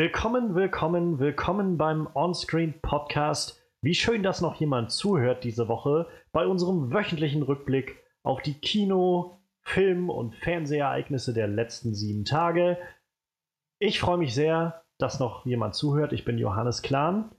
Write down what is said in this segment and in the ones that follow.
Willkommen, willkommen, willkommen beim Onscreen Podcast. Wie schön, dass noch jemand zuhört diese Woche bei unserem wöchentlichen Rückblick auf die Kino-, Film- und Fernsehereignisse der letzten sieben Tage. Ich freue mich sehr, dass noch jemand zuhört. Ich bin Johannes Klahn.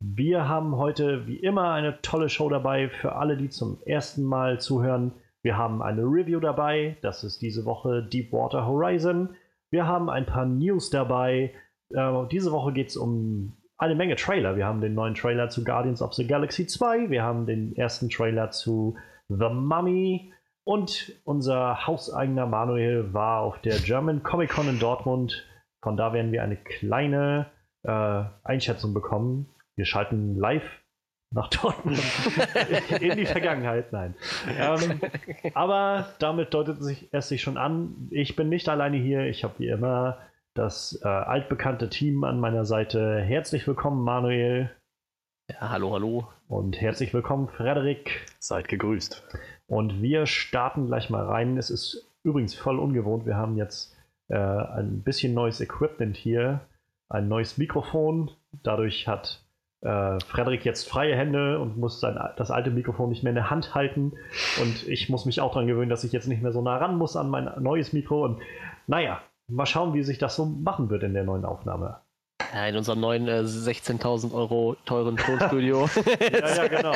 Wir haben heute wie immer eine tolle Show dabei für alle, die zum ersten Mal zuhören. Wir haben eine Review dabei, das ist diese Woche Deepwater Horizon. Wir haben ein paar News dabei, äh, diese Woche geht es um eine Menge Trailer. Wir haben den neuen Trailer zu Guardians of the Galaxy 2, wir haben den ersten Trailer zu The Mummy und unser hauseigener Manuel war auf der German Comic Con in Dortmund. Von da werden wir eine kleine äh, Einschätzung bekommen. Wir schalten live nach Dortmund in die Vergangenheit. Nein. Ähm, aber damit deutet sich erst sich schon an, ich bin nicht alleine hier. Ich habe wie immer das äh, altbekannte Team an meiner Seite. Herzlich willkommen, Manuel. Ja, hallo, hallo. Und herzlich willkommen, Frederik. Seid gegrüßt. Und wir starten gleich mal rein. Es ist übrigens voll ungewohnt. Wir haben jetzt äh, ein bisschen neues Equipment hier, ein neues Mikrofon. Dadurch hat äh, Frederik jetzt freie Hände und muss sein, das alte Mikrofon nicht mehr in der Hand halten. Und ich muss mich auch daran gewöhnen, dass ich jetzt nicht mehr so nah ran muss an mein neues Mikro. Und naja, Mal schauen, wie sich das so machen wird in der neuen Aufnahme. Ja, in unserem neuen äh, 16.000 Euro teuren Tonstudio. ja, ja, genau.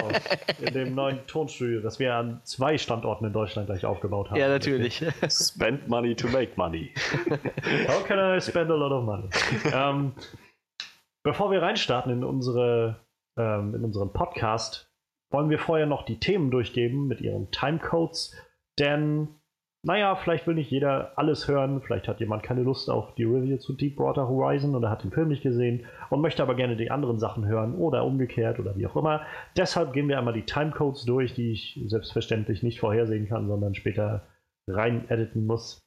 In dem neuen Tonstudio, das wir an zwei Standorten in Deutschland gleich aufgebaut haben. Ja, natürlich. Spend money to make money. How can I spend a lot of money? ähm, bevor wir reinstarten in, unsere, ähm, in unseren Podcast, wollen wir vorher noch die Themen durchgeben mit ihren Timecodes, denn naja, vielleicht will nicht jeder alles hören, vielleicht hat jemand keine Lust auf die Review zu Deepwater Horizon oder hat den Film nicht gesehen und möchte aber gerne die anderen Sachen hören oder umgekehrt oder wie auch immer. Deshalb gehen wir einmal die Timecodes durch, die ich selbstverständlich nicht vorhersehen kann, sondern später rein editen muss.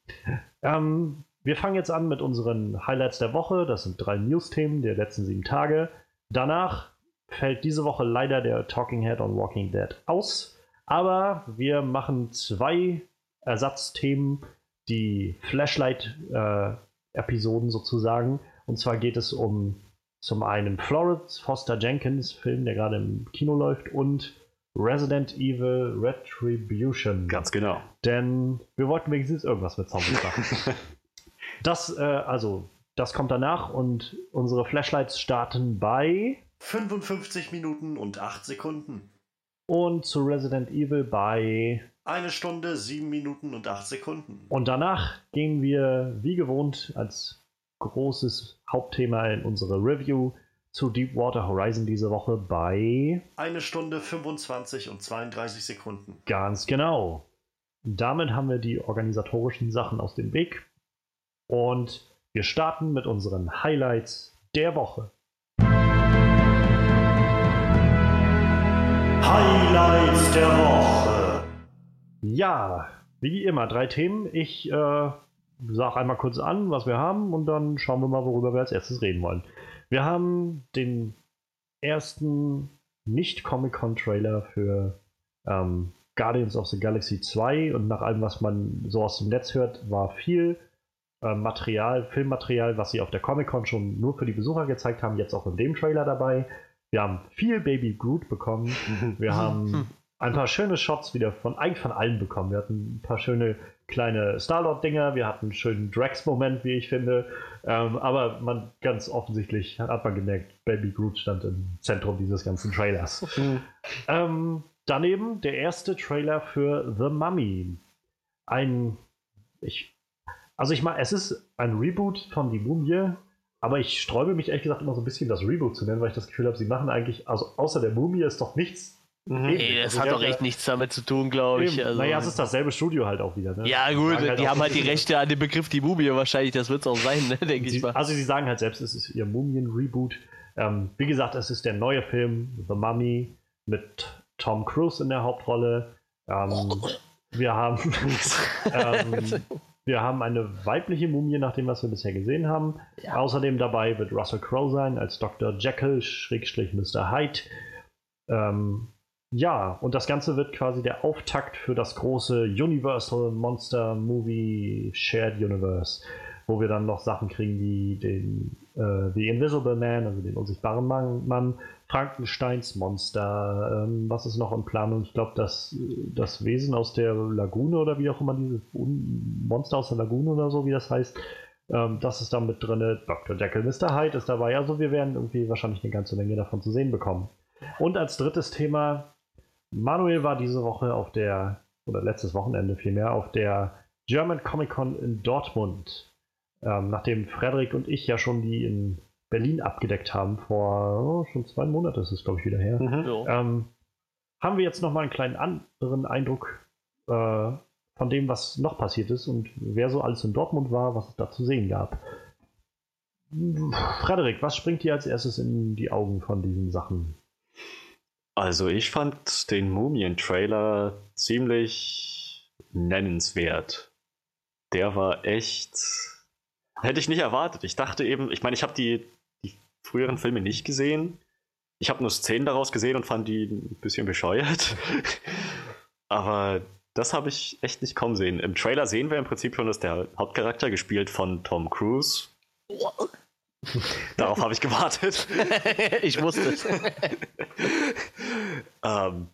Ähm, wir fangen jetzt an mit unseren Highlights der Woche. Das sind drei News-Themen der letzten sieben Tage. Danach fällt diese Woche leider der Talking Head on Walking Dead aus. Aber wir machen zwei Ersatzthemen, die Flashlight-Episoden äh, sozusagen. Und zwar geht es um zum einen Florence Foster Jenkins Film, der gerade im Kino läuft, und Resident Evil Retribution. Ganz genau. Denn wir wollten wenigstens irgendwas mit Zombies machen. das, äh, also, das kommt danach und unsere Flashlights starten bei 55 Minuten und 8 Sekunden. Und zu Resident Evil bei eine Stunde, sieben Minuten und acht Sekunden. Und danach gehen wir, wie gewohnt, als großes Hauptthema in unsere Review zu Deepwater Horizon diese Woche bei eine Stunde 25 und 32 Sekunden. Ganz genau. Damit haben wir die organisatorischen Sachen aus dem Weg. Und wir starten mit unseren Highlights der Woche. Highlights der Woche. Ja, wie immer, drei Themen. Ich äh, sage einmal kurz an, was wir haben und dann schauen wir mal, worüber wir als erstes reden wollen. Wir haben den ersten Nicht-Comic-Con-Trailer für ähm, Guardians of the Galaxy 2 und nach allem, was man so aus dem Netz hört, war viel äh, Material, Filmmaterial, was sie auf der Comic-Con schon nur für die Besucher gezeigt haben, jetzt auch in dem Trailer dabei. Wir haben viel Baby Groot bekommen. Wir haben ein paar schöne Shots wieder von eigentlich von allen bekommen. Wir hatten ein paar schöne kleine Star-Lord-Dinger, wir hatten einen schönen Drax-Moment, wie ich finde. Ähm, aber man ganz offensichtlich hat man gemerkt, Baby Groot stand im Zentrum dieses ganzen Trailers. Mhm. Ähm, daneben der erste Trailer für The Mummy. Ein, ich, also ich meine, es ist ein Reboot von Die Mumie, aber ich sträube mich ehrlich gesagt immer so ein bisschen, das Reboot zu nennen, weil ich das Gefühl habe, sie machen eigentlich, also außer der Mumie ist doch nichts Mhm. Ey, das also hat doch echt nichts damit zu tun, glaube ich. Also, naja, es ist dasselbe Studio halt auch wieder. Ne? Ja, gut, die, halt die haben halt die Rechte an dem Begriff die Mumie wahrscheinlich, das wird es auch sein, ne, denke ich mal. Also, sie sagen halt selbst, es ist ihr Mumien-Reboot. Ähm, wie gesagt, es ist der neue Film, The Mummy, mit Tom Cruise in der Hauptrolle. Ähm, wir haben. ähm, wir haben eine weibliche Mumie, nach dem, was wir bisher gesehen haben. Ja. Außerdem dabei wird Russell Crowe sein als Dr. Jekyll, Schrägstrich Mr. Hyde. Ähm, ja, und das Ganze wird quasi der Auftakt für das große Universal Monster Movie Shared Universe, wo wir dann noch Sachen kriegen wie den äh, The Invisible Man, also den unsichtbaren Mann, Mann Frankensteins Monster, ähm, was ist noch in Planung? Ich glaube, das, das Wesen aus der Lagune oder wie auch immer, dieses Monster aus der Lagune oder so, wie das heißt, ähm, das ist da mit drin. Dr. Jekyll, Mr. Hyde ist dabei. Also wir werden irgendwie wahrscheinlich eine ganze Menge davon zu sehen bekommen. Und als drittes Thema, Manuel war diese Woche auf der, oder letztes Wochenende vielmehr, auf der German Comic Con in Dortmund. Ähm, nachdem Frederik und ich ja schon die in Berlin abgedeckt haben, vor oh, schon zwei Monaten ist es, glaube ich, wieder her, mhm. ähm, haben wir jetzt nochmal einen kleinen anderen Eindruck äh, von dem, was noch passiert ist und wer so alles in Dortmund war, was es da zu sehen gab. Frederik, was springt dir als erstes in die Augen von diesen Sachen? Also ich fand den Mumien-Trailer ziemlich nennenswert. Der war echt... Hätte ich nicht erwartet. Ich dachte eben, ich meine, ich habe die früheren Filme nicht gesehen. Ich habe nur Szenen daraus gesehen und fand die ein bisschen bescheuert. Aber das habe ich echt nicht kommen sehen. Im Trailer sehen wir im Prinzip schon, dass der Hauptcharakter gespielt von Tom Cruise. Darauf habe ich gewartet. ich wusste es. ähm,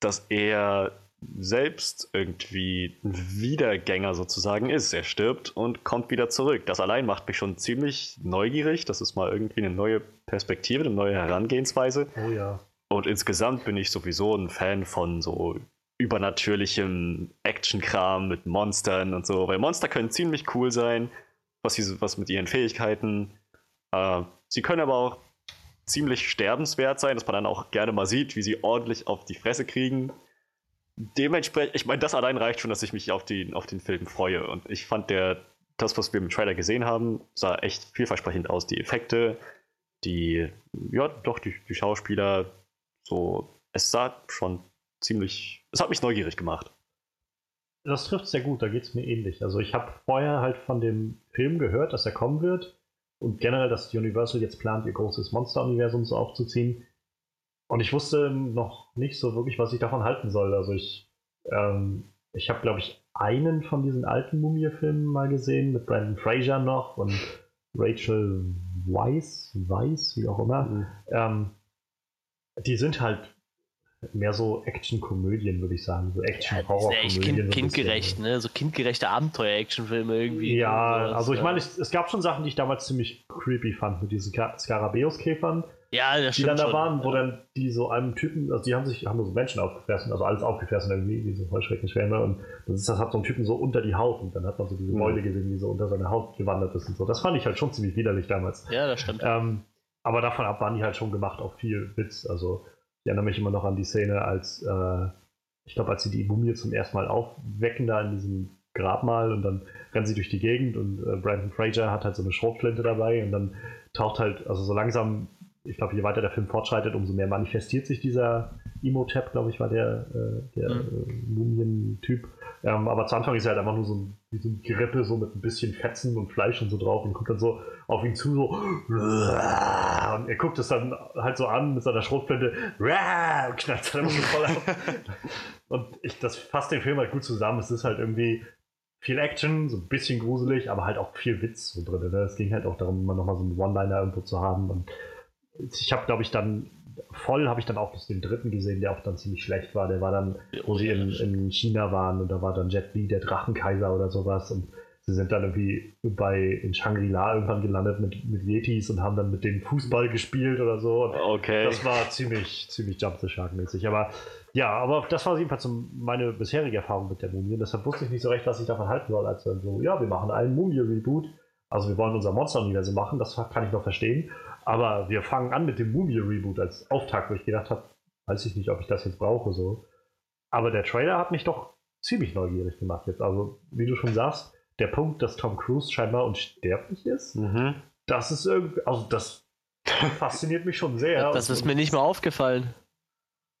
dass er selbst irgendwie ein Wiedergänger sozusagen ist. Er stirbt und kommt wieder zurück. Das allein macht mich schon ziemlich neugierig. Das ist mal irgendwie eine neue Perspektive, eine neue Herangehensweise. Oh ja. Und insgesamt bin ich sowieso ein Fan von so übernatürlichem Actionkram mit Monstern und so, weil Monster können ziemlich cool sein, was, sie, was mit ihren Fähigkeiten. Äh, sie können aber auch ziemlich sterbenswert sein, dass man dann auch gerne mal sieht, wie sie ordentlich auf die Fresse kriegen. Dementsprechend, ich meine, das allein reicht schon, dass ich mich auf, die, auf den Film freue. Und ich fand der, das, was wir im Trailer gesehen haben, sah echt vielversprechend aus. Die Effekte, die, ja, doch, die, die Schauspieler, so, es sah schon ziemlich, es hat mich neugierig gemacht. Das trifft sehr gut, da geht es mir ähnlich. Also ich habe vorher halt von dem Film gehört, dass er kommen wird und generell, dass Universal jetzt plant, ihr großes Monster-Universum so aufzuziehen. Und ich wusste noch nicht so wirklich, was ich davon halten soll. Also ich, ähm, ich habe, glaube ich, einen von diesen alten Mumie-Filmen mal gesehen, mit Brandon Fraser noch und Rachel Weisz, Weiss, wie auch immer. Mhm. Ähm, die sind halt mehr so Action-Komödien, würde ich sagen. So Action-Horror-Komödien. Ja, kind, kindgerecht, ne? So kindgerechte Abenteuer-Actionfilme irgendwie. Ja, also ich meine, es, es, gab schon Sachen, die ich damals ziemlich creepy fand mit diesen Skarabäus-Käfern. Ja, das Die dann da schon, waren, wo dann die so einem Typen, also die haben sich, haben so Menschen aufgefressen, also alles aufgefressen irgendwie, wie so Heuschreckenschwärme und das, ist, das hat so einen Typen so unter die Haut und dann hat man so diese Beule mhm. gesehen, die so unter seine Haut gewandert ist und so. Das fand ich halt schon ziemlich widerlich damals. Ja, das stimmt. Ähm, aber davon ab waren die halt schon gemacht auf viel Witz, also ich erinnere mich immer noch an die Szene, als äh, ich glaube, als sie die Mumie zum ersten Mal aufwecken da in diesem Grabmal und dann rennen sie durch die Gegend und äh, Brandon Fraser hat halt so eine Schrotflinte dabei und dann taucht halt, also so langsam, ich glaube, je weiter der Film fortschreitet, umso mehr manifestiert sich dieser Emo-Tab, glaube ich, war der, äh, der mhm. äh, Mumien-Typ. Ähm, aber zu Anfang ist er halt einfach nur so ein, wie so ein Gerippe, so mit ein bisschen Fetzen und Fleisch und so drauf und guckt dann so auf ihn zu, so und er guckt es dann halt so an mit seiner Schrotflinte und knallt dann immer so voll ab. und ich, das fasst den Film halt gut zusammen. Es ist halt irgendwie viel Action, so ein bisschen gruselig, aber halt auch viel Witz so drin. Ne? Es ging halt auch darum, immer nochmal so einen One-Liner irgendwo zu haben. Und ich habe, glaube ich, dann voll habe ich dann auch den dritten gesehen, der auch dann ziemlich schlecht war. Der war dann, wo sie in, in China waren und da war dann Jet Li, der Drachenkaiser oder sowas. Und sie sind dann irgendwie bei in Shangri-La irgendwann gelandet mit, mit Yetis und haben dann mit dem Fußball gespielt oder so. Und okay. Das war ziemlich, ziemlich Jump the Shark mäßig. Aber ja, aber das war jedenfalls meine bisherige Erfahrung mit der Mumie. Deshalb wusste ich nicht so recht, was ich davon halten soll, als dann so, ja, wir machen einen Mumie-Reboot. Also wir wollen unser Monster-Universum machen, das kann ich noch verstehen. Aber wir fangen an mit dem Mumie-Reboot als Auftakt, wo ich gedacht habe, weiß ich nicht, ob ich das jetzt brauche. so. Aber der Trailer hat mich doch ziemlich neugierig gemacht jetzt. Also, wie du schon sagst, der Punkt, dass Tom Cruise scheinbar unsterblich ist, mhm. das ist irgendwie, also das fasziniert mich schon sehr. Das ist mir nicht mal aufgefallen.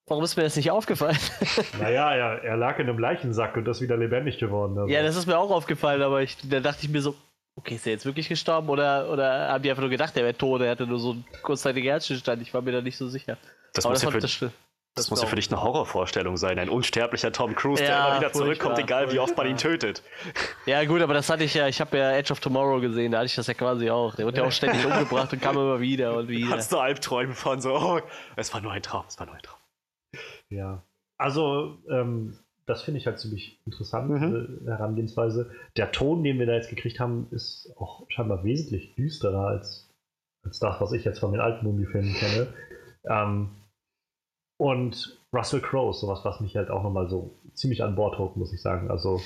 Warum ist mir das nicht aufgefallen? naja, er, er lag in einem Leichensack und ist wieder lebendig geworden. Also. Ja, das ist mir auch aufgefallen, aber ich, da dachte ich mir so, okay, ist er jetzt wirklich gestorben oder, oder haben die einfach nur gedacht, er wäre tot, er hatte nur so einen kurzzeitigen Herzstillstand, ich war mir da nicht so sicher. Das, muss, das, ja für, das, Das, Das muss ja für dich eine Horrorvorstellung sein. Ein unsterblicher Tom Cruise, der Ja, immer wieder zurückkommt, furchtbar, egal wie oft man ihn furchtbar. tötet. Ja, gut, aber das hatte ich ja, ich habe ja Edge of Tomorrow gesehen, da hatte ich das ja quasi auch. Der wird ja auch ständig umgebracht und kam immer wieder und wieder. Hast du Albträume von so, oh, es war nur ein Traum, es war nur ein Traum. Ja. Also, ähm, das finde ich halt ziemlich interessant, Mhm. äh, Herangehensweise. Der Ton, den wir da jetzt gekriegt haben, ist auch scheinbar wesentlich düsterer als, als das, was ich jetzt von den alten Mumie-Filmen kenne. Ähm, und Russell Crowe ist sowas, was mich halt auch nochmal so ziemlich an Bord holt, muss ich sagen. Also,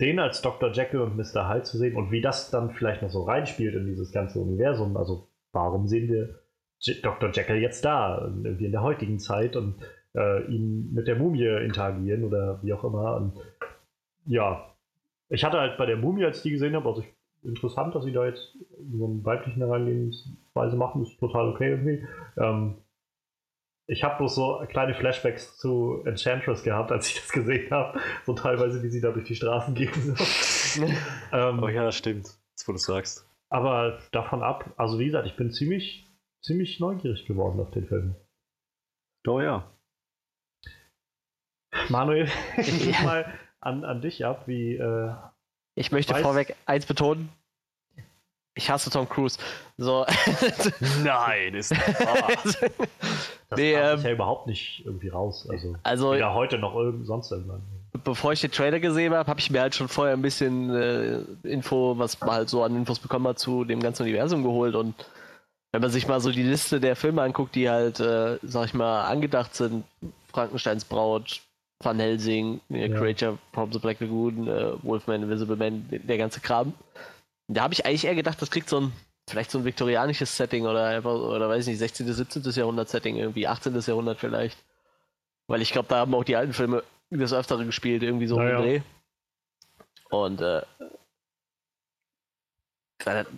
den als Dr. Jekyll und Mr. Hyde zu sehen und wie das dann vielleicht noch so reinspielt in dieses ganze Universum. Also, warum sehen wir Dr. Jekyll jetzt da, irgendwie in der heutigen Zeit und äh, ihn mit der Mumie interagieren oder wie auch immer. Und ja, ich hatte halt bei der Mumie, als ich die gesehen habe, also ich, interessant, dass sie da jetzt so eine weiblichen Herangehensweise machen, ist total okay irgendwie. Ähm, ich habe bloß so kleine Flashbacks zu Enchantress gehabt, als ich das gesehen habe. So teilweise, wie sie da durch die Straßen gehen. So. ähm, Oh ja, stimmt. Das, wo du sagst. aber davon ab, also wie gesagt, ich bin ziemlich, ziemlich neugierig geworden auf den Film. Oh ja. Manuel, ich gebe mal an, an dich ab, wie. Äh, Ich möchte Weiß- vorweg eins betonen. Ich hasse Tom Cruise. So. Nein, ist nicht wahr. das Nee, kam ähm, sich ja überhaupt nicht irgendwie raus. Also, also, weder heute noch irgend, sonst irgendwann. bevor ich den Trailer gesehen habe, habe ich mir halt schon vorher ein bisschen äh, Info, was man halt so an Infos bekommen hat, zu dem ganzen Universum geholt. Und wenn man sich mal so die Liste der Filme anguckt, die halt, äh, sag ich mal, angedacht sind, Frankensteins Braut, Van Helsing, äh, Ja. Creature from the Black Lagoon, äh, Wolfman, Invisible Man, der ganze Kram. Da habe ich eigentlich eher gedacht, das kriegt so ein, vielleicht so ein viktorianisches Setting oder einfach, oder weiß ich nicht, 16., 17. Jahrhundert Setting, irgendwie 18. Jahrhundert vielleicht. Weil ich glaube, da haben auch die alten Filme des Öfteren gespielt, irgendwie so Naja. im Dreh. Und äh,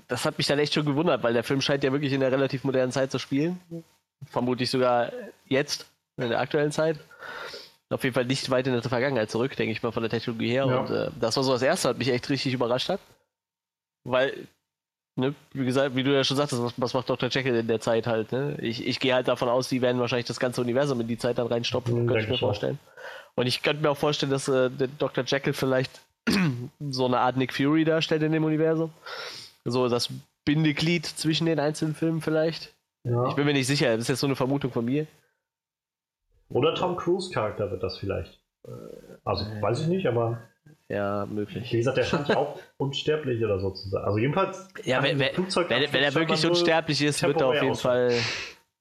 das hat mich dann echt schon gewundert, weil der Film scheint ja wirklich in der relativ modernen Zeit zu spielen. Vermutlich sogar jetzt, in der aktuellen Zeit. Auf jeden Fall nicht weit in der Vergangenheit zurück, denke ich mal, von der Technologie her. Ja. Und äh, das war so das Erste, was mich echt richtig überrascht hat. Weil, ne, wie gesagt, wie du ja schon sagtest, was, was macht Dr. Jekyll in der Zeit halt, ne? Ich, ich gehe halt davon aus, die werden wahrscheinlich das ganze Universum in die Zeit dann reinstopfen, Mhm, könnte ich mir ich auch. vorstellen. Und ich könnte mir auch vorstellen, dass äh, Dr. Jekyll vielleicht so eine Art Nick Fury darstellt in dem Universum. So das Bindeglied zwischen den einzelnen Filmen vielleicht. Ja. Ich bin mir nicht sicher, das ist jetzt so eine Vermutung von mir. Oder Tom Cruise Charakter wird das vielleicht. Äh, Also weiß ich nicht, aber Ja, wie möglich. gesagt, der scheint ja auch unsterblich oder so zu sein. Also jedenfalls. Ja, an wenn, wenn, wenn, wenn er wirklich unsterblich ist, wird er auf jeden. Fall.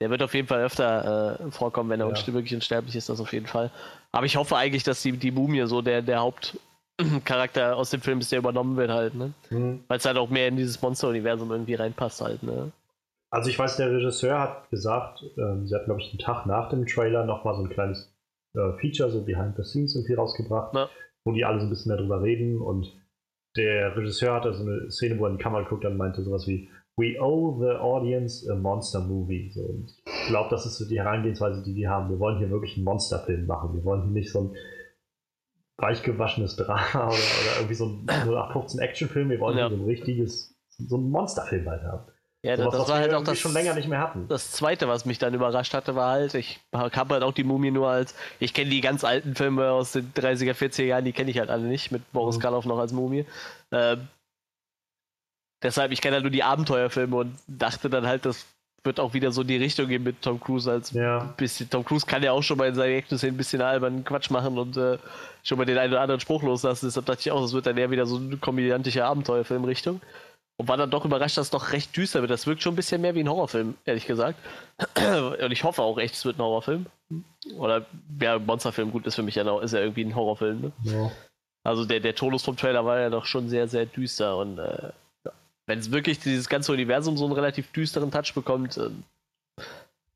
Der wird auf jeden Fall öfter äh, vorkommen, wenn er Ja. wirklich unsterblich ist, das auf jeden Fall. Aber ich hoffe eigentlich, dass die, die Mumie so der, der Hauptcharakter aus dem Film ist, der übernommen wird halt, ne? Hm. Weil es halt auch mehr in dieses Monster-Universum irgendwie reinpasst halt, ne? Also ich weiß, der Regisseur hat gesagt, ähm, sie hat, glaube ich, einen Tag nach dem Trailer nochmal so ein kleines äh, Feature, so Behind the Scenes irgendwie rausgebracht, Ja. wo die alle so ein bisschen darüber reden und der Regisseur hatte so eine Szene, wo er in die Kamera guckt und meinte sowas wie We owe the audience a monster movie. So, und ich glaube, das ist so die Herangehensweise, die die haben. Wir wollen hier wirklich einen Monsterfilm machen. Wir wollen hier nicht so ein weichgewaschenes Drama oder, oder irgendwie so ein 0815 Actionfilm. Wir wollen Ja. hier so ein richtiges, so einen Monsterfilm halt haben. Ja, das, was war halt auch das, schon länger nicht mehr hatten. das zweite, was mich dann überrascht hatte, war halt, ich habe halt auch die Mumie nur als, ich kenne die ganz alten Filme aus den 30er, 40er Jahren, die kenne ich halt alle nicht, mit Boris Mhm. Karloff noch als Mumie. Ähm, deshalb, ich kenne halt nur die Abenteuerfilme und dachte dann halt, das wird auch wieder so in die Richtung gehen mit Tom Cruise als Ja. bisschen. Tom Cruise kann ja auch schon bei seinen Action-Szenen ein bisschen albern Quatsch machen und äh, schon mal den einen oder anderen Spruch loslassen. Deshalb dachte ich auch, das wird dann eher wieder so eine komödiantische Abenteuerfilm-Richtung. Und war dann doch überrascht, dass es doch recht düster wird. Das wirkt schon ein bisschen mehr wie ein Horrorfilm, ehrlich gesagt. Und ich hoffe auch echt, es wird ein Horrorfilm. Oder ja, Monsterfilm, gut, ist für mich ja noch, ist ja irgendwie ein Horrorfilm. Ne? Ja. Also der, der Tonus vom Trailer war ja doch schon sehr, sehr düster. Und äh, ja. wenn es wirklich dieses ganze Universum so einen relativ düsteren Touch bekommt, äh,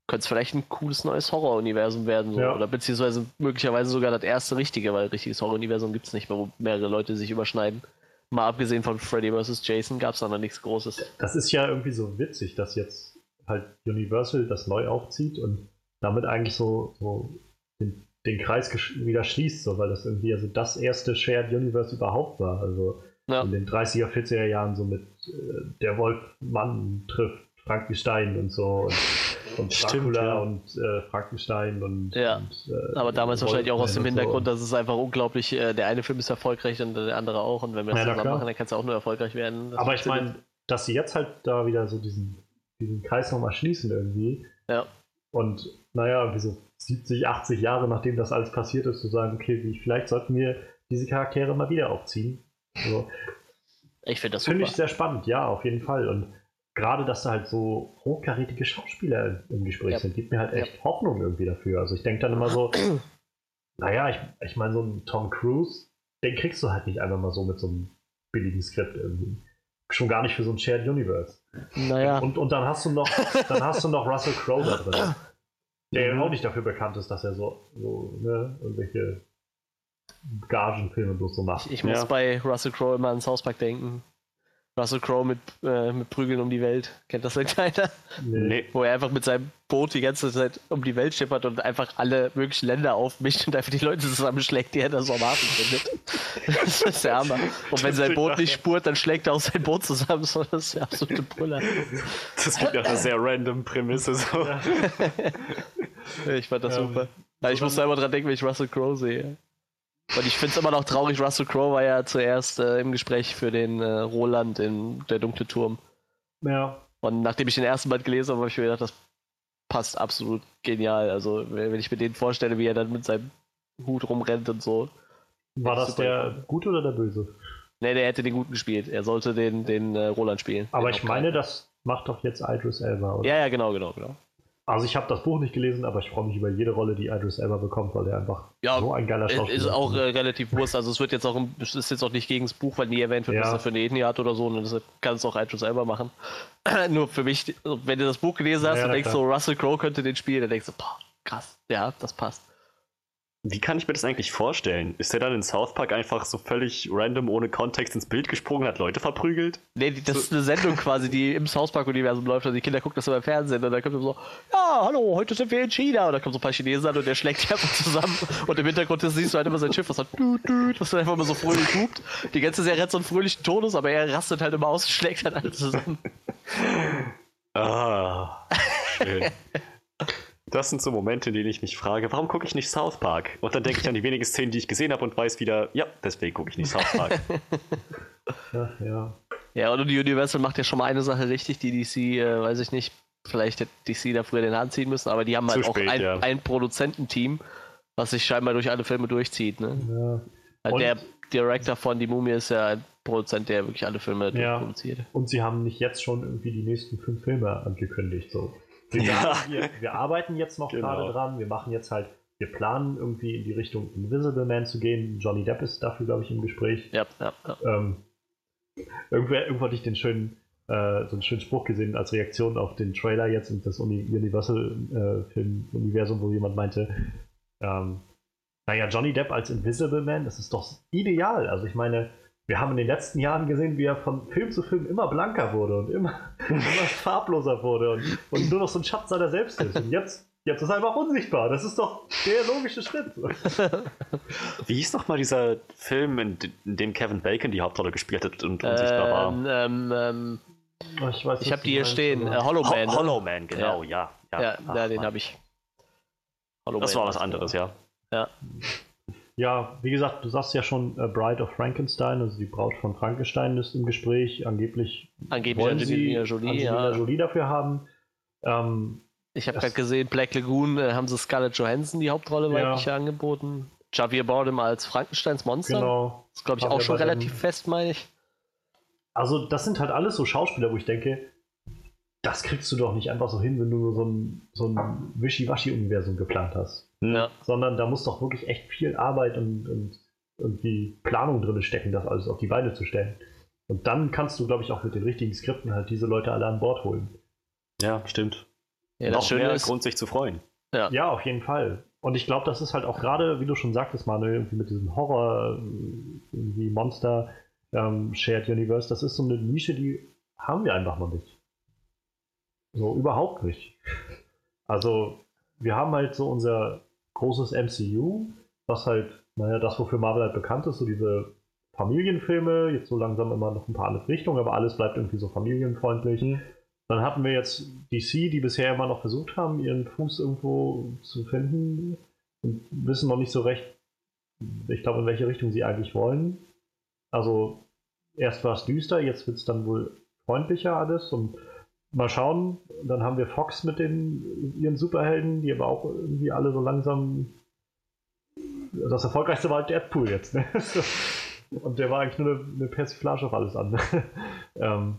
könnte es vielleicht ein cooles neues Horror-Universum werden. So. Ja. Oder beziehungsweise möglicherweise sogar das erste richtige, weil richtiges Horror-Universum gibt es nicht mehr, wo mehrere Leute sich überschneiden. Mal abgesehen von Freddy vs. Jason gab es da noch nichts Großes. Das ist ja irgendwie so witzig, dass jetzt halt Universal das neu aufzieht und damit eigentlich so, so den, den Kreis wieder schließt, so, weil das irgendwie also das erste Shared Universe überhaupt war. Also Ja. in den 30er, 40er Jahren so mit äh, der Wolfmann trifft Frankenstein und so. Und, und Dracula ja. und äh, Frankenstein und. Ja. und, äh, Aber damals wahrscheinlich auch aus dem Wolfman und Hintergrund, So. dass es einfach unglaublich, äh, der eine Film ist erfolgreich und der andere auch. Und wenn wir das Ja, zusammen machen, dann kann es auch nur erfolgreich werden. Aber ich meine, dass sie jetzt halt da wieder so diesen, diesen Kreis nochmal schließen irgendwie. Ja. Und naja, wie so 70, 80 Jahre nachdem das alles passiert ist, zu sagen, okay, vielleicht sollten wir diese Charaktere mal wieder aufziehen. So, Ich finde das Finde ich sehr spannend, ja, auf jeden Fall. Und gerade, dass da halt so hochkarätige Schauspieler im Gespräch Ja. sind, gibt mir halt echt Hoffnung irgendwie dafür. Also ich denke dann immer so, naja, ich, ich meine, so ein Tom Cruise, den kriegst du halt nicht einfach mal so mit so einem billigen Skript irgendwie. Schon gar nicht für so ein Shared Universe. naja, Und, und dann hast du noch, dann hast du noch Russell Crowe da drin. Der Mhm. auch nicht dafür bekannt ist, dass er so, so ne, irgendwelche Gagenfilme bloß so macht. ich muss Ja. bei Russell Crowe immer an South Park denken. Russell Crowe mit, äh, mit Prügeln um die Welt. Kennt das irgendeiner? Nee. Wo er einfach mit seinem Boot die ganze Zeit um die Welt schippert und einfach alle möglichen Länder aufmischt und einfach die Leute zusammenschlägt, die er da so am Hafen findet. Das ist der Hammer. Und wenn sein Boot nicht spurt, dann schlägt er auch sein Boot zusammen. So, das ist der absolute Brüller. Das klingt nach einer sehr random Prämisse. So. Ich fand das Ähm, super. Ja, ich muss da immer dran denken, wenn ich Russell Crowe sehe. Und ich finde es immer noch traurig, Russell Crowe war ja zuerst äh, im Gespräch für den äh, Roland in Der dunkle Turm. Ja, Und nachdem ich den ersten Band gelesen habe, habe ich mir gedacht, das passt absolut genial. Also, wenn ich mir den vorstelle, wie er dann mit seinem Hut rumrennt und so. war das der gefunden. Gute oder der Böse? Ne, der hätte den guten gespielt. Er sollte den, den äh, Roland spielen. Aber ich meine, das macht doch jetzt Idris Elba. Oder? Ja, ja, genau, genau, genau. Also ich habe das Buch nicht gelesen, aber ich freue mich über jede Rolle, die Idris Elba bekommt, weil er einfach Ja, so ein geiler Ist- Schauspieler Ist auch äh, relativ Wurst. Also es wird jetzt auch im, es ist jetzt auch nicht gegen das Buch, weil nie erwähnt wird, Ja. was er für eine Ethnie hat oder so. Und deshalb kann es auch Idris selber machen. Nur für mich, wenn du das Buch gelesen hast Ja, und denkst klar. so, Russell Crowe könnte den spielen, dann denkst du, boah, krass, ja, das passt. Wie kann ich mir das eigentlich vorstellen? Ist der dann in South Park einfach so völlig random ohne Kontext ins Bild gesprungen, hat Leute verprügelt? Nee, das ist eine Sendung quasi, die im South Park-Universum läuft. Also die Kinder gucken das immer im Fernsehen und dann kommt so, ja, hallo, heute sind wir in China. Und dann kommen so ein paar Chinesen an und der schlägt die einfach zusammen. Und im Hintergrund siehst du halt immer sein Schiff, was hat düt, düt, was dann einfach immer so fröhlich hupt. Die ganze Serie hat so einen fröhlichen Tonus, aber er rastet halt immer aus und schlägt halt alle zusammen. Ah, schön. Das sind so Momente, in denen ich mich frage, warum gucke ich nicht South Park? Und dann denke ich an die wenigen Szenen, die ich gesehen habe und weiß wieder, ja, deswegen gucke ich nicht South Park. Ja, ja. Ja, und die Universal macht ja schon mal eine Sache richtig, die DC, äh, weiß ich nicht, vielleicht hätte DC da früher den Hand ziehen müssen, aber die haben halt Zu auch spät, ein, ja. ein Produzententeam, was sich scheinbar durch alle Filme durchzieht. Ne? ja. Und- der Director von Die Mumie ist ja ein Produzent, der wirklich alle Filme Ja. produziert. Und sie haben nicht jetzt schon irgendwie die nächsten fünf Filme angekündigt. So. Wir, Ja. wir, wir arbeiten jetzt noch Genau. gerade dran, wir machen jetzt halt, wir planen irgendwie in die Richtung Invisible Man zu gehen. Johnny Depp ist dafür, glaube ich, im Gespräch. Ja, ja, ja. Ähm, irgendwer, irgendwo hatte ich den schönen, äh, so einen schönen Spruch gesehen als Reaktion auf den Trailer jetzt und das Uni Universal-Film-Universum, wo jemand meinte, ähm, naja, Johnny Depp als Invisible Man, das ist doch ideal. Also ich meine, wir haben in den letzten Jahren gesehen, wie er von Film zu Film immer blanker wurde und immer, immer farbloser wurde und, und nur noch so ein Schatz seiner selbst ist. Und jetzt, jetzt ist er einfach unsichtbar. Das ist doch der logische Schritt. Wie hieß noch mal dieser Film, in, in dem Kevin Bacon die Hauptrolle gespielt hat und unsichtbar war? Ähm, ähm, ähm, Ich, weiß, ich was habe die hier stehen. Äh, aber- Hollow Man. Ho ne? Hollow Man, genau, ja. Ja, Ja, Ach, ja den Mann. habe ich. Hollow Das Man war was war's. anderes, ja. Ja. Ja, wie gesagt, du sagst ja schon, äh, Bride of Frankenstein, also die Braut von Frankenstein ist im Gespräch. Angeblich Angeblich wollen Angelina sie Jolie, Angelina ja. Jolie dafür haben. Ähm, Ich habe gerade gesehen, Black Lagoon äh, haben sie Scarlett Johansson die Hauptrolle Ja. weibliche angeboten. Javier Bardem als Frankensteins Monster. genau. Das ist, glaube ich, Javier auch schon Bardem. relativ fest, meine ich. Also, das sind halt alles so Schauspieler, wo ich denke, das kriegst du doch nicht einfach so hin, wenn du nur so ein, so ein Wischiwaschi-Universum geplant hast. Hm. Ja. Sondern da muss doch wirklich echt viel Arbeit und, und irgendwie Planung drin stecken, das alles auf die Beine zu stellen. Und dann kannst du, glaube ich, auch mit den richtigen Skripten halt diese Leute alle an Bord holen. Ja, stimmt. Ja, das Noch Schöne ist, Grund, sich zu freuen. Ja, auf jeden Fall. Und ich glaube, das ist halt auch gerade, wie du schon sagtest, Manuel, irgendwie mit diesem Horror, irgendwie Monster, ähm, Shared Universe, das ist so eine Nische, die haben wir einfach noch nicht. So, überhaupt nicht. Also, wir haben halt so unser großes MCU, was halt, naja, das, wofür Marvel halt bekannt ist, so diese Familienfilme, jetzt so langsam immer noch ein paar andere Richtungen, aber alles bleibt irgendwie so familienfreundlich. Dann hatten wir jetzt DC, die bisher immer noch versucht haben, ihren Fuß irgendwo zu finden und wissen noch nicht so recht, ich glaube, in welche Richtung sie eigentlich wollen. Also erst war es düster, jetzt wird es dann wohl freundlicher alles und mal schauen. Dann haben wir Fox mit den ihren Superhelden, die aber auch irgendwie alle so langsam. Das erfolgreichste war halt Deadpool jetzt. Ne? Und der war eigentlich nur eine, eine Persiflage auf alles andere. ähm,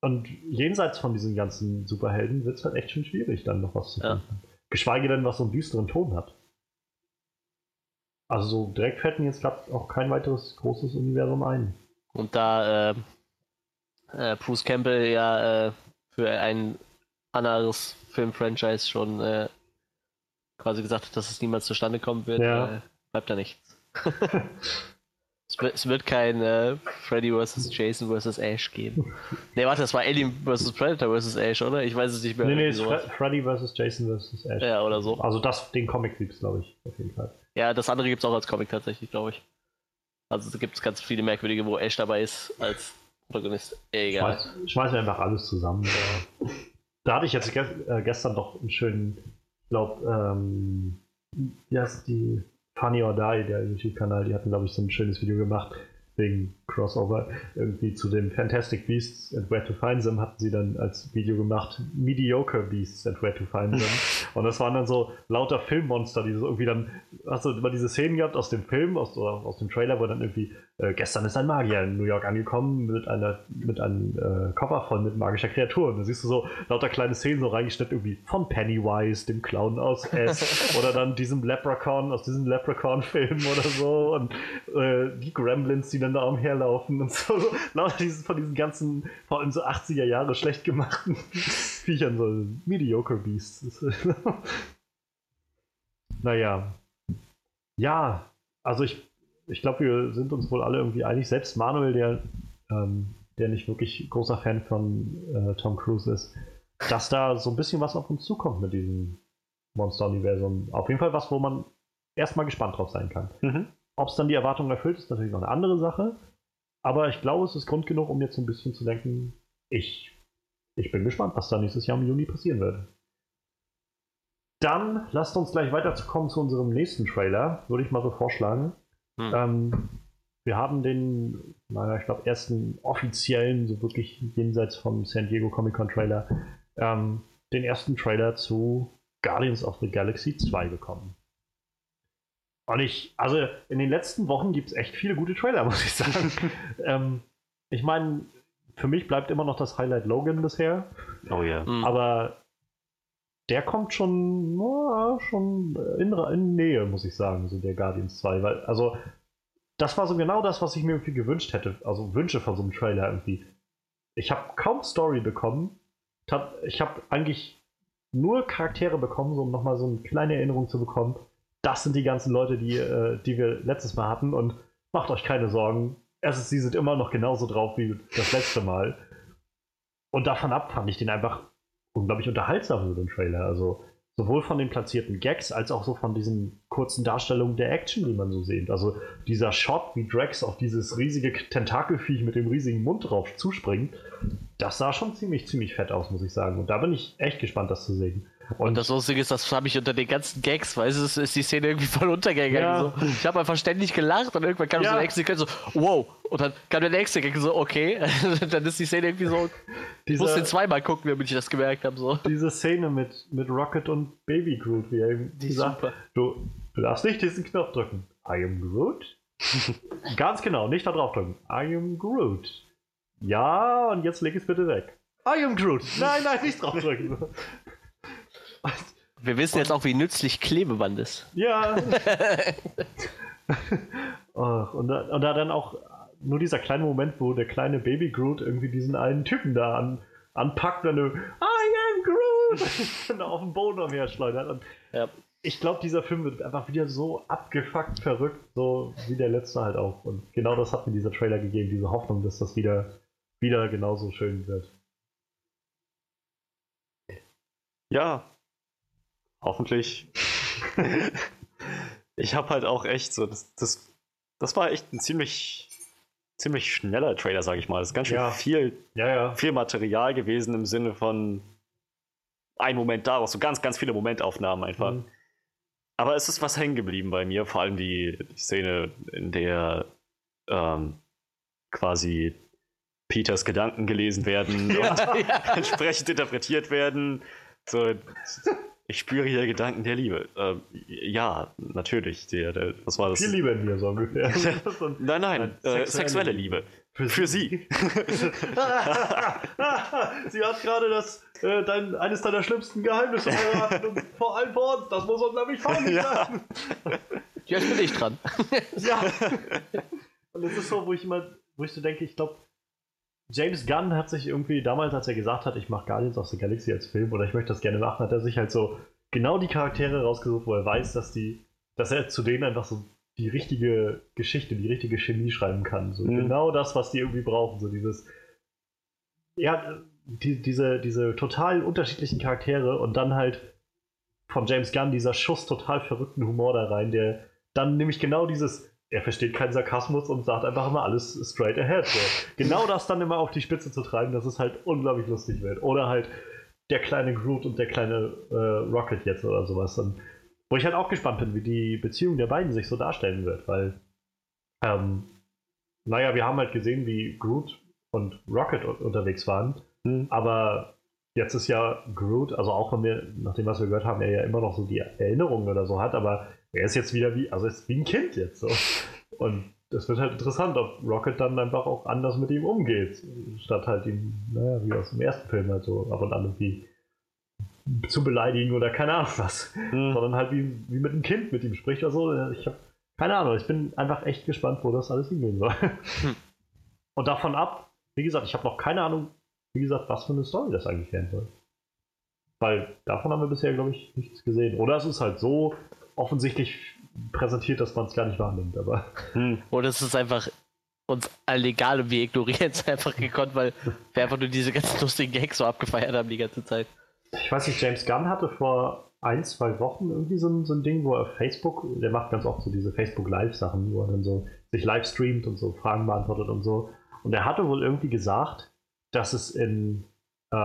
und jenseits von diesen ganzen Superhelden wird es halt echt schon schwierig, dann noch was zu finden. Ja. Geschweige denn, was so einen düsteren Ton hat. Also so direkt fällt mir jetzt gerade auch kein weiteres großes Universum ein. Und da äh, äh, Bruce Campbell ja äh, für ein anderes Filmfranchise schon äh, quasi gesagt hat, dass es niemals zustande kommen wird, ja. Äh, bleibt da nichts. Es wird kein äh, Freddy vs. Jason vs. Ash geben. Ne, warte, das war Alien vs. Predator vs. Ash, oder? Ich weiß es nicht mehr. Nee, nee, es ist Fre Freddy vs. Jason vs. Ash. Ja, oder so. Also das, den Comic gibt es, glaube ich, auf jeden Fall. Ja, das andere gibt es auch als Comic tatsächlich, glaube ich. Also da gibt es ganz viele merkwürdige, wo Ash dabei ist als Protagonist. Egal. Schmeiß, schmeiß einfach alles zusammen. da hatte ich jetzt ge äh, gestern doch einen schönen, ich glaube, ähm, wie die Funny or Die, der YouTube-Kanal, die hatten, glaube ich, so ein schönes Video gemacht wegen Crossover irgendwie zu den Fantastic Beasts and Where to Find Them hatten sie dann als Video gemacht. Mediocre Beasts and Where to Find Them. Und das waren dann so lauter Filmmonster, die so irgendwie dann hast du immer diese Szenen gehabt aus dem Film, aus, aus dem Trailer, wo dann irgendwie äh, gestern ist ein Magier in New York angekommen mit einer mit einem äh, Koffer voll mit magischer Kreatur. Und da siehst du so lauter kleine Szenen so reingeschnitten irgendwie von Pennywise, dem Clown aus S oder dann diesem Leprechaun aus diesem Leprechaun-Film oder so. Und äh, die Gremlins, die dann da umherlaufen und so. Lauter diesen, von diesen ganzen, vor allem so 80er Jahre schlecht gemachten Viechern, so Mediocre Beasts. naja. Ja, also ich, ich glaube, wir sind uns wohl alle irgendwie einig. Selbst Manuel, der, ähm, der nicht wirklich großer Fan von äh, Tom Cruise ist, dass da so ein bisschen was auf uns zukommt mit diesem Monster-Universum. Auf jeden Fall was, wo man erstmal gespannt drauf sein kann. Mhm. Ob es dann die Erwartungen erfüllt, ist natürlich noch eine andere Sache. Aber ich glaube, es ist Grund genug, um jetzt ein bisschen zu denken, ich, ich bin gespannt, was da nächstes Jahr im Juni passieren wird. Dann lasst uns gleich weiterzukommen zu unserem nächsten Trailer, würde ich mal so vorschlagen. Hm. Ähm, wir haben den, naja, ich glaube, ersten offiziellen, so wirklich jenseits vom San Diego Comic Con Trailer, ähm, den ersten Trailer zu Guardians of the Galaxy 2 bekommen. Und ich, also in den letzten Wochen gibt es echt viele gute Trailer, muss ich sagen. ähm, ich meine, für mich bleibt immer noch das Highlight Logan bisher. Oh ja. Mhm. Aber der kommt schon, oh, schon in, in, Nähe, muss ich sagen, so der Guardians 2. Weil, also, das war so genau das, was ich mir irgendwie gewünscht hätte. Also Wünsche von so einem Trailer irgendwie. Ich habe kaum Story bekommen. Ich habe eigentlich nur Charaktere bekommen, so, um nochmal so eine kleine Erinnerung zu bekommen das sind die ganzen Leute, die, äh, die wir letztes Mal hatten und macht euch keine Sorgen. Erstens, sind immer noch genauso drauf wie das letzte Mal. Und davon ab fand ich den einfach unglaublich unterhaltsam, so den Trailer. Also sowohl von den platzierten Gags als auch so von diesen kurzen Darstellungen der Action, die man so sieht. Also dieser Shot, wie Drax auf dieses riesige Tentakelviech mit dem riesigen Mund drauf zuspringt, das sah schon ziemlich, ziemlich fett aus, muss ich sagen. Und da bin ich echt gespannt, das zu sehen. Und, und das Lustige ist, das habe ich unter den ganzen Gags, weißt du, ist die Szene irgendwie voll untergegangen. Ja. So. Ich habe einfach ständig gelacht und irgendwann kam ja. so der nächste Gag so, wow. Und dann kam der nächste Gag so, okay. dann ist die Szene irgendwie so, ich muss den zweimal gucken, damit ich das gemerkt habe. So. Diese Szene mit, mit Rocket und Baby Groot, wie er eben die sagt, super. du, du darfst nicht diesen Knopf drücken. I am Groot? Ganz genau, nicht da drauf drücken. I am Groot. Ja, und jetzt leg es bitte weg. I am Groot. Nein, nein, nicht drauf drücken. Wir wissen jetzt auch, wie nützlich Klebeband ist. Ja. oh, und, da, und da dann auch nur dieser kleine Moment, wo der kleine Baby Groot irgendwie diesen einen Typen da an, anpackt und dann I am Groot und auf den Boden umherschleudert. Und ja. ich glaube, dieser Film wird einfach wieder so abgefuckt verrückt, so wie der letzte halt auch. Und genau das hat mir dieser Trailer gegeben, diese Hoffnung, dass das wieder, wieder genauso schön wird. Ja, hoffentlich. ich habe halt auch echt so, das, das, das war echt ein ziemlich ziemlich schneller Trailer, sage ich mal. Es ist ganz schön Ja. viel, Ja, ja. viel Material gewesen im Sinne von ein Moment daraus, so ganz, ganz viele Momentaufnahmen einfach. Mhm. Aber es ist was hängen geblieben bei mir, vor allem die, die Szene, in der ähm, quasi Peters Gedanken gelesen werden und entsprechend interpretiert werden. So, ich spüre hier Gedanken der Liebe. Ähm, ja, natürlich. Der, der, was war das? Viel Liebe in mir, so ungefähr. Nein, nein, Nein, äh, sexuelle sexuelle Liebe. Liebe. Für, sie. Sie hat gerade das, äh, dein, eines deiner schlimmsten Geheimnisse verraten und vor allem vor uns. Das muss uns nämlich peinlich Ja. Jetzt bin ich dran. Ja. Und es ist so, wo ich immer, wo ich so denke, ich glaube, James Gunn hat sich irgendwie damals, als er gesagt hat, ich mache Guardians of the Galaxy als Film oder ich möchte das gerne machen, hat er sich halt so genau die Charaktere rausgesucht, wo er weiß, dass die, dass er zu denen einfach so die richtige Geschichte, die richtige Chemie schreiben kann. So Mhm. genau das, was die irgendwie brauchen. So dieses, ja, die, diese, diese total unterschiedlichen Charaktere und dann halt von James Gunn dieser Schuss total verrückten Humor da rein, der dann nämlich genau dieses, er versteht keinen Sarkasmus und sagt einfach immer alles straight ahead. So. Genau das dann immer auf die Spitze zu treiben, dass es halt unglaublich lustig wird. Oder halt der kleine Groot und der kleine äh, Rocket jetzt oder sowas. Und wo ich halt auch gespannt bin, wie die Beziehung der beiden sich so darstellen wird, weil, ähm, naja, wir haben halt gesehen, wie Groot und Rocket unterwegs waren, Hm. aber jetzt ist ja Groot, also auch wenn wir, nach dem, was wir gehört haben, er ja immer noch so die Erinnerungen oder so hat, aber er ist jetzt wieder wie, also ist wie ein Kind jetzt so. Und das wird halt interessant, ob Rocket dann einfach auch anders mit ihm umgeht, statt halt ihn, naja, wie aus dem ersten Film halt so ab und an irgendwie zu beleidigen oder keine Ahnung was, Hm. sondern halt wie, wie mit einem Kind mit ihm spricht oder so. Ich habe keine Ahnung, ich bin einfach echt gespannt, wo das alles hingehen soll. Und davon ab, wie gesagt, ich habe noch keine Ahnung, wie gesagt, was für eine Story das eigentlich werden soll. Weil davon haben wir bisher, glaube ich, nichts gesehen. Oder es ist halt so offensichtlich präsentiert, dass man es gar nicht wahrnimmt. Aber Hm. Oder es ist einfach uns allen egal und wir ignorieren es einfach gekonnt, weil wir einfach nur diese ganzen lustigen Gags so abgefeiert haben die ganze Zeit. ich weiß nicht, James Gunn hatte vor ein, zwei Wochen irgendwie so ein, so ein Ding, wo er auf Facebook, der macht ganz oft so diese Facebook-Live-Sachen, wo er dann so sich live streamt und so Fragen beantwortet und so. Und er hatte wohl irgendwie gesagt, dass es in, äh,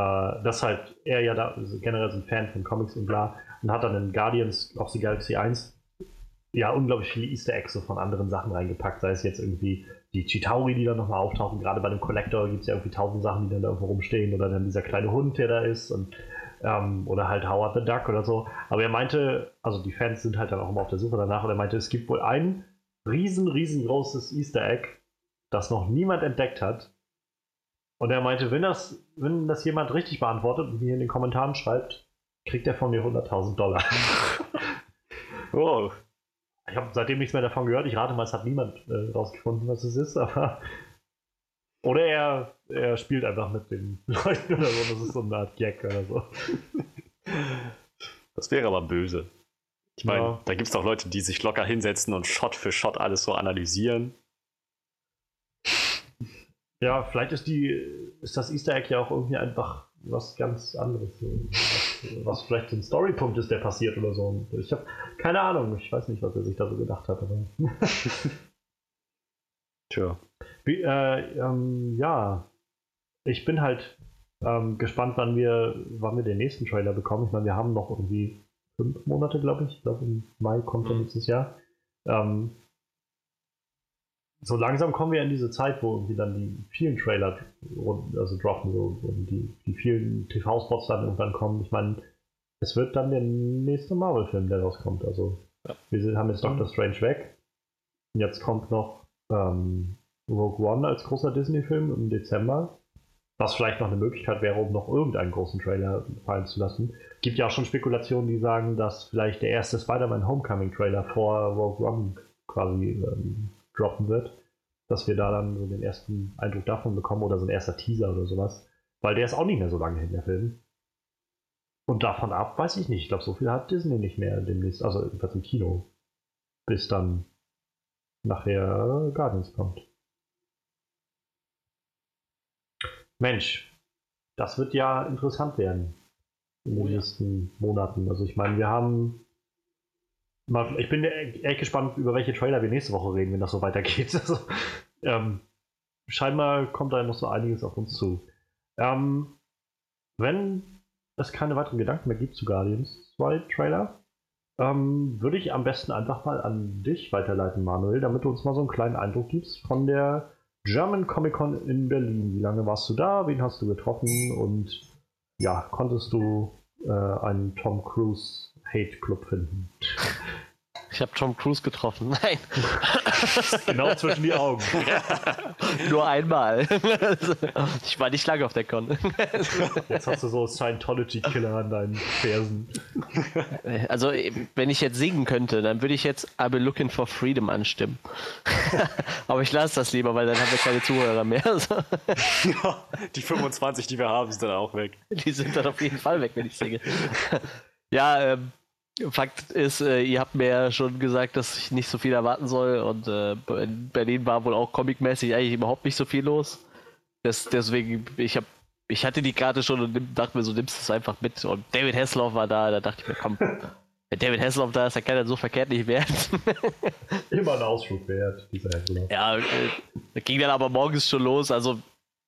dass halt er ja da also generell so ein Fan von Comics und bla und hat dann in Guardians of the Galaxy 1 ja unglaublich viele Easter Eggs so von anderen Sachen reingepackt, sei es jetzt irgendwie die Chitauri, die dann nochmal auftauchen, gerade bei dem Collector gibt es ja irgendwie tausend Sachen, die dann da irgendwo rumstehen oder dann dieser kleine Hund, der da ist und ähm, oder halt Howard the Duck oder so. Aber er meinte, also die Fans sind halt dann auch immer auf der Suche danach und er meinte, es gibt wohl ein riesen, riesengroßes Easter Egg, das noch niemand entdeckt hat. Und er meinte, wenn das, wenn das jemand richtig beantwortet und mir in den Kommentaren schreibt, kriegt er von mir 100.000 Dollar. Oh, Ich habe seitdem nichts mehr davon gehört. Ich rate mal, es hat niemand äh, rausgefunden, was es ist, aber. Oder er, er spielt einfach mit den Leuten oder so. Das ist so eine Art Gag oder so. das wäre aber böse. Ich meine, Ja. da gibt es doch Leute, die sich locker hinsetzen und Shot für Shot alles so analysieren. Ja, vielleicht ist die, ist das Easter Egg ja auch irgendwie einfach was ganz anderes. Was, was vielleicht so ein Storypunkt ist, der passiert oder so. Ich habe keine Ahnung. Ich weiß nicht, was er sich da so gedacht hat. Tja. Wie, äh, ähm, ja, ich bin halt ähm, gespannt, wann wir, wann wir den nächsten Trailer bekommen. Ich meine, wir haben noch irgendwie fünf Monate, glaube ich. Ich glaube, im Mai kommt dann Mhm. nächstes Jahr. Ähm, so langsam kommen wir in diese Zeit, wo irgendwie dann die vielen Trailer also droppen, so, und die, die vielen TV-Spots dann irgendwann kommen. Ich meine, es wird dann der nächste Marvel-Film, der rauskommt. Also, Ja. wir haben jetzt Doctor Strange weg. Und Jetzt kommt noch ähm, Rogue One als großer Disney-Film im Dezember. Was vielleicht noch eine Möglichkeit wäre, um noch irgendeinen großen Trailer fallen zu lassen. Gibt ja auch schon Spekulationen, die sagen, dass vielleicht der erste Spider-Man Homecoming-Trailer vor Rogue One quasi ähm, droppen wird. Dass wir da dann so den ersten Eindruck davon bekommen oder so ein erster Teaser oder sowas. Weil der ist auch nicht mehr so lange hin, der Film. Und davon ab weiß ich nicht. Ich glaube, so viel hat Disney nicht mehr demnächst, also jedenfalls im Kino. Bis dann nachher Guardians kommt. Mensch, das wird ja interessant werden in den Oh nächsten Monaten. Also ich meine, wir haben ich bin echt gespannt, über welche Trailer wir nächste Woche reden, wenn das so weitergeht. Also, ähm, scheinbar kommt da noch so einiges auf uns zu. Ähm, wenn es keine weiteren Gedanken mehr gibt zu Guardians 2 Trailer, ähm, würde ich am besten einfach mal an dich weiterleiten, Manuel, damit du uns mal so einen kleinen Eindruck gibst von der German Comic Con in Berlin. Wie lange warst du da? Wen hast du getroffen? Und ja, konntest du äh, einen Tom Cruise Hate Club finden? Ich habe Tom Cruise getroffen. Nein. genau zwischen die Augen. Nur einmal. ich war nicht lange auf der Con. Jetzt hast du so Scientology-Killer an deinen Fersen. Also, wenn ich jetzt singen könnte, dann würde ich jetzt I'll be looking for freedom anstimmen. Aber ich lasse das lieber, weil dann haben wir keine Zuhörer mehr. ja, die 25, die wir haben, sind dann auch weg. Die sind dann auf jeden Fall weg, wenn ich singe. Ja, ähm, Fakt ist, äh, ihr habt mir ja schon gesagt, dass ich nicht so viel erwarten soll und äh, in Berlin war wohl auch comicmäßig eigentlich überhaupt nicht so viel los. Das, deswegen, ich habe ich hatte die Karte schon und dachte mir so, nimmst du es einfach mit. Und David Hasselhoff war da, da dachte ich mir, komm, wenn David Hasselhoff da ist, dann kann er so verkehrt nicht werden. Immer ein Ausflug wert, dieser Hasselhoff. Ja, äh, ging dann aber morgens schon los. Also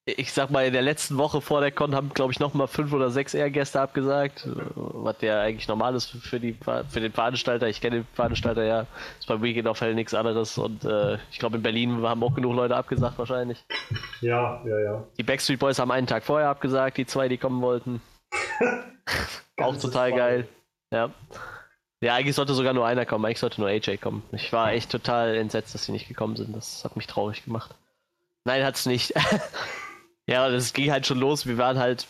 ich sag mal, in der letzten Woche vor der Con haben, glaube ich, nochmal fünf oder sechs Ehrgäste abgesagt, was ja eigentlich normal ist für, die, für den Veranstalter. Ich kenne den Veranstalter ja, ist beim Weekend auf Hell nichts anderes und äh, ich glaube, in Berlin haben auch genug Leute abgesagt wahrscheinlich. Ja, ja, ja. Die Backstreet Boys haben einen Tag vorher abgesagt, die zwei, die kommen wollten. auch total geil. Ja. Ja, eigentlich sollte sogar nur einer kommen, eigentlich sollte nur AJ kommen. Ich war echt total entsetzt, dass sie nicht gekommen sind. Das hat mich traurig gemacht. Nein, hat's nicht. Ja, das ging halt schon los. Wir waren halt,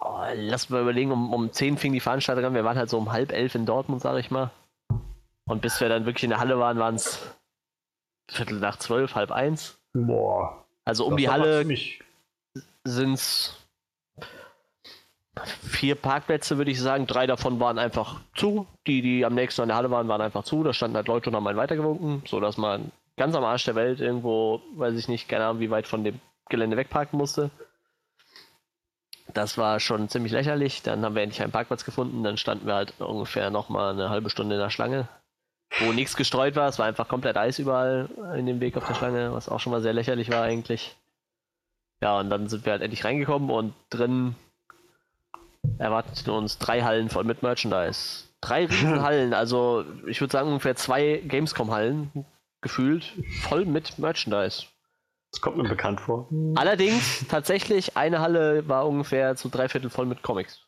oh, lass mal überlegen, um, um 10 fing die Veranstaltung an. Wir waren halt so um halb elf in Dortmund, sag ich mal. Und bis wir dann wirklich in der Halle waren, waren es Viertel nach zwölf, halb eins. Boah. Also um die Halle sind es vier Parkplätze, würde ich sagen. Drei davon waren einfach zu. Die, die am nächsten an der Halle waren, waren einfach zu. Da standen halt Leute und haben einen weitergewunken, sodass man ganz am Arsch der Welt irgendwo, weiß ich nicht, keine Ahnung, wie weit von dem Gelände wegparken musste. Das war schon ziemlich lächerlich. Dann haben wir endlich einen Parkplatz gefunden. Dann standen wir halt ungefähr nochmal eine halbe Stunde in der Schlange, wo nichts gestreut war. Es war einfach komplett Eis überall in dem Weg auf der Schlange, was auch schon mal sehr lächerlich war eigentlich. Ja, und dann sind wir halt endlich reingekommen und drin erwarteten uns drei Hallen voll mit Merchandise. Drei Riesenhallen, also ich würde sagen ungefähr zwei Gamescom-Hallen gefühlt voll mit Merchandise. Das kommt mir bekannt vor. Allerdings, tatsächlich, eine Halle war ungefähr zu drei Viertel voll mit Comics.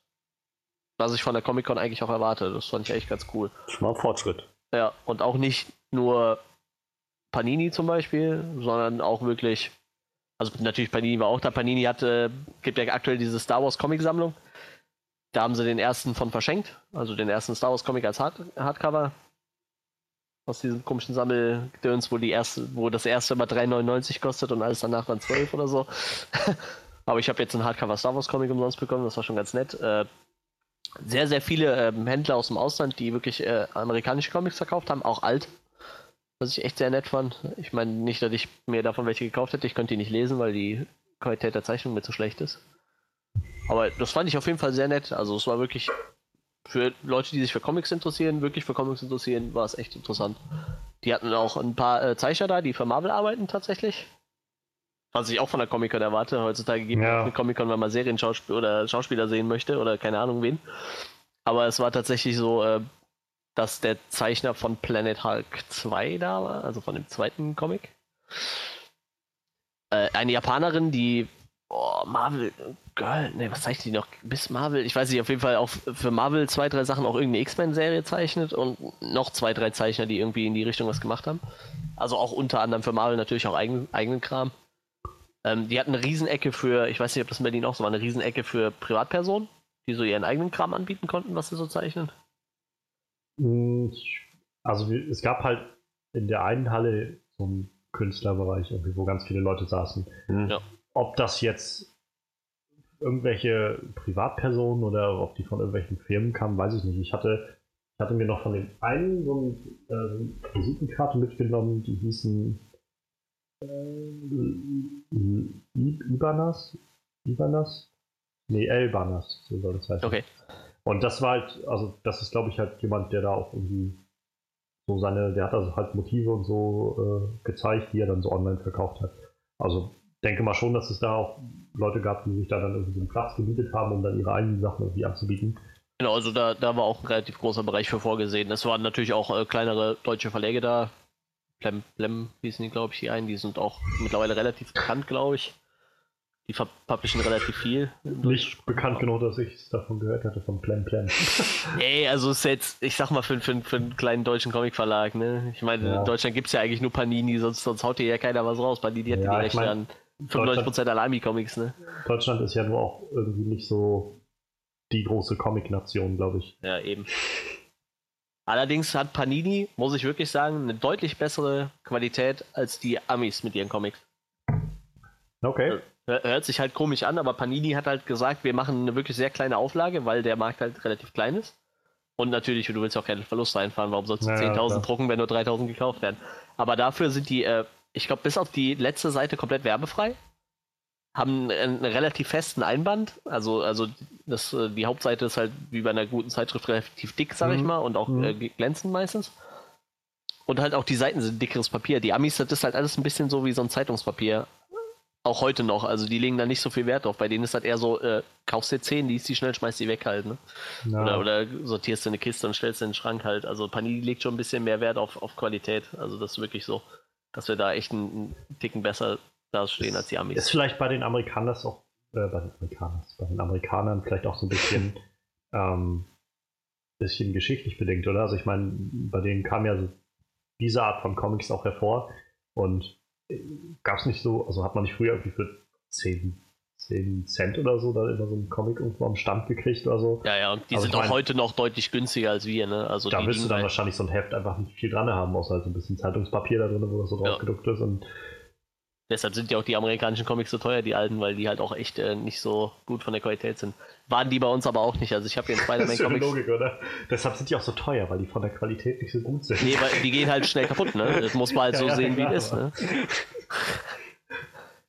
Was ich von der Comic-Con eigentlich auch erwarte. Das fand ich echt ganz cool. Schon mal ein Fortschritt. Ja, und auch nicht nur Panini zum Beispiel, sondern auch wirklich. Also natürlich Panini war auch da. Panini hat, äh, gibt ja aktuell diese Star Wars Comic-Sammlung. Da haben sie den ersten von verschenkt, also den ersten Star Wars Comic als Hard Hardcover aus diesem komischen Sammeldöns, wo die erste, wo das erste immer 3,99 kostet und alles danach dann 12 oder so. Aber ich habe jetzt einen Hardcover Star Wars Comic umsonst bekommen, das war schon ganz nett. Äh, sehr, sehr viele ähm, Händler aus dem Ausland, die wirklich äh, amerikanische Comics verkauft haben, auch alt. Was ich echt sehr nett fand. Ich meine nicht, dass ich mir davon welche gekauft hätte, ich könnte die nicht lesen, weil die Qualität der Zeichnung mir zu schlecht ist. Aber das fand ich auf jeden Fall sehr nett. Also es war wirklich für Leute, die sich für Comics interessieren, wirklich für Comics interessieren, war es echt interessant. Die hatten auch ein paar äh, Zeichner da, die für Marvel arbeiten tatsächlich. Was ich auch von der Comic-Con erwarte. Heutzutage gibt es ja. eine Comic-Con, wenn man Serienschauspieler oder Schauspieler sehen möchte oder keine Ahnung wen. Aber es war tatsächlich so, äh, dass der Zeichner von Planet Hulk 2 da war, also von dem zweiten Comic. Äh, eine Japanerin, die oh, Marvel Girl, ne, was zeichnet die noch? Bis Marvel, ich weiß nicht, auf jeden Fall auch für Marvel zwei, drei Sachen auch irgendeine X-Men-Serie zeichnet und noch zwei, drei Zeichner, die irgendwie in die Richtung was gemacht haben. Also auch unter anderem für Marvel natürlich auch eigen, eigenen Kram. Ähm, die hatten eine Riesenecke für, ich weiß nicht, ob das in Berlin auch so war, eine Riesenecke für Privatpersonen, die so ihren eigenen Kram anbieten konnten, was sie so zeichnen. Hm, also es gab halt in der einen Halle so einen Künstlerbereich, wo ganz viele Leute saßen. Ja. Ob das jetzt irgendwelche Privatpersonen oder ob die von irgendwelchen Firmen kamen, weiß ich nicht. Ich hatte, ich hatte mir noch von dem einen so eine äh, Visitenkarte mitgenommen, die hießen äh, Ibanas? Ibanas? Nee, Elbanas, so soll das heißen. Okay. Und das war halt, also das ist glaube ich halt jemand, der da auch irgendwie so seine, der hat also halt Motive und so äh, gezeigt, die er dann so online verkauft hat. Also denke mal schon, dass es da auch Leute gab, die sich da dann irgendwie so einen Platz gemietet haben, um dann ihre eigenen Sachen irgendwie anzubieten. Genau, also da, da war auch ein relativ großer Bereich für vorgesehen. Es waren natürlich auch äh, kleinere deutsche Verläge da. Plem, Plem hießen die, glaube ich, die einen. Die sind auch mittlerweile relativ bekannt, glaube ich. Die verpublishen relativ viel. Nicht bekannt genug, dass ich es davon gehört hatte, von Plem Plem. Ey, also ist jetzt, ich sag mal, für, für, für einen kleinen deutschen Comicverlag, ne? Ich meine, Ja. in Deutschland gibt es ja eigentlich nur Panini, sonst, sonst haut hier ja keiner was raus. Panini hat Ja, die ich Rechte mein, an 95% aller Ami-Comics, ne? Deutschland ist ja nur auch irgendwie nicht so die große Comic-Nation, glaube ich. Ja, eben. Allerdings hat Panini, muss ich wirklich sagen, eine deutlich bessere Qualität als die Amis mit ihren Comics. Okay. Hör- Hört sich halt komisch an, aber Panini hat halt gesagt, wir machen eine wirklich sehr kleine Auflage, weil der Markt halt relativ klein ist. Und natürlich, du willst auch keine Verluste einfahren, warum sollst du Ja, ja, 10.000 klar. drucken, wenn nur 3.000 gekauft werden? Aber dafür sind die, äh, ich glaube, bis auf die letzte Seite komplett werbefrei. Haben einen, einen relativ festen Einband. Also, also das, äh, die Hauptseite ist halt wie bei einer guten Zeitschrift relativ dick, sag ich Mhm. mal, und auch Mhm. äh, glänzend meistens. Und halt auch die Seiten sind dickeres Papier. Die Amis, das ist halt alles ein bisschen so wie so ein Zeitungspapier. Auch heute noch. Also die legen da nicht so viel Wert drauf. Bei denen ist das eher so, äh, kaufst dir 10, liest die schnell, schmeißt die weg halt. Ne? Ja. Oder, oder sortierst du eine Kiste und stellst sie in den Schrank halt. Also Panini legt schon ein bisschen mehr Wert auf, auf Qualität. Also das ist wirklich so, dass wir da echt einen, einen Ticken besser dastehen als die Amis. Ist vielleicht bei den Amerikanern auch, äh, bei den Amerikanern, bei den Amerikanern vielleicht auch so ein bisschen, ähm, bisschen geschichtlich bedingt, oder? Also ich meine, bei denen kam ja so diese Art von Comics auch hervor und gab es nicht so, also hat man nicht früher irgendwie für 10, 10 Cent oder so da immer so einen Comic irgendwo am Stand gekriegt oder so? Ja, ja, und die Aber sind ich auch mein- heute noch deutlich günstiger als wir, ne? Also da die wirst du liegen dann bei- wahrscheinlich so ein Heft einfach nicht viel dran haben, außer halt so ein bisschen Zeitungspapier da drin, wo das so drauf Ja. gedruckt ist und Deshalb sind ja auch die amerikanischen Comics so teuer, die alten, weil die halt auch echt äh, nicht so gut von der Qualität sind. Waren die bei uns aber auch nicht. Also ich habe hier einen das ist ja eine Spider-Man-Comics. Logik, oder? Deshalb sind die auch so teuer, weil die von der Qualität nicht so gut sind. Nee, weil die gehen halt schnell kaputt, ne? Das muss man halt Ja, so ja, sehen, wie klar, es ist, ne?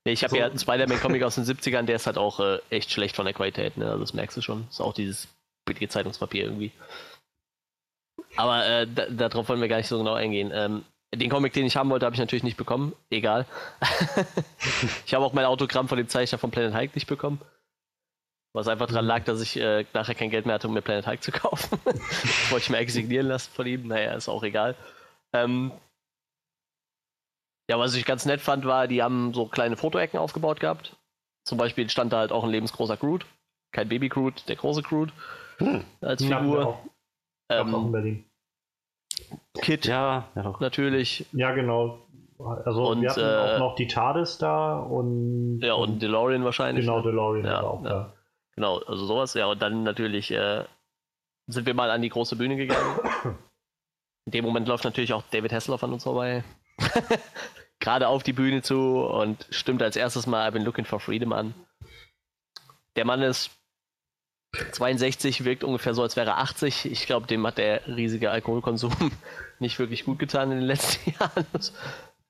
Nee, ich habe So. ja einen Spider-Man-Comic aus den 70ern, der ist halt auch äh, echt schlecht von der Qualität, ne? Also das merkst du schon. Ist auch dieses billige Zeitungspapier irgendwie. Aber äh, da, darauf wollen wir gar nicht so genau eingehen. Ähm, den Comic, den ich haben wollte, habe ich natürlich nicht bekommen. Egal. ich habe auch mein Autogramm von dem Zeichner von Planet Hike nicht bekommen. Was einfach daran lag, dass ich äh, nachher kein Geld mehr hatte, um mir Planet Hike zu kaufen. Wollte ich mir signieren lassen von ihm. Naja, ist auch egal. Ähm, ja, was ich ganz nett fand, war, die haben so kleine Fotoecken aufgebaut gehabt. Zum Beispiel stand da halt auch ein lebensgroßer Groot. Kein Baby Groot, der große Groot. Hm. Als Ja, Figur. auch, ähm, auch in Berlin. Kid Ja, ja doch. natürlich. Ja, genau. Also Und, wir hatten äh, auch noch die TARDIS da und Ja, und DeLorean wahrscheinlich. genau ne? DeLorean Ja, war auch ja. da. Genau, also sowas. Ja, und dann natürlich äh, sind wir mal an die große Bühne gegangen. In dem Moment läuft natürlich auch David Hasselhoff an uns vorbei. Gerade auf die Bühne zu und stimmt als erstes mal I've been looking for freedom an. Der Mann ist 62, wirkt ungefähr so, als wäre er 80. Ich glaube, dem hat der riesige Alkoholkonsum nicht wirklich gut getan in den letzten Jahren.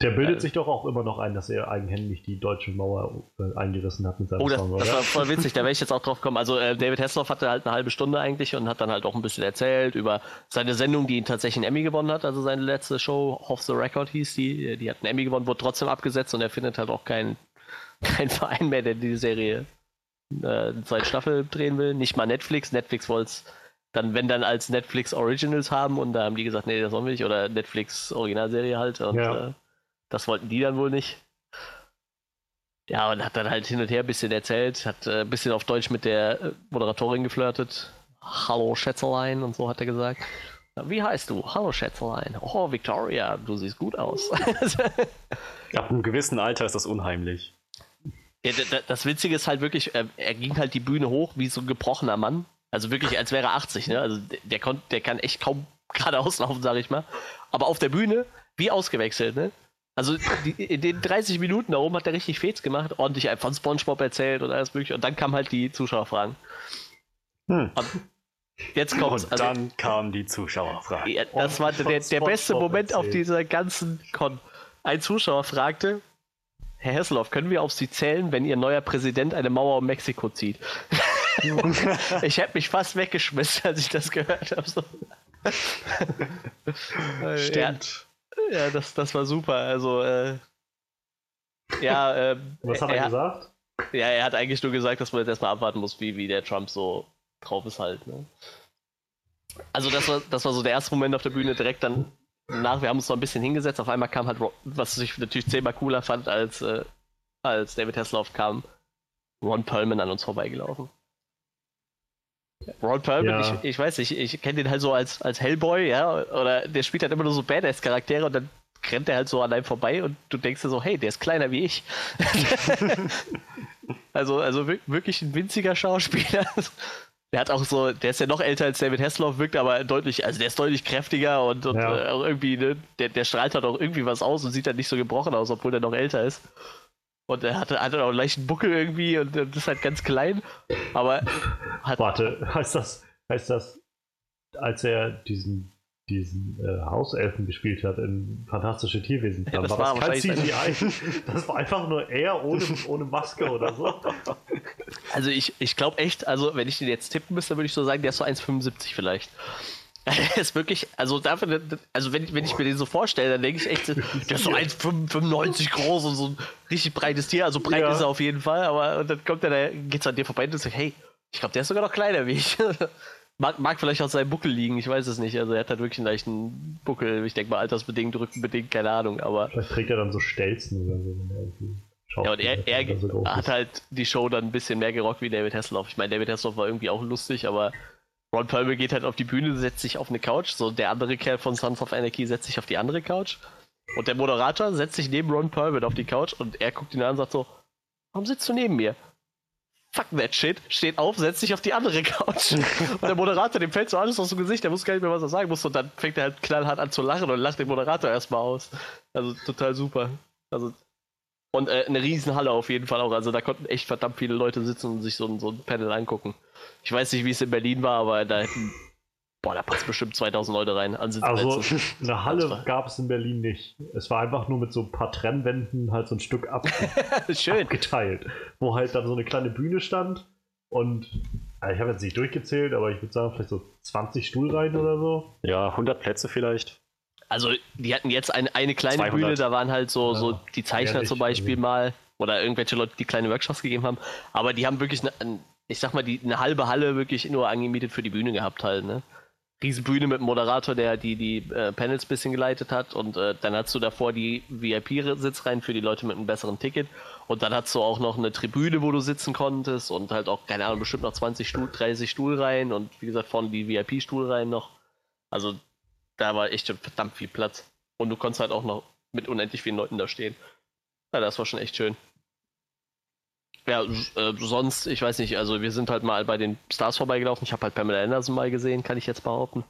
Der bildet Äh, sich doch auch immer noch ein, dass er eigenhändig die deutsche Mauer äh, eingerissen hat mit seinem Oh, das, Song, das oder? war voll witzig, da wäre ich jetzt auch drauf gekommen. Also äh, David Hasselhoff hatte halt eine halbe Stunde eigentlich und hat dann halt auch ein bisschen erzählt über seine Sendung, die ihn tatsächlich einen Emmy gewonnen hat. Also seine letzte Show, Off the Record hieß die. Die hat einen Emmy gewonnen, wurde trotzdem abgesetzt und er findet halt auch keinen kein Verein mehr, der die Serie äh, zweite Staffel drehen will. Nicht mal Netflix. Netflix wollte es dann, wenn dann als Netflix Originals haben und da haben die gesagt, nee, das wollen wir nicht. Oder Netflix Originalserie halt. Und Ja. äh, das wollten die dann wohl nicht. Ja, und hat dann halt hin und her ein bisschen erzählt, hat äh, ein bisschen auf Deutsch mit der äh, Moderatorin geflirtet. Hallo Schätzelein und so hat er gesagt. Wie heißt du? Hallo Schätzelein. Oh, Victoria, du siehst gut aus. Ab einem gewissen Alter ist das unheimlich. Ja, das Witzige ist halt wirklich, er ging halt die Bühne hoch wie so ein gebrochener Mann. Also wirklich, als wäre er 80, ne? Also der, konnt, der kann echt kaum geradeaus laufen, sag ich mal. Aber auf der Bühne, wie ausgewechselt, ne? Also die, in den 30 Minuten da oben hat er richtig Fets gemacht, ordentlich einfach von Spongebob erzählt und alles mögliche. Und dann kamen halt die Zuschauerfragen. Hm. Und jetzt kommt's. Und Also, dann kam die Zuschauerfrage. ja, das war der, der beste Moment auf erzählt. dieser ganzen Con. Ein Zuschauer fragte, Herr Hesselhoff, können wir auf Sie zählen, wenn Ihr neuer Präsident eine Mauer um Mexiko zieht? ich hätte mich fast weggeschmissen, als ich das gehört habe. Stimmt. Ja, das, das war super. Also, äh, Ja, ähm, Was hat er, er, gesagt? Ja, er hat eigentlich nur gesagt, dass man jetzt erstmal abwarten muss, wie, wie der Trump so drauf ist halt. Ne? Also das war, das war so der erste Moment auf der Bühne, direkt dann nach, wir haben uns so ein bisschen hingesetzt, auf einmal kam halt, was ich natürlich zehnmal cooler fand, als, äh, als David Hasselhoff kam, Ron Perlman an uns vorbeigelaufen. Ron Perlman, Ja. ich, ich weiß nicht, ich kenne den halt so als, als Hellboy, ja, oder der spielt halt immer nur so Badass-Charaktere und dann rennt er halt so an einem vorbei und du denkst dir so, hey, der ist kleiner wie ich. also, also wir- wirklich ein winziger Schauspieler. Der hat auch so, der ist ja noch älter als David Hasselhoff, wirkt aber deutlich, also der ist deutlich kräftiger und, und Ja. äh, auch irgendwie, ne, der, der strahlt halt auch irgendwie was aus und sieht dann nicht so gebrochen aus, obwohl er noch älter ist. Und er hatte, hatte auch einen leichten Buckel irgendwie und, und ist halt ganz klein. Aber hat, Warte, heißt das, heißt das, als er diesen, diesen äh, Hauselfen gespielt hat in Fantastische Tierwesen, Ja, das war war das kein CGI. Das war einfach nur er ohne, ohne Maske oder so. Also ich, ich glaube echt, also wenn ich den jetzt tippen müsste, würde ich so sagen, der ist so 1,75 vielleicht. Der ist wirklich, also dafür, also wenn, wenn ich mir den so vorstelle, dann denke ich echt, der ist so 1,95 groß und so ein richtig breites Tier. Also breit Ja. ist er auf jeden Fall, aber und dann kommt er, da geht's an dir vorbei und du sagst, hey, ich glaube, der ist sogar noch kleiner wie ich. Mag, mag vielleicht auch seinem Buckel liegen, ich weiß es nicht. Also er hat halt wirklich einen leichten Buckel, ich denke mal altersbedingt, rückenbedingt, keine Ahnung, aber Vielleicht trägt er dann so Stelzen oder so. wenn er irgendwie ja, und er, er so hat halt die Show dann ein bisschen mehr gerockt wie David Hasselhoff. Ich meine, David Hasselhoff war irgendwie auch lustig, aber Ron Perlman geht halt auf die Bühne, setzt sich auf eine Couch. So der andere Kerl von Sons of Anarchy setzt sich auf die andere Couch. Und der Moderator setzt sich neben Ron Perlman auf die Couch und er guckt ihn an und sagt so, warum sitzt du neben mir? Fuck that shit, steht auf, setzt sich auf die andere Couch. und der Moderator, dem fällt so alles aus dem Gesicht, der wusste gar nicht mehr, was er sagen muss. Und dann fängt er halt knallhart an zu lachen und lacht den Moderator erstmal aus. Also total super. Also und äh, eine Riesenhalle auf jeden Fall auch. Also da konnten echt verdammt viele Leute sitzen und sich so, so ein Panel angucken. Ich weiß nicht, wie es in Berlin war, aber da hätten, boah, da passt bestimmt 2000 Leute rein an Also eine Halle gab es in Berlin nicht. Es war einfach nur mit so ein paar Trennwänden halt so ein Stück ab Schön. abgeteilt, wo halt dann so eine kleine Bühne stand und also ich habe jetzt nicht durchgezählt, aber ich würde sagen vielleicht so 20 Stuhlreihen oder so. Ja, 100 Plätze vielleicht. Also die hatten jetzt eine, eine kleine 200. Bühne, da waren halt so, Ja, so die Zeichner ehrlich, zum Beispiel also- mal oder irgendwelche Leute, die kleine Workshops gegeben haben. Aber die haben wirklich, eine, ein- ich sag mal, die, eine halbe Halle wirklich nur angemietet für die Bühne gehabt halt, ne? Riesenbühne mit einem Moderator, der die, die äh, Panels ein bisschen geleitet hat und äh, dann hast du davor die VIP-Sitzreihen für die Leute mit einem besseren Ticket und dann hast du auch noch eine Tribüne, wo du sitzen konntest und halt auch, keine Ahnung, bestimmt noch 20 Stuhl, 30 Stuhlreihen und wie gesagt vorne die VIP-Stuhlreihen noch. Also da war echt verdammt viel Platz. Und du konntest halt auch noch mit unendlich vielen Leuten da stehen. Ja, das war schon echt schön. Ja, äh, sonst, ich weiß nicht, also wir sind halt mal bei den Stars vorbeigelaufen. Ich habe halt Pamela Anderson mal gesehen, kann ich jetzt behaupten.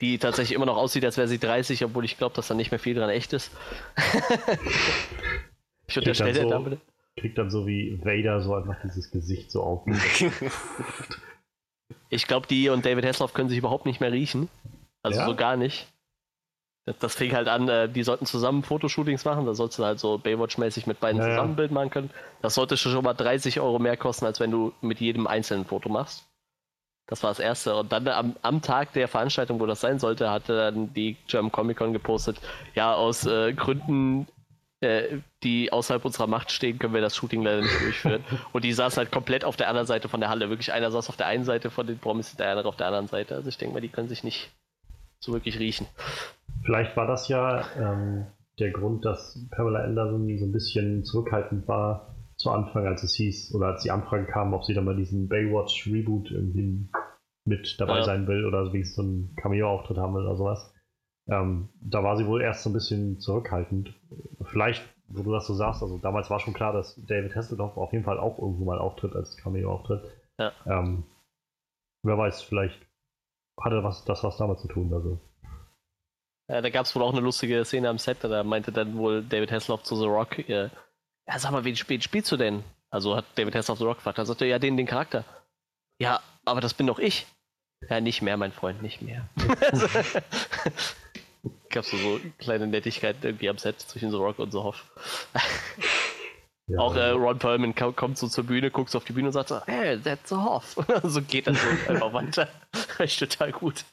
Die tatsächlich immer noch aussieht, als wäre sie 30, obwohl ich glaube, dass da nicht mehr viel dran echt ist. ich unterstelle so- Dame. Kriegt dann so wie Vader so einfach dieses Gesicht so auf. Ich glaube, die und David Hasselhoff können sich überhaupt nicht mehr riechen. Also Ja? so gar nicht. Das, fing halt an, äh, die sollten zusammen Fotoshootings machen, da sollst du halt so Baywatch-mäßig mit beiden ja. zusammen ein Bild machen können. Das sollte schon mal 30 Euro mehr kosten, als wenn du mit jedem einzelnen Foto machst. Das war das erste. Und dann am, am Tag der Veranstaltung, wo das sein sollte, hatte dann die German Comic Con gepostet, ja, aus äh, Gründen, äh, die außerhalb unserer Macht stehen, können wir das Shooting leider nicht durchführen. Und die saßen halt komplett auf der anderen Seite von der Halle. Wirklich einer saß auf der einen Seite von den Promis, der andere auf der anderen Seite. Also ich denke mal, die können sich nicht so wirklich riechen. Vielleicht war das ja ähm, der Grund, dass Pamela Anderson so ein bisschen zurückhaltend war zu Anfang, als es hieß, oder als die Anfrage kam, ob sie dann mal diesen Baywatch-Reboot irgendwie mit dabei Ja. sein will oder wenigstens so einen Cameo-Auftritt haben will oder sowas. Ähm, da war sie wohl erst so ein bisschen zurückhaltend. Vielleicht, wo du das so sagst, also damals war schon klar, dass David Hasselhoff auf jeden Fall auch irgendwo mal auftritt als Cameo-Auftritt. Ja. Ähm, wer weiß, vielleicht hatte was, das was damit zu tun. Also. Ja, da gab es wohl auch eine lustige Szene am Set, da meinte dann wohl David Hasselhoff zu The Rock, äh, ja, sag mal, wen, wen spielst du denn? Also hat David Hasselhoff The Rock gefragt, da sagte er, ja, den, den Charakter. Ja, aber das bin doch ich. Ja, nicht mehr, mein Freund, nicht mehr. Gab so, so kleine Nettigkeiten irgendwie am Set zwischen The Rock und The Hoff. Ja, Auch äh, Ron Perlman ko- kommt so zur Bühne, guckt so auf die Bühne und sagt so, hey, that's The Hoff. so geht das so einfach weiter. Echt total gut.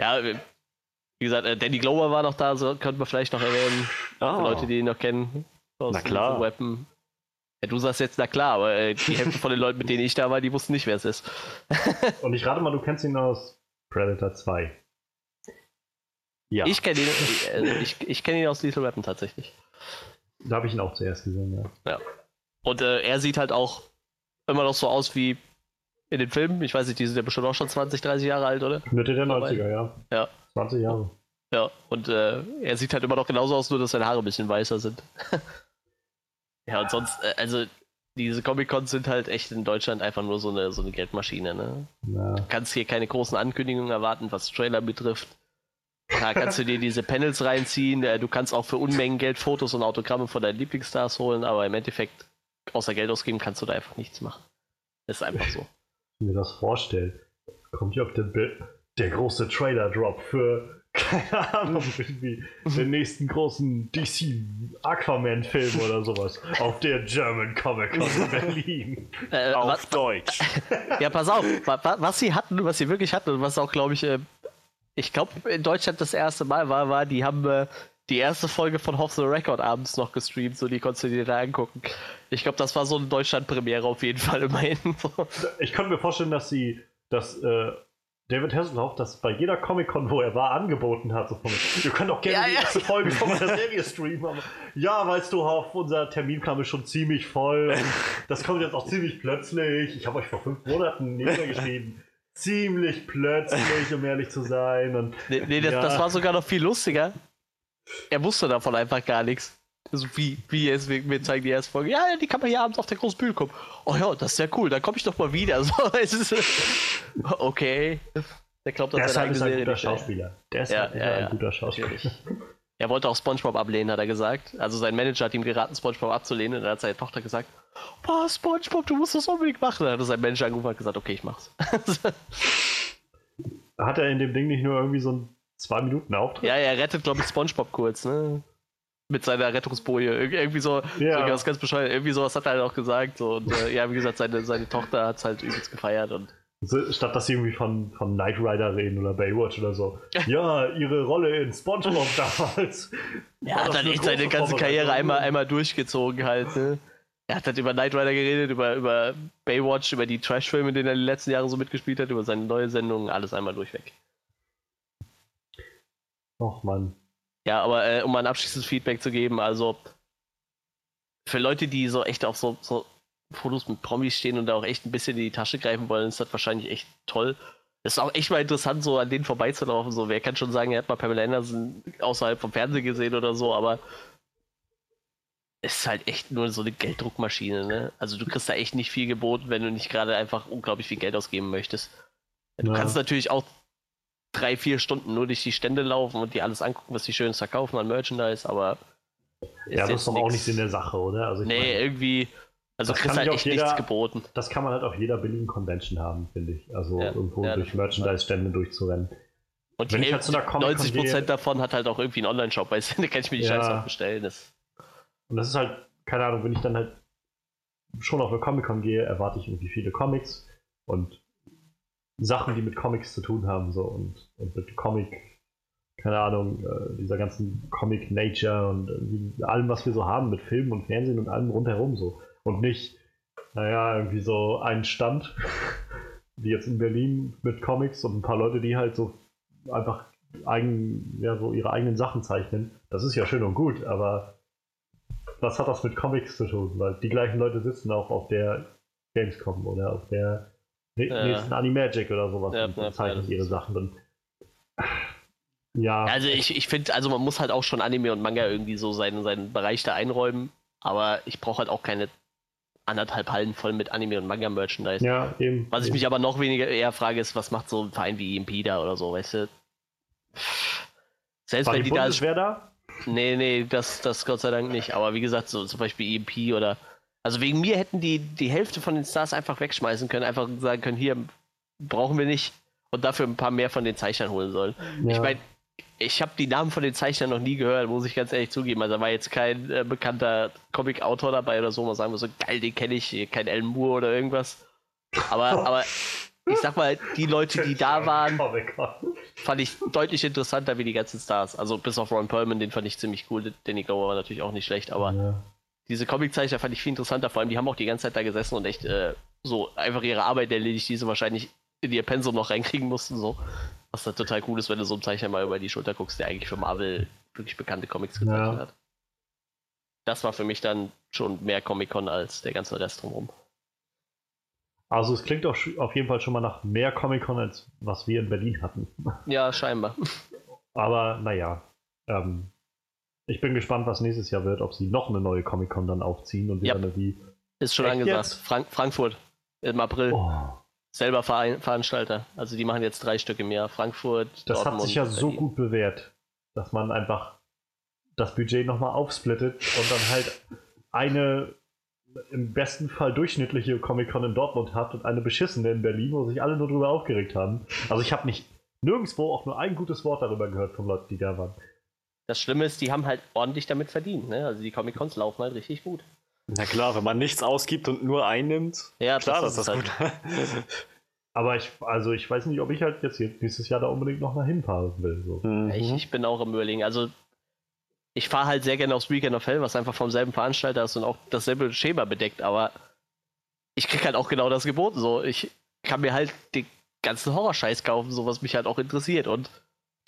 Ja, äh, wie gesagt, äh, Danny Glover war noch da, so könnte man vielleicht noch erwähnen. Für Leute, die ihn noch kennen. Aus Na klar. Weapon. Ja, du sagst jetzt, na klar, aber äh, die Hälfte von den Leuten, mit denen ich da war, die wussten nicht, wer es ist. Und ich rate mal, du kennst ihn aus Predator 2. Ja. Ich kenne ihn, äh, ich, ich kenn ihn aus Lethal Weapon tatsächlich. Da habe ich ihn auch zuerst gesehen, ja. Und äh, er sieht halt auch immer noch so aus wie in den Filmen. Ich weiß nicht, die sind ja bestimmt auch schon 20, 30 Jahre alt, oder? Mitte der Wobei- 90er, ja. Ja. 20 Jahre. Ja, und äh, er sieht halt immer noch genauso aus, nur dass seine Haare ein bisschen weißer sind. ja, und sonst, äh, also diese Comic-Cons sind halt echt in Deutschland einfach nur so eine, so eine Geldmaschine, ne? Ja. Du kannst hier keine großen Ankündigungen erwarten, was Trailer betrifft. Da kannst du dir diese Panels reinziehen, äh, du kannst auch für Unmengen Geld Fotos und Autogramme von deinen Lieblingsstars holen, aber im Endeffekt, außer Geld ausgeben, kannst du da einfach nichts machen. Ist einfach so. Wenn ich mir das vorstelle, kommt hier auf der, Bild der große Trailer-Drop für, keine Ahnung, irgendwie den nächsten großen DC Aquaman-Film oder sowas. Auf der German Comic Con in Berlin. Äh, Auf was, Deutsch. Ja, pass auf, wa- wa- was sie hatten, was sie wirklich hatten und was auch, glaube ich, äh, ich glaube, in Deutschland das erste Mal war, war, die haben äh, die erste Folge von Hoff the Record abends noch gestreamt, so die konntest du dir da angucken. Ich glaube, das war so eine Deutschland-Premiere auf jeden Fall immerhin. So. Ich könnte mir vorstellen, dass sie, dass äh, David Hasselhoff das bei jeder Comic-Con, wo er war, angeboten hat. So von, ihr könnt auch gerne Ja, die ja. erste Folge von meiner Serie streamen. Aber ja, weißt du, Hoff, unser Terminplan ist schon ziemlich voll. Und das kommt jetzt auch ziemlich plötzlich. Ich habe euch vor fünf Monaten niedergeschrieben. Ziemlich plötzlich, um ehrlich zu sein. Und Nee, nee das, Ja. das war sogar noch viel lustiger. Er wusste davon einfach gar nichts. So wie, wie jetzt, wir wir zeigen die erste Folge. Ja, ja, die kann man hier abends auf der großen Bühne gucken. Oh ja, das ist ja cool, dann komme ich doch mal wieder. So, es ist, okay. Der glaubt, dass seine deshalb ist er ein guter Schauspieler. Ja, ist ja, er ja. ein guter Schauspieler. Er wollte auch SpongeBob ablehnen, hat er gesagt. Also sein Manager hat ihm geraten, SpongeBob abzulehnen. Und dann hat seine Tochter gesagt, boah, SpongeBob, du musst das unbedingt machen. Dann hat er sein Manager angerufen und hat gesagt, okay, ich mach's. Hat er in dem Ding nicht nur irgendwie so einen zwei Minuten Auftritt? ja, er rettet, glaube ich, SpongeBob kurz, ne? Mit seiner Rettungsboje. Ir irgendwie so, Ja. was ganz bescheuert. Irgendwie sowas hat er halt auch gesagt. So. Und äh, ja, wie gesagt, seine, seine Tochter hat's halt übelst gefeiert. Und statt dass sie irgendwie von, von Knight Rider reden oder Baywatch oder so. Ja, ihre Rolle in SpongeBob damals. er hat dann echt seine ganze Karriere einmal, einmal durchgezogen halt, ne? Er hat halt über Knight Rider geredet, über, über Baywatch, über die Trash-Filme, in denen er die letzten Jahre so mitgespielt hat, über seine neue Sendung, alles einmal durchweg. Och Mann. Ja, aber äh, um mal ein abschließendes Feedback zu geben, also für Leute, die so echt auf so, so Fotos mit Promis stehen und da auch echt ein bisschen in die Tasche greifen wollen, ist das wahrscheinlich echt toll. Es ist auch echt mal interessant, so an denen vorbeizulaufen. So, wer kann schon sagen, er hat mal Pamela Anderson außerhalb vom Fernsehen gesehen oder so, aber es ist halt echt nur so eine Gelddruckmaschine, ne? Also du kriegst da echt nicht viel geboten, wenn du nicht gerade einfach unglaublich viel Geld ausgeben möchtest. Du Ja. kannst natürlich auch drei, vier Stunden nur durch die Stände laufen und dir alles angucken, was die schönes verkaufen an Merchandise, aber Ja, das ist doch auch nicht Sinn der Sache, oder? Also Nee, meine, irgendwie, also kriegst halt echt jeder- nichts geboten. das kann man halt auf jeder billigen Convention haben, finde ich. Also Ja, irgendwo ja, durch Merchandise-Stände durchzurennen. Und Wenn die ich halt zu einer Comic-Con 90 gehe- Prozent davon hat halt auch irgendwie einen Online-Shop, weißt du, da kann ich mir die Ja. Scheiße auch bestellen. Das, Und das ist halt, keine Ahnung, wenn ich dann halt schon auf eine Comic-Con gehe, erwarte ich irgendwie viele Comics und Sachen, die mit Comics zu tun haben, so und, und mit Comic, keine Ahnung, äh, dieser ganzen Comic-Nature und irgendwie allem, was wir so haben, mit Filmen und Fernsehen und allem rundherum so. Und nicht, naja, irgendwie so einen Stand, wie jetzt in Berlin mit Comics und ein paar Leute, die halt so einfach eigen, ja, so ihre eigenen Sachen zeichnen. Das ist ja schön und gut, aber was hat das mit Comics zu tun? Weil die gleichen Leute sitzen auch auf der Gamescom oder auf der nä- Ja. nächsten Animagic oder sowas Ja, ja, zeichnen ihre ist- Sachen. Und ja, also ich, ich finde, also man muss halt auch schon Anime und Manga irgendwie so seinen, seinen Bereich da einräumen, aber ich brauche halt auch keine anderthalb Hallen voll mit Anime und Manga-Merchandise. ja, eben. Was ich eben. mich aber noch weniger eher frage, ist, was macht so ein Verein wie EMP da oder so, weißt du? Selbst War wenn die die da Bundeswehr da? Nee, nee, das, das Gott sei Dank nicht. Aber wie gesagt, so zum Beispiel EMP oder. Also wegen mir hätten die die Hälfte von den Stars einfach wegschmeißen können, einfach sagen können, hier brauchen wir nicht und dafür ein paar mehr von den Zeichnern holen sollen. Ja. Ich meine, ich habe die Namen von den Zeichnern noch nie gehört, muss ich ganz ehrlich zugeben. Also da war jetzt kein äh, bekannter Comic-Autor dabei oder so, mal sagen wir so, geil, den kenne ich, kein Alan Moore oder irgendwas. Aber, aber ich sag mal, die Leute, die da waren, fand ich deutlich interessanter wie die ganzen Stars. Also bis auf Ron Perlman, den fand ich ziemlich cool. Danny Glover war natürlich auch nicht schlecht, aber Ja. Diese Comiczeichner fand ich viel interessanter, vor allem die haben auch die ganze Zeit da gesessen und echt äh, so einfach ihre Arbeit erledigt, die sie wahrscheinlich in ihr Pensum noch reinkriegen mussten, so. Was dann total cool ist, wenn du so einem Zeichner mal über die Schulter guckst, der eigentlich für Marvel wirklich bekannte Comics gezeichnet Ja. hat. Das war für mich dann schon mehr Comic-Con als der ganze Rest drumherum. Also es klingt sch- auf jeden Fall schon mal nach mehr Comic-Con, als was wir in Berlin hatten. Ja, scheinbar. Aber naja, ähm, ich bin gespannt, was nächstes Jahr wird, ob sie noch eine neue Comic-Con dann aufziehen und wieder eine wie. Ist schon Echt angesagt. Frank Frankfurt im April. Oh, Selber Verein Veranstalter. Also die machen jetzt drei Stück im Jahr. Frankfurt, das hat Dortmund, sich ja so gut bewährt, dass man einfach das Budget nochmal aufsplittet und dann halt eine im besten Fall durchschnittliche Comic-Con in Dortmund hat und eine beschissene in Berlin, wo sich alle nur drüber aufgeregt haben. Also ich habe nicht nirgendwo auch nur ein gutes Wort darüber gehört von Leuten, die da waren. Das Schlimme ist, die haben halt ordentlich damit verdient. Ne? Also die Comic-Cons laufen halt richtig gut. Na klar, wenn man nichts ausgibt und nur einnimmt, Ja, klar, das dass das ist gut. Aber ich, also ich weiß nicht, ob ich halt jetzt hier nächstes Jahr da unbedingt noch mal hinfahren will. So. Mhm. Ich, ich bin auch im Überlegen. Also, ich fahre halt sehr gerne aufs Weekend of Hell, was einfach vom selben Veranstalter ist und auch dasselbe Schema bedeckt, aber ich krieg halt auch genau das geboten. So, ich kann mir halt den ganzen Horrorscheiß kaufen, so was mich halt auch interessiert. Und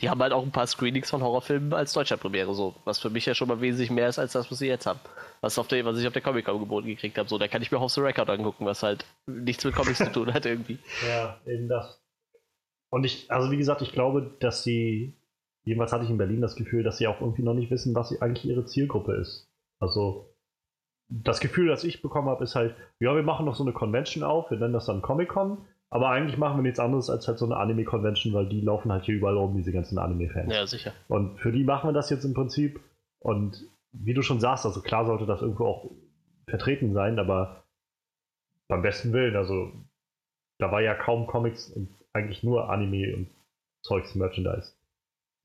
die haben halt auch ein paar Screenings von Horrorfilmen als deutscher Premiere, so, was für mich ja schon mal wesentlich mehr ist als das, was sie jetzt haben. Was, auf der, was ich auf der Comic-Con geboten gekriegt habe. So, da kann ich mir House the Record angucken, was halt nichts mit Comics zu tun hat irgendwie. Ja, eben das. Und ich, also wie gesagt, ich glaube, dass sie, jedenfalls hatte ich in Berlin das Gefühl, dass sie auch irgendwie noch nicht wissen, was eigentlich ihre Zielgruppe ist. Also das Gefühl, das ich bekommen habe, ist halt, ja, wir machen noch so eine Convention auf, wir nennen das dann Comic-Con, aber eigentlich machen wir nichts anderes als halt so eine Anime-Convention, weil die laufen halt hier überall rum, diese ganzen Anime-Fans. Ja, sicher. Und für die machen wir das jetzt im Prinzip. Und wie du schon sagst, also klar sollte das irgendwo auch vertreten sein, aber beim besten Willen, also da war ja kaum Comics und eigentlich nur Anime und Zeugs Merchandise.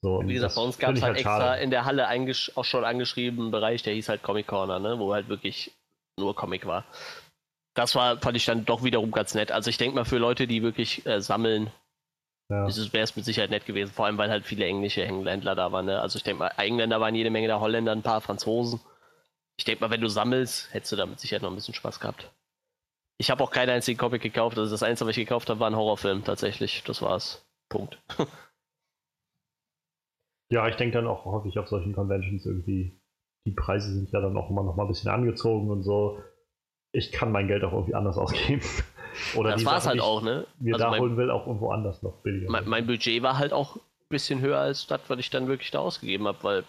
So, Wie gesagt, bei uns gab es ich halt extra in der Halle auch schon angeschrieben einen Bereich, der hieß halt Comic Corner, ne? wo halt wirklich nur Comic war. Das war, fand ich dann doch wiederum ganz nett. Also ich denke mal, für Leute, die wirklich äh, sammeln, Ja. wäre es mit Sicherheit nett gewesen. Vor allem, weil halt viele englische Händler da waren. Ne? Also ich denke mal, Engländer waren jede Menge da, Holländer, ein paar Franzosen. Ich denke mal, wenn du sammelst, hättest du da mit Sicherheit noch ein bisschen Spaß gehabt. Ich habe auch keinen einzigen Comic gekauft. Also das Einzige, was ich gekauft habe, war ein Horrorfilm tatsächlich. Das war's. Punkt. ja, ich denke dann auch häufig auf solchen Conventions irgendwie, die Preise sind ja dann auch immer noch mal ein bisschen angezogen und so. Ich kann mein Geld auch irgendwie anders ausgeben. Oder das war's Sachen, halt auch, ne? mir Also da mein- holen will, auch irgendwo anders noch billiger. mein, mein Budget war halt auch ein bisschen höher als das, was ich dann wirklich da ausgegeben habe, weil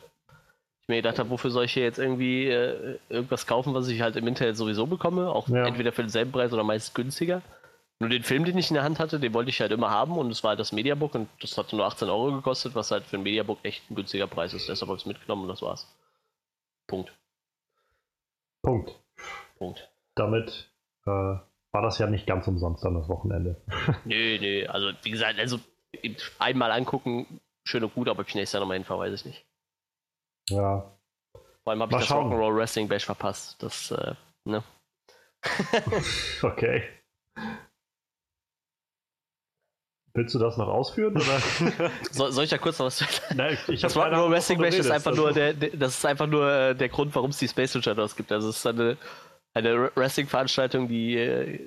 ich mir gedacht habe, wofür soll ich hier jetzt irgendwie äh, irgendwas kaufen, was ich halt im Internet sowieso bekomme, auch Ja. entweder für denselben Preis oder meist günstiger. Nur den Film, den ich in der Hand hatte, den wollte ich halt immer haben und es war halt das Mediabook und das hatte nur 18 Euro gekostet, was halt für ein Mediabook echt ein günstiger Preis ist. Deshalb habe ich es mitgenommen und das war's. Punkt. Punkt. Punkt. Damit äh, war das ja nicht ganz umsonst dann das Wochenende. Nö, nö, also wie gesagt, also einmal angucken, schön und gut, aber ob ich nächstes Jahr nochmal hinfahre, weiß ich nicht. Ja. Vor allem habe ich das. Rock'n'Roll Wrestling Bash verpasst. Das, äh, ne? Okay. Willst du das noch ausführen? Oder? So, soll ich da kurz noch was Nein, ich Das Rock'n'Roll Wrestling Bash ist einfach nur der, der, das ist einfach nur äh, der Grund, warum es die Space Shadows gibt. Also es ist eine, eine Wrestling-Veranstaltung, die äh,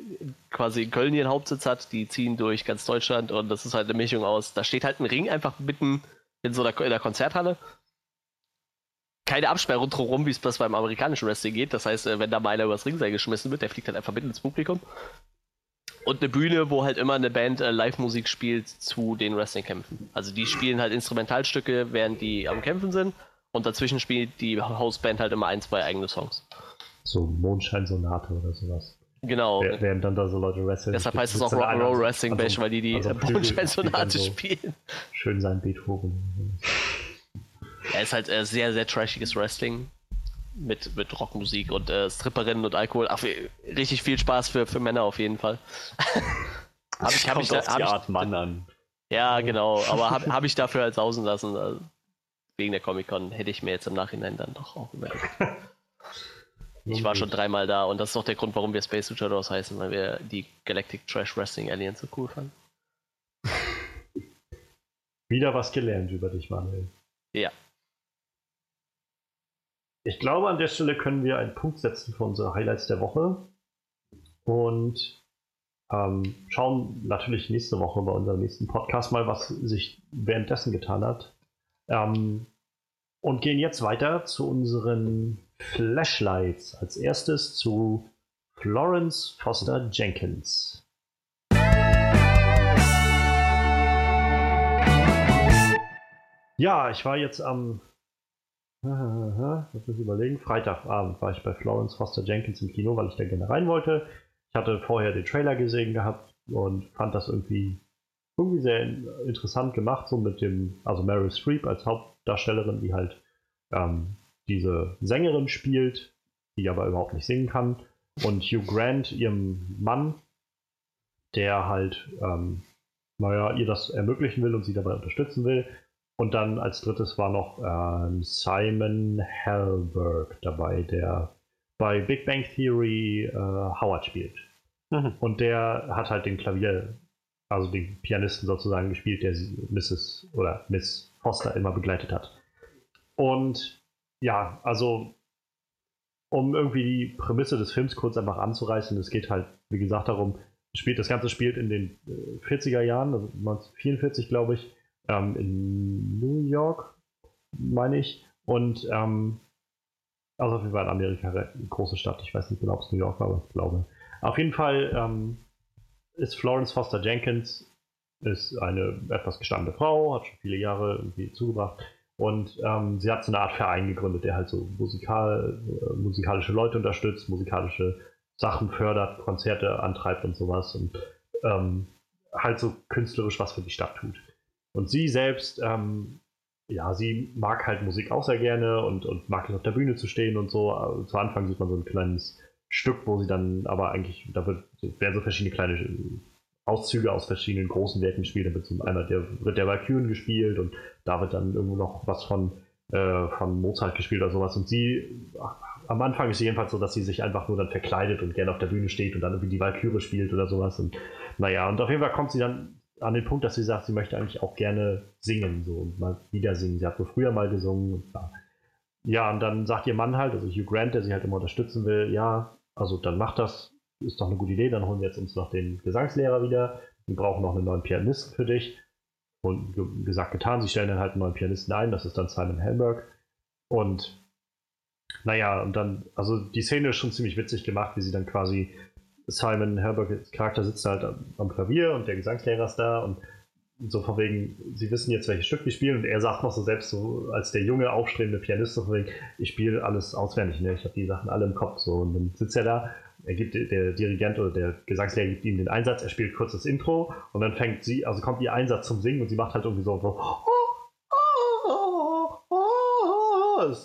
quasi in Köln ihren Hauptsitz hat. Die ziehen durch ganz Deutschland und das ist halt eine Mischung aus. Da steht halt ein Ring einfach mitten in so einer, in der Konzerthalle. Keine Absperrung drumherum, wie es das beim amerikanischen Wrestling geht. Das heißt, äh, wenn da mal einer übers Ringseil geschmissen wird, der fliegt halt einfach mitten ins Publikum. Und eine Bühne, wo halt immer eine Band äh, Live-Musik spielt zu den Wrestling-Kämpfen. Also die spielen halt Instrumentalstücke, während die am Kämpfen sind. Und dazwischen spielt die Hausband halt immer ein, zwei eigene Songs. So Mondscheinsonate oder sowas. Genau. Während dann da so Leute wresteln. Deshalb heißt es auch Rock'n'Roll Wrestling Bash, weil die die an so einem Flügel spielt dann Mondscheinsonate so spielen. Schön sein Beethoven. Er ist halt äh, sehr, sehr trashiges Wrestling. Mit, mit Rockmusik und äh, Stripperinnen und Alkohol. Ach, richtig viel Spaß für, für Männer auf jeden Fall. hab ich, hab Kommt ich, da- auf die ich, Art Mann an. Ja, genau, aber habe hab ich dafür halt sausen lassen. Also wegen der Comic-Con hätte ich mir jetzt im Nachhinein dann doch auch überlegt. Ich war schon dreimal da und das ist auch der Grund, warum wir Space Luchadors heißen, weil wir die Galactic Trash Wrestling Alliance so cool fanden. Wieder was gelernt über dich, Manuel. Ja. ich glaube, an der Stelle können wir einen Punkt setzen für unsere Highlights der Woche und ähm, schauen natürlich nächste Woche bei unserem nächsten Podcast mal, was sich währenddessen getan hat. Ähm, und gehen jetzt weiter zu unseren Flashlights. Als erstes zu Florence Foster Jenkins. Ja, ich war jetzt am, lass mich überlegen, Freitagabend war ich bei Florence Foster Jenkins im Kino, weil ich da gerne rein wollte. Ich hatte vorher den Trailer gesehen gehabt und fand das irgendwie, irgendwie sehr interessant gemacht, so mit dem, also Meryl Streep als Hauptdarstellerin, die halt ähm, diese Sängerin spielt, die aber überhaupt nicht singen kann. Und Hugh Grant, ihrem Mann, der halt, ähm, naja, ihr das ermöglichen will und sie dabei unterstützen will. Und dann als drittes war noch ähm, Simon Helberg dabei, der bei Big Bang Theory äh, Howard spielt. Mhm. Und der hat halt den Klavier, also den Pianisten sozusagen gespielt, der Mrs. oder Miss Foster immer begleitet hat. Und ja, also um irgendwie die Prämisse des Films kurz einfach anzureißen, es geht halt, wie gesagt, darum, spielt, das Ganze spielt in den 40er äh, Jahren, also 1944 glaube ich, ähm, in New York, meine ich. Und ähm, also auf jeden Fall in Amerika, eine große Stadt. Ich weiß nicht genau, ob es New York war, aber ich glaube. Auf jeden Fall ähm, ist Florence Foster Jenkins ist eine etwas gestandene Frau, hat schon viele Jahre irgendwie zugebracht und ähm, sie hat so eine Art Verein gegründet, der halt so musikal, äh, musikalische Leute unterstützt, musikalische Sachen fördert, Konzerte antreibt und sowas und ähm, halt so künstlerisch was für die Stadt tut. Und sie selbst, ähm, ja, sie mag halt Musik auch sehr gerne und, und mag es auf der Bühne zu stehen und so. Also zu Anfang sieht man so ein kleines Stück, wo sie dann aber eigentlich, da wird, werden so verschiedene kleine Auszüge aus verschiedenen großen Werken gespielt. Da wird zum einmal der, wird der Valkyren gespielt und da wird dann irgendwo noch was von, äh, von Mozart gespielt oder sowas. Und sie, am Anfang ist es jedenfalls so, dass sie sich einfach nur dann verkleidet und gerne auf der Bühne steht und dann irgendwie die Valkyrie spielt oder sowas. Und naja, und auf jeden Fall kommt sie dann an den Punkt, dass sie sagt, sie möchte eigentlich auch gerne singen, so und mal wieder singen. Sie hat wohl früher mal gesungen und ja. Ja, und dann sagt ihr Mann halt, also Hugh Grant, der sie halt immer unterstützen will, ja, also dann macht das, ist doch eine gute Idee, dann holen wir jetzt uns noch den Gesangslehrer wieder. Wir brauchen noch einen neuen Pianisten für dich. Und gesagt, getan, sie stellen dann halt einen neuen Pianisten ein, das ist dann Simon Helberg. Und naja, und dann, also die Szene ist schon ziemlich witzig gemacht, wie sie dann quasi Simon Helbergs Charakter sitzt halt am Klavier und der Gesangslehrer ist da und so von wegen, sie wissen jetzt, welches Stück die spielen und er sagt noch so selbst so als der junge, aufstrebende Pianist so von wegen, ich spiele alles auswendig, ne? ich habe die Sachen alle im Kopf so und dann sitzt er da, er gibt der Dirigent oder der Gesangslehrer gibt ihm den Einsatz, er spielt kurz das Intro und dann fängt sie, also kommt ihr Einsatz zum Singen und sie macht halt irgendwie so, so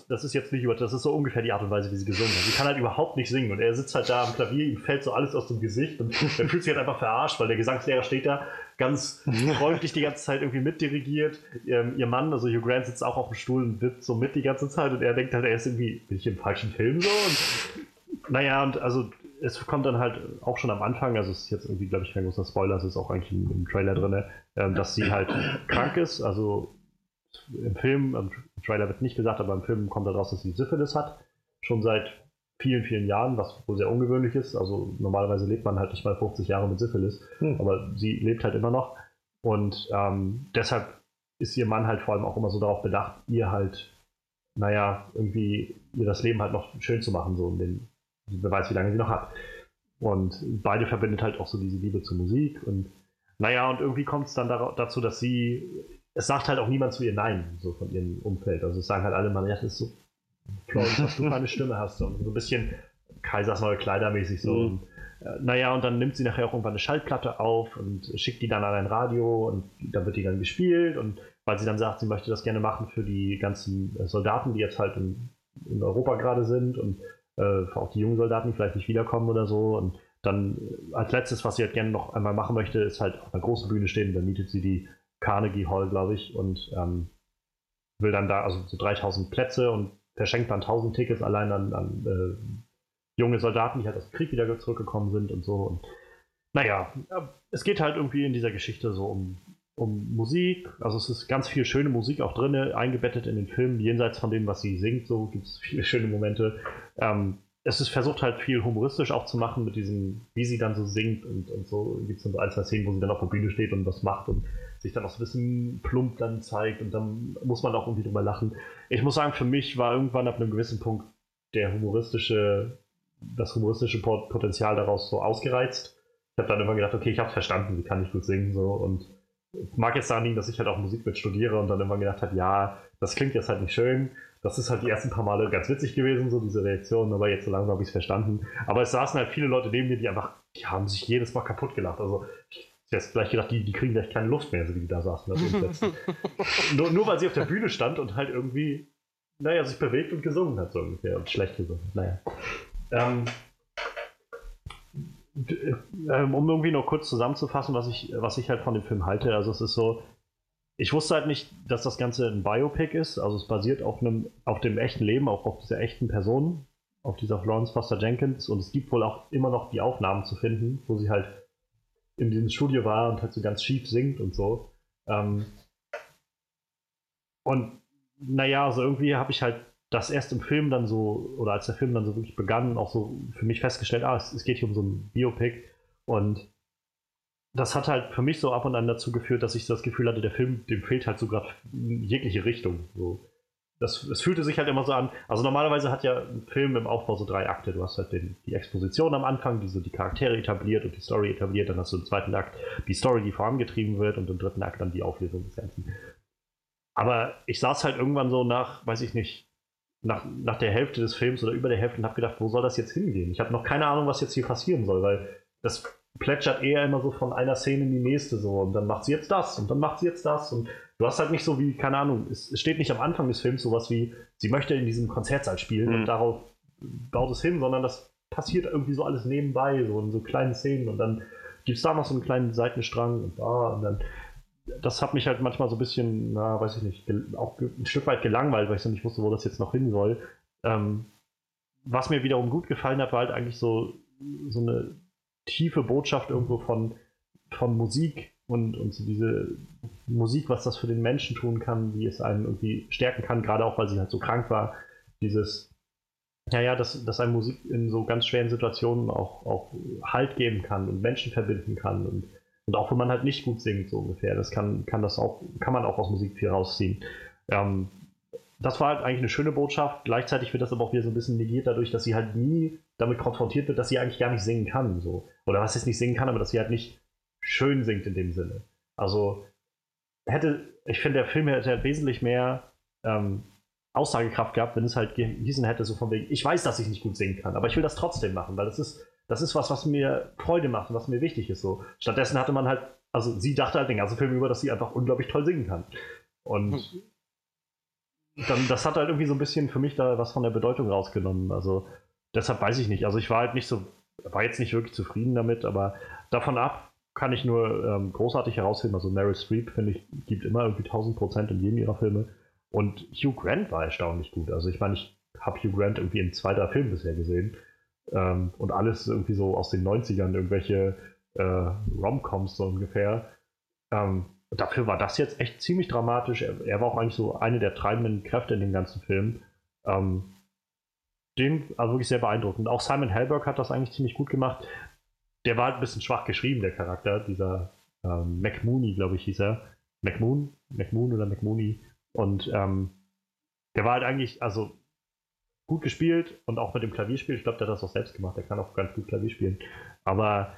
das ist jetzt nicht über, das ist so ungefähr die Art und Weise, wie sie gesungen hat. Sie kann halt überhaupt nicht singen und er sitzt halt da am Klavier, ihm fällt so alles aus dem Gesicht und er fühlt sich halt einfach verarscht, weil der Gesangslehrer steht da ganz freundlich die ganze Zeit irgendwie mitdirigiert. Ähm, ihr Mann, also Hugh Grant, sitzt auch auf dem Stuhl und wippt so mit die ganze Zeit und er denkt halt, er ist irgendwie, bin ich im falschen Film so? Und, naja, und also es kommt dann halt auch schon am Anfang, also es ist jetzt irgendwie, glaube ich, kein großer Spoiler, es ist auch eigentlich im, im Trailer drin, ähm, dass sie halt krank ist, also im Film, im Trailer wird nicht gesagt, aber im Film kommt daraus, dass sie Syphilis hat. Schon seit vielen, vielen Jahren, was wohl sehr ungewöhnlich ist. Also normalerweise lebt man halt nicht mal 50 Jahre mit Syphilis, hm. aber sie lebt halt immer noch. Und ähm, deshalb ist ihr Mann halt vor allem auch immer so darauf bedacht, ihr halt, naja, irgendwie ihr das Leben halt noch schön zu machen, so in den, wer weiß, wie lange sie noch hat. Und beide verbindet halt auch so diese Liebe zur Musik und naja, und irgendwie kommt es dann dazu, dass sie es sagt halt auch niemand zu ihr Nein, so von ihrem Umfeld. Also es sagen halt alle mal, ja, das ist so, Florence, was du für eine Stimme hast. Und so ein bisschen Kaisers neue Kleider mäßig so. Mhm. Und, äh, naja, und dann nimmt sie nachher auch irgendwann eine Schallplatte auf und schickt die dann an ein Radio und da wird die dann gespielt. Und weil sie dann sagt, sie möchte das gerne machen für die ganzen Soldaten, die jetzt halt in, in Europa gerade sind und auch die jungen Soldaten, die vielleicht nicht wiederkommen oder so. Und dann äh, als letztes, was sie halt gerne noch einmal machen möchte, ist halt auf einer großen Bühne stehen. Dann mietet sie die Carnegie Hall, glaube ich, und ähm, will dann da, also so 3000 Plätze und verschenkt dann 1000 Tickets allein an, an äh, junge Soldaten, die halt aus dem Krieg wieder zurückgekommen sind und so. Und naja, es geht halt irgendwie in dieser Geschichte so um um Musik. Also es ist ganz viel schöne Musik auch drin, eingebettet in den Film, jenseits von dem, was sie singt. So gibt es viele schöne Momente. Ähm, es ist versucht halt viel humoristisch auch zu machen mit diesem, wie sie dann so singt und, und so. Gibt es so ein, zwei Szenen, wo sie dann auf der Bühne steht und was macht und sich dann auch so ein bisschen plump dann zeigt und dann muss man auch irgendwie drüber lachen. Ich muss sagen, für mich war irgendwann ab einem gewissen Punkt der humoristische, das humoristische Potenzial daraus so ausgereizt. Ich habe dann immer gedacht, okay, ich habe verstanden, wie kann ich gut singen so und mag jetzt daran liegen, dass ich halt auch Musik mit studiere und dann immer gedacht habe, ja, das klingt jetzt halt nicht schön. Das ist halt die ersten paar Male ganz witzig gewesen, so diese Reaktion, aber jetzt so langsam habe ich es verstanden. Aber es saßen halt viele Leute neben mir, die einfach, die haben sich jedes Mal kaputt gelacht. Also ich jetzt vielleicht gedacht, die, die kriegen gleich keine Luft mehr, so wie die da saßen. nur, nur weil sie auf der Bühne stand und halt irgendwie, naja, sich bewegt und gesungen hat, so ungefähr. Und schlecht gesungen. Naja. Ähm, um irgendwie noch kurz zusammenzufassen, was ich, was ich halt von dem Film halte. Also es ist so, ich wusste halt nicht, dass das Ganze ein Biopic ist. Also es basiert auf einem, auf dem echten Leben, auch auf dieser echten Person, auf dieser Florence Foster Jenkins. Und es gibt wohl auch immer noch die Aufnahmen zu finden, wo sie halt in diesem Studio war und halt so ganz schief singt und so. Ähm, und naja, also irgendwie habe ich halt das erst im Film dann so, oder als der Film dann so wirklich begann, auch so für mich festgestellt, ah, es, es geht hier um so ein Biopic. Und das hat halt für mich so ab und an dazu geführt, dass ich das Gefühl hatte, der Film, dem fehlt halt sogar jegliche Richtung. So. Das, es fühlte sich halt immer so an. Also normalerweise hat ja ein Film im Aufbau so drei Akte. Du hast halt den, die Exposition am Anfang, die so die Charaktere etabliert und die Story etabliert. Dann hast du im zweiten Akt die Story, die vorangetrieben wird und im dritten Akt dann die Auflösung des Ganzen. Aber ich saß halt irgendwann so nach, weiß ich nicht, nach, nach der Hälfte des Films oder über der Hälfte und habe gedacht, wo soll das jetzt hingehen? Ich habe noch keine Ahnung, was jetzt hier passieren soll, weil das plätschert eher immer so von einer Szene in die nächste so und dann macht sie jetzt das und dann macht sie jetzt das und du hast halt nicht so wie, keine Ahnung, es, steht nicht am Anfang des Films sowas wie, sie möchte in diesem Konzertsaal spielen mhm. und darauf baut es hin, sondern das passiert irgendwie so alles nebenbei, so in so kleinen Szenen und dann gibt es da noch so einen kleinen Seitenstrang und da und dann das hat mich halt manchmal so ein bisschen, na, weiß ich nicht, auch ein Stück weit gelangweilt, weil ich so nicht wusste, wo das jetzt noch hin soll. Ähm, was mir wiederum gut gefallen hat, war halt eigentlich so, so eine tiefe Botschaft irgendwo von, von Musik und, und so diese Musik, was das für den Menschen tun kann, wie es einen irgendwie stärken kann, gerade auch weil sie halt so krank war. Dieses, naja, dass, dass eine Musik in so ganz schweren Situationen auch, auch Halt geben kann und Menschen verbinden kann und und auch wenn man halt nicht gut singt, so ungefähr, das kann, kann das auch, kann man auch aus Musik viel rausziehen. Ähm, das war halt eigentlich eine schöne Botschaft. Gleichzeitig wird das aber auch wieder so ein bisschen negiert dadurch, dass sie halt nie damit konfrontiert wird, dass sie eigentlich gar nicht singen kann. So. Oder was jetzt nicht singen kann, aber dass sie halt nicht schön singt in dem Sinne. Also hätte, ich finde, der Film hätte halt wesentlich mehr ähm, Aussagekraft gehabt, wenn es halt gehießen hätte, so von wegen, ich weiß, dass ich nicht gut singen kann, aber ich will das trotzdem machen, weil das ist das ist was, was mir Freude macht und was mir wichtig ist. So. Stattdessen hatte man halt, also sie dachte halt den ganzen Film über, dass sie einfach unglaublich toll singen kann. Und hm. dann, das hat halt irgendwie so ein bisschen für mich da was von der Bedeutung rausgenommen. Also deshalb weiß ich nicht. Also ich war halt nicht so, war jetzt nicht wirklich zufrieden damit, aber davon ab kann ich nur ähm, großartig herausheben. Also Meryl Streep, finde ich, gibt immer irgendwie 1000 Prozent in jedem ihrer Filme. Und Hugh Grant war erstaunlich gut. Also ich meine, ich habe Hugh Grant irgendwie in zwei, drei Filmen bisher gesehen. Ähm, und alles irgendwie so aus den 90ern, irgendwelche äh, Romcoms so ungefähr. Ähm, dafür war das jetzt echt ziemlich dramatisch. Er, er, war auch eigentlich so eine der treibenden Kräfte in dem ganzen Film. Ähm, den, also wirklich sehr beeindruckend. Auch Simon Helberg hat das eigentlich ziemlich gut gemacht. Der war halt ein bisschen schwach geschrieben, der Charakter, dieser ähm, McMooney, glaube ich, hieß er. McMoon? McMoon oder McMooney. Und ähm, der war halt eigentlich, also gut gespielt und auch mit dem Klavierspiel. Ich glaube, der hat das auch selbst gemacht. Der kann auch ganz gut Klavier spielen. Aber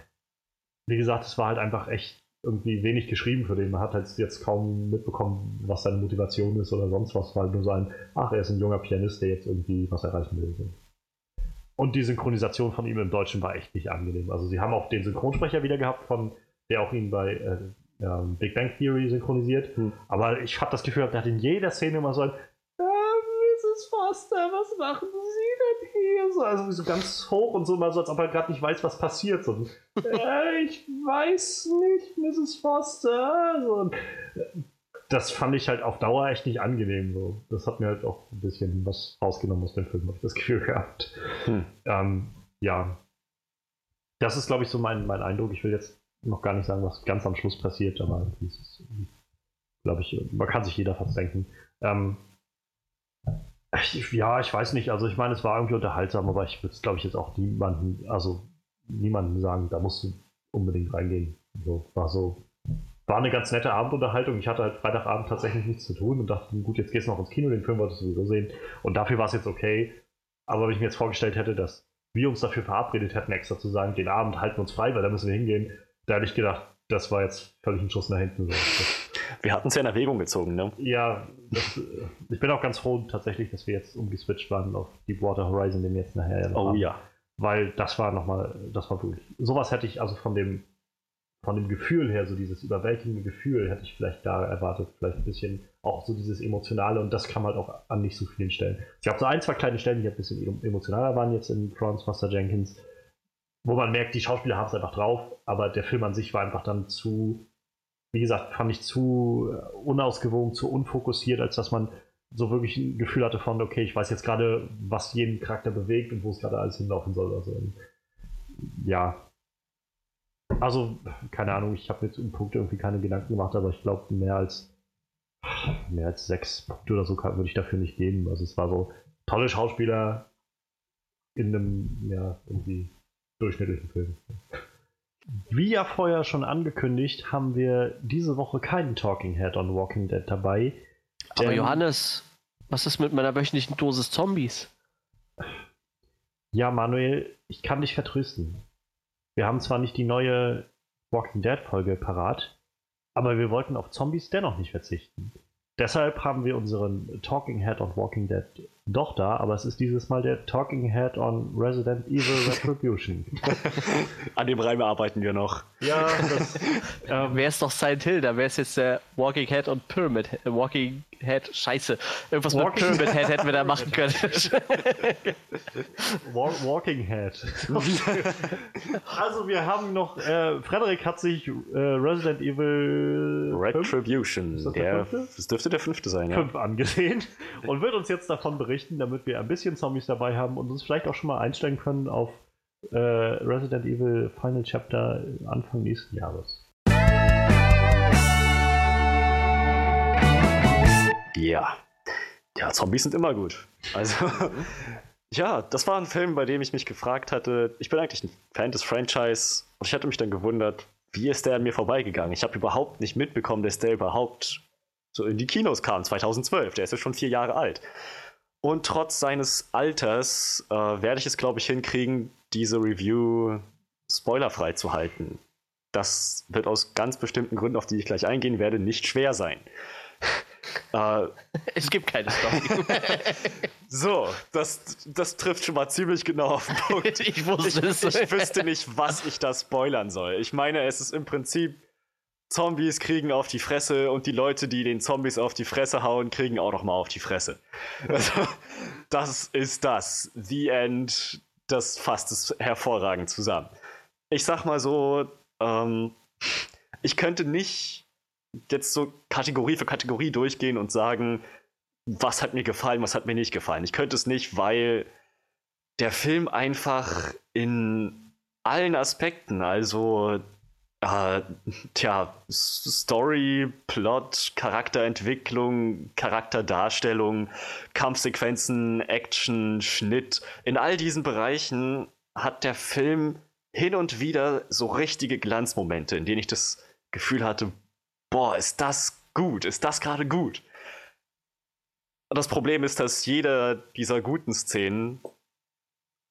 wie gesagt, es war halt einfach echt irgendwie wenig geschrieben für den. Man hat halt jetzt kaum mitbekommen, was seine Motivation ist oder sonst was. Weil nur sein, ach, er ist ein junger Pianist, der jetzt irgendwie was erreichen will. Und die Synchronisation von ihm im Deutschen war echt nicht angenehm. Also sie haben auch den Synchronsprecher wieder gehabt, von der auch ihn bei äh, Big Bang Theory synchronisiert. Hm. Aber ich habe das Gefühl, er hat in jeder Szene immer so ein Mrs. Foster, was machen Sie denn hier? So, also so ganz hoch und so, mal so, als ob er gerade nicht weiß, was passiert. So, äh, ich weiß nicht, Mrs. Foster. So, das fand ich halt auf Dauer echt nicht angenehm. So. Das hat mir halt auch ein bisschen was rausgenommen aus dem Film, habe ich das Gefühl gehabt. Hm. Ähm, ja. Das ist, glaube ich, so mein, mein Eindruck. Ich will jetzt noch gar nicht sagen, was ganz am Schluss passiert, aber glaube ich, man kann sich jeder fast denken. Ähm, ich, ja, ich weiß nicht, also ich meine, es war irgendwie unterhaltsam, aber ich würde es, glaube ich, jetzt auch niemanden, also niemanden sagen, da musst du unbedingt reingehen. So, war so, war eine ganz nette Abendunterhaltung. Ich hatte halt Freitagabend tatsächlich nichts zu tun und dachte, gut, jetzt gehst du noch ins Kino, den Film wolltest du sowieso sehen. Und dafür war es jetzt okay. Aber wenn ich mir jetzt vorgestellt hätte, dass wir uns dafür verabredet hätten, extra zu sagen, den Abend halten wir uns frei, weil da müssen wir hingehen, da hätte ich gedacht, das war jetzt völlig ein Schuss nach hinten. So. Wir hatten es ja in Erwägung gezogen, ne? Ja, das, äh, ich bin auch ganz froh tatsächlich, dass wir jetzt umgeswitcht waren auf Deepwater Horizon, den jetzt nachher Oh haben. ja. Weil das war nochmal, das war wirklich, sowas hätte ich also von dem, von dem Gefühl her, so dieses überwältigende Gefühl, hätte ich vielleicht da erwartet, vielleicht ein bisschen auch so dieses Emotionale und das kam halt auch an nicht so vielen Stellen. Es gab so ein, zwei kleine Stellen, die ein bisschen emotionaler waren jetzt in Franz Master Jenkins, wo man merkt, die Schauspieler haben es einfach drauf, aber der Film an sich war einfach dann zu, wie gesagt, fand ich zu äh, unausgewogen, zu unfokussiert, als dass man so wirklich ein Gefühl hatte von, okay, ich weiß jetzt gerade, was jeden Charakter bewegt und wo es gerade alles hinlaufen soll. Also, ja. Also, keine Ahnung, ich habe jetzt um Punkte irgendwie keine Gedanken gemacht, aber ich glaube, mehr als mehr als sechs Punkte oder so würde ich dafür nicht geben. Also es war so tolle Schauspieler in einem, ja, irgendwie durchschnittlichen Film. Wie ja vorher schon angekündigt, haben wir diese Woche keinen Talking Head on Walking Dead dabei. Aber Johannes, was ist mit meiner wöchentlichen Dosis Zombies? Ja, Manuel, ich kann dich vertrösten. Wir haben zwar nicht die neue Walking Dead Folge parat, aber wir wollten auf Zombies dennoch nicht verzichten. Deshalb haben wir unseren Talking Head on Walking Dead doch da, aber es ist dieses Mal der Talking Head on Resident Evil Retribution. An dem Reim arbeiten wir noch. Ja, das. ähm, wäre es doch Silent Hill, da wäre es jetzt der Walking Head on Pyramid. Äh, Walking Head, scheiße. Irgendwas Walking mit Pyramid Head hätten wir da machen können. Walking Head. also, wir haben noch. Äh, Frederik hat sich äh, Resident Evil. Retribution. Der, das dürfte der fünfte sein, ja. Fünf angesehen. Und wird uns jetzt davon berichten berichten, damit wir ein bisschen Zombies dabei haben und uns vielleicht auch schon mal einstellen können auf äh, Resident Evil Final Chapter Anfang nächsten Jahres. Ja. Ja, Zombies sind immer gut. Also, ja, das war ein Film, bei dem ich mich gefragt hatte, ich bin eigentlich ein Fan des Franchise und ich hatte mich dann gewundert, wie ist der an mir vorbeigegangen? Ich habe überhaupt nicht mitbekommen, dass der überhaupt so in die Kinos kam, 2012. Der ist ja schon vier Jahre alt. Und trotz seines Alters äh, werde ich es, glaube ich, hinkriegen, diese Review spoilerfrei zu halten. Das wird aus ganz bestimmten Gründen, auf die ich gleich eingehen werde, nicht schwer sein. äh, es gibt keine Story. so, das, das trifft schon mal ziemlich genau auf den Punkt. ich wusste ich. Ich wüsste nicht, was ich da spoilern soll. Ich meine, es ist im Prinzip Zombies kriegen auf die Fresse und die Leute, die den Zombies auf die Fresse hauen, kriegen auch noch mal auf die Fresse. Also, das ist das. The End. Das fasst es hervorragend zusammen. Ich sag mal so, ähm, ich könnte nicht jetzt so Kategorie für Kategorie durchgehen und sagen, was hat mir gefallen, was hat mir nicht gefallen. Ich könnte es nicht, weil der Film einfach in allen Aspekten, also äh, tja, Story, Plot, Charakterentwicklung, Charakterdarstellung, Kampfsequenzen, Action, Schnitt. In all diesen Bereichen hat der Film hin und wieder so richtige Glanzmomente, in denen ich das Gefühl hatte, boah, ist das gut, ist das gerade gut. Und das Problem ist, dass jeder dieser guten Szenen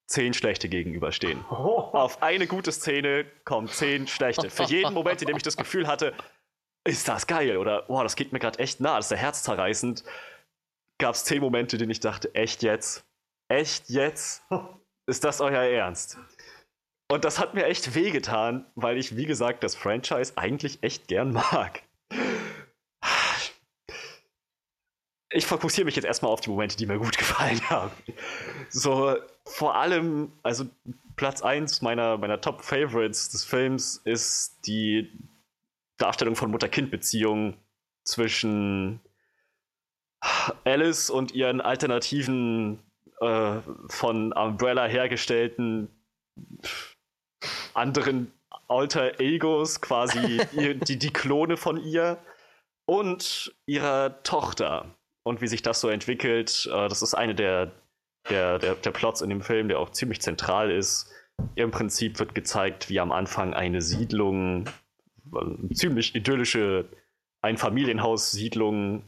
zehn schlechte gegenüberstehen. Oh. Auf eine gute Szene kommen zehn schlechte. Für jeden Moment, in dem ich das Gefühl hatte, ist das geil oder boah, das geht mir gerade echt nah, das ist ja herzzerreißend, gab es zehn Momente, in denen ich dachte, echt jetzt? Echt jetzt? Ist das euer Ernst? Und das hat mir echt wehgetan, weil ich, wie gesagt, das Franchise eigentlich echt gern mag. Ich fokussiere mich jetzt erstmal auf die Momente, die mir gut gefallen haben. So, vor allem, also Platz 1 meiner, meiner Top-Favorites des Films ist die Darstellung von Mutter-Kind-Beziehungen zwischen Alice und ihren alternativen, äh, von Umbrella hergestellten anderen Alter Egos, quasi die, die Klone von ihr und ihrer Tochter. Und wie sich das so entwickelt, äh, das ist eine der, der, der, der Plots in dem Film, der auch ziemlich zentral ist. Im Prinzip wird gezeigt, wie am Anfang eine Siedlung, eine ziemlich idyllische Einfamilienhaussiedlung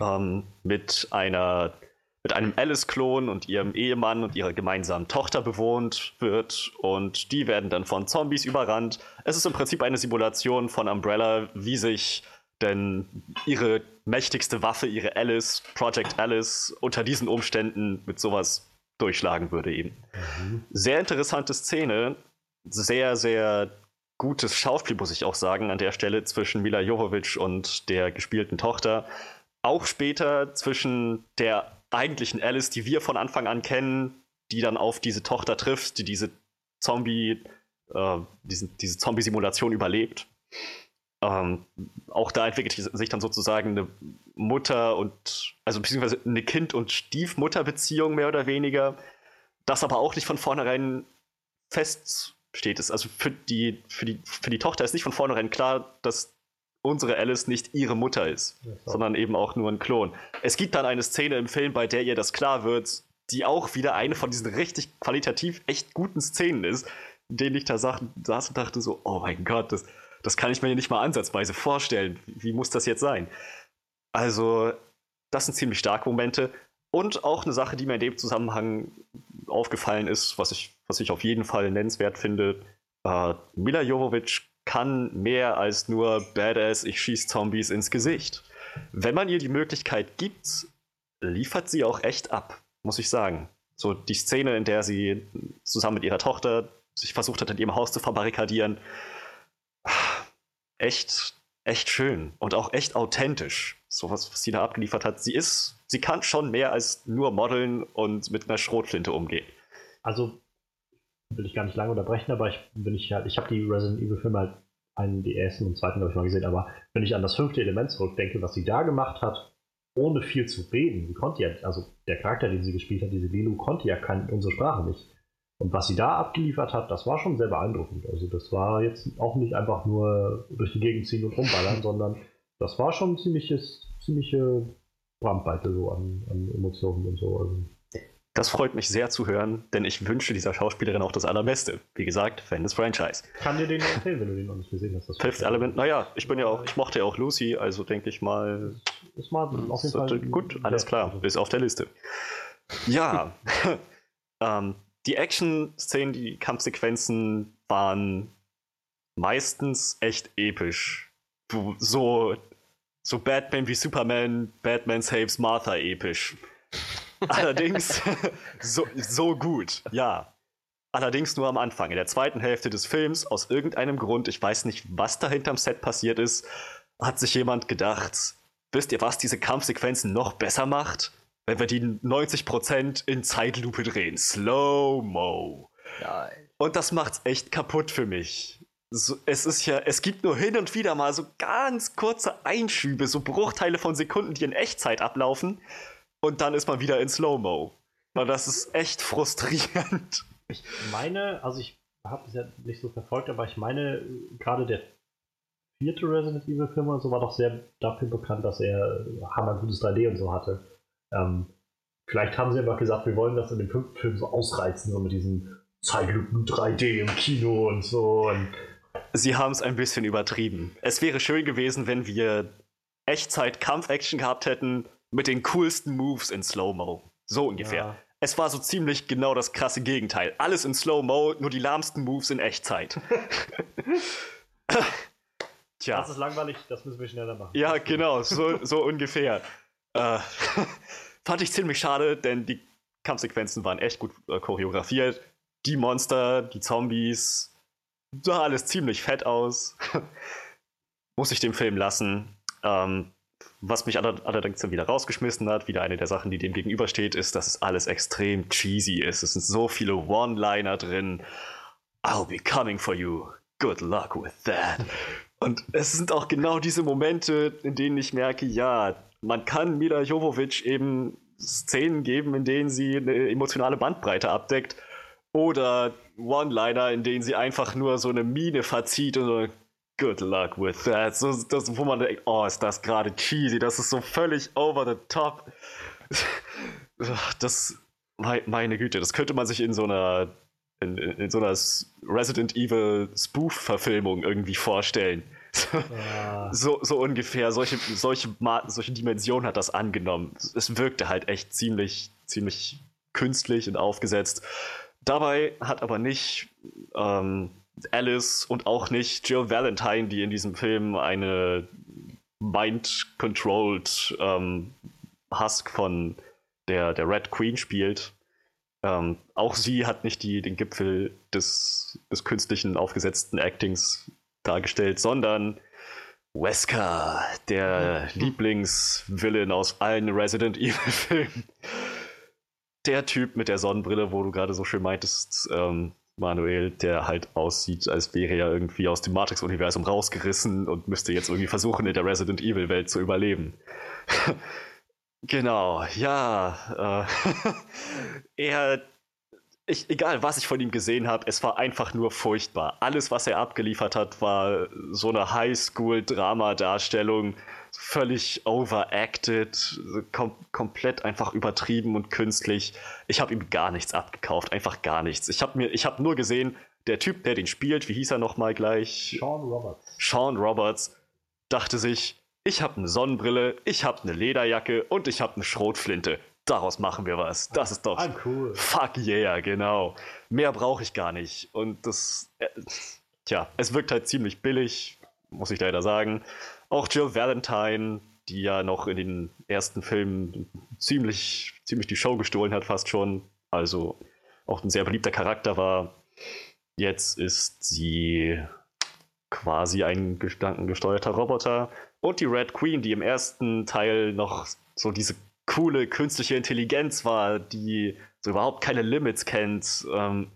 ähm, mit einer mit einem Alice-Klon und ihrem Ehemann und ihrer gemeinsamen Tochter bewohnt wird und die werden dann von Zombies überrannt. Es ist im Prinzip eine Simulation von Umbrella, wie sich denn ihre mächtigste Waffe, ihre Alice, Project Alice, unter diesen Umständen mit sowas durchschlagen würde eben. Mhm. Sehr interessante Szene, sehr, sehr gutes Schauspiel, muss ich auch sagen, an der Stelle zwischen Mila Jovovich und der gespielten Tochter. Auch später zwischen der eigentlichen Alice, die wir von Anfang an kennen, die dann auf diese Tochter trifft, die diese Zombie, äh, diesen, diese Zombie-Simulation überlebt. Ähm, auch da entwickelt sich dann sozusagen eine Mutter und, also beziehungsweise eine Kind- und Stiefmutter-Beziehung mehr oder weniger, das aber auch nicht von vornherein feststeht. Also für die, für, die, für die Tochter ist nicht von vornherein klar, dass unsere Alice nicht ihre Mutter ist, ja, sondern eben auch nur ein Klon. Es gibt dann eine Szene im Film, bei der ihr das klar wird, die auch wieder eine von diesen richtig qualitativ echt guten Szenen ist, in denen ich da saß und dachte so, oh mein Gott, das, das kann ich mir nicht mal ansatzweise vorstellen. Wie muss das jetzt sein? Also, das sind ziemlich starke Momente. Und auch eine Sache, die mir in dem Zusammenhang aufgefallen ist, was ich, was ich auf jeden Fall nennenswert finde. Äh, Mila Jovovich kann mehr als nur Badass, ich schieß Zombies ins Gesicht. Wenn man ihr die Möglichkeit gibt, liefert sie auch echt ab, muss ich sagen. So die Szene, in der sie zusammen mit ihrer Tochter sich versucht hat, in ihrem Haus zu verbarrikadieren, echt, echt schön und auch echt authentisch. So was, sie da abgeliefert hat. Sie ist, sie kann schon mehr als nur modeln und mit einer Schrotflinte umgehen. Also will ich gar nicht lange unterbrechen, aber ich bin ich halt, ich habe die Resident Evil Filme halt einen, die ersten und zweiten habe ich mal gesehen, aber wenn ich an das fünfte Element zurückdenke, was sie da gemacht hat, ohne viel zu reden, sie konnte ja, also der Charakter, den sie gespielt hat, diese Lilu, konnte ja kein, unsere Sprache nicht. Und was sie da abgeliefert hat, das war schon sehr beeindruckend. Also das war jetzt auch nicht einfach nur durch die Gegend ziehen und rumballern, sondern das war schon ziemliches, ziemliche Brandweite so an, an Emotionen und so. Also das freut mich sehr zu hören, denn ich wünsche dieser Schauspielerin auch das Allerbeste. Wie gesagt, Fan des Franchise. Kann dir den empfehlen, wenn du den noch nicht gesehen hast. Fifth Element, naja, ich bin ja auch, ich mochte ja auch Lucy, also denke ich mal. Ist mal auf jeden Fall. Gut, alles klar, ist auf der Liste. Ja, ähm, die Action-Szenen, die Kampfsequenzen waren meistens echt episch. So, so Batman wie Superman, Batman saves Martha episch. Allerdings so, so gut, ja. Allerdings nur am Anfang. In der zweiten Hälfte des Films, aus irgendeinem Grund, ich weiß nicht, was da hinterm Set passiert ist, hat sich jemand gedacht, wisst ihr, was diese Kampfsequenzen noch besser macht? Wenn wir die 90% in Zeitlupe drehen. Slow-Mo. Und das macht's echt kaputt für mich. So, es ist ja, es gibt nur hin und wieder mal so ganz kurze Einschübe, so Bruchteile von Sekunden, die in Echtzeit ablaufen und dann ist man wieder in Slow-Mo. Und das ist echt frustrierend. Ich meine, also ich habe es ja nicht so verfolgt, aber ich meine, gerade der vierte Resident Evil Film und so war doch sehr dafür bekannt, dass er hammergutes 3D und so hatte. Ähm, vielleicht haben sie einfach gesagt, wir wollen das in dem fünften Film so ausreizen, so mit diesen Zeitlupen 3D im Kino und so. Und sie haben es ein bisschen übertrieben. Es wäre schön gewesen, wenn wir Echtzeit-Kampf-Action gehabt hätten, mit den coolsten Moves in Slow-Mo. So ungefähr. Ja. Es war so ziemlich genau das krasse Gegenteil. Alles in Slow-Mo, nur die lahmsten Moves in Echtzeit. Tja. Das ist langweilig, das müssen wir schneller machen. Ja, genau, so, so ungefähr. Äh, fand ich ziemlich schade, denn die Kampfsequenzen waren echt gut äh, choreografiert. Die Monster, die Zombies, sah alles ziemlich fett aus. Muss ich dem Film lassen. Ähm, was mich allerdings dann wieder rausgeschmissen hat, wieder eine der Sachen, die dem gegenübersteht, ist, dass es alles extrem cheesy ist. Es sind so viele One-Liner drin. I'll be coming for you. Good luck with that. Und es sind auch genau diese Momente, in denen ich merke, ja, man kann Mila Jovovich eben Szenen geben, in denen sie eine emotionale Bandbreite abdeckt. Oder One-Liner, in denen sie einfach nur so eine Mine verzieht und so, good luck with that. So, das, wo man denkt, oh, ist das gerade cheesy, das ist so völlig over the top. Das, meine Güte, das könnte man sich in so einer in, in so einer Resident Evil Spoof-Verfilmung irgendwie vorstellen. Ja. So, so ungefähr, solche, solche, solche Dimensionen hat das angenommen. Es wirkte halt echt ziemlich, ziemlich künstlich und aufgesetzt. Dabei hat aber nicht ähm, Alice und auch nicht Jill Valentine, die in diesem Film eine mind-controlled ähm, Husk von der, der Red Queen spielt, ähm, auch sie hat nicht die, den Gipfel des, des künstlichen, aufgesetzten Actings dargestellt, sondern Wesker, der Lieblingsvillain aus allen Resident Evil-Filmen. Der Typ mit der Sonnenbrille, wo du gerade so schön meintest, ähm, Manuel, der halt aussieht, als wäre er irgendwie aus dem Matrix-Universum rausgerissen und müsste jetzt irgendwie versuchen, in der Resident Evil-Welt zu überleben. Genau, ja. Äh, er, ich, egal was ich von ihm gesehen habe, es war einfach nur furchtbar. Alles, was er abgeliefert hat, war so eine Highschool-Drama-Darstellung, völlig overacted, kom komplett einfach übertrieben und künstlich. Ich habe ihm gar nichts abgekauft, einfach gar nichts. Ich habe mir, ich habe nur gesehen, der Typ, der den spielt, wie hieß er nochmal gleich? Sean Roberts. Sean Roberts dachte sich, ich habe eine Sonnenbrille, ich habe eine Lederjacke und ich habe eine Schrotflinte. Daraus machen wir was. Das ist doch. Ah, cool. Fuck yeah, genau. Mehr brauche ich gar nicht. Und das. Äh, tja, es wirkt halt ziemlich billig, muss ich leider sagen. Auch Jill Valentine, die ja noch in den ersten Filmen ziemlich, ziemlich die Show gestohlen hat, fast schon. Also auch ein sehr beliebter Charakter war. Jetzt ist sie quasi ein gedankengesteuerter Roboter. Und die Red Queen, die im ersten Teil noch so diese coole künstliche Intelligenz war, die so überhaupt keine Limits kennt. Ähm,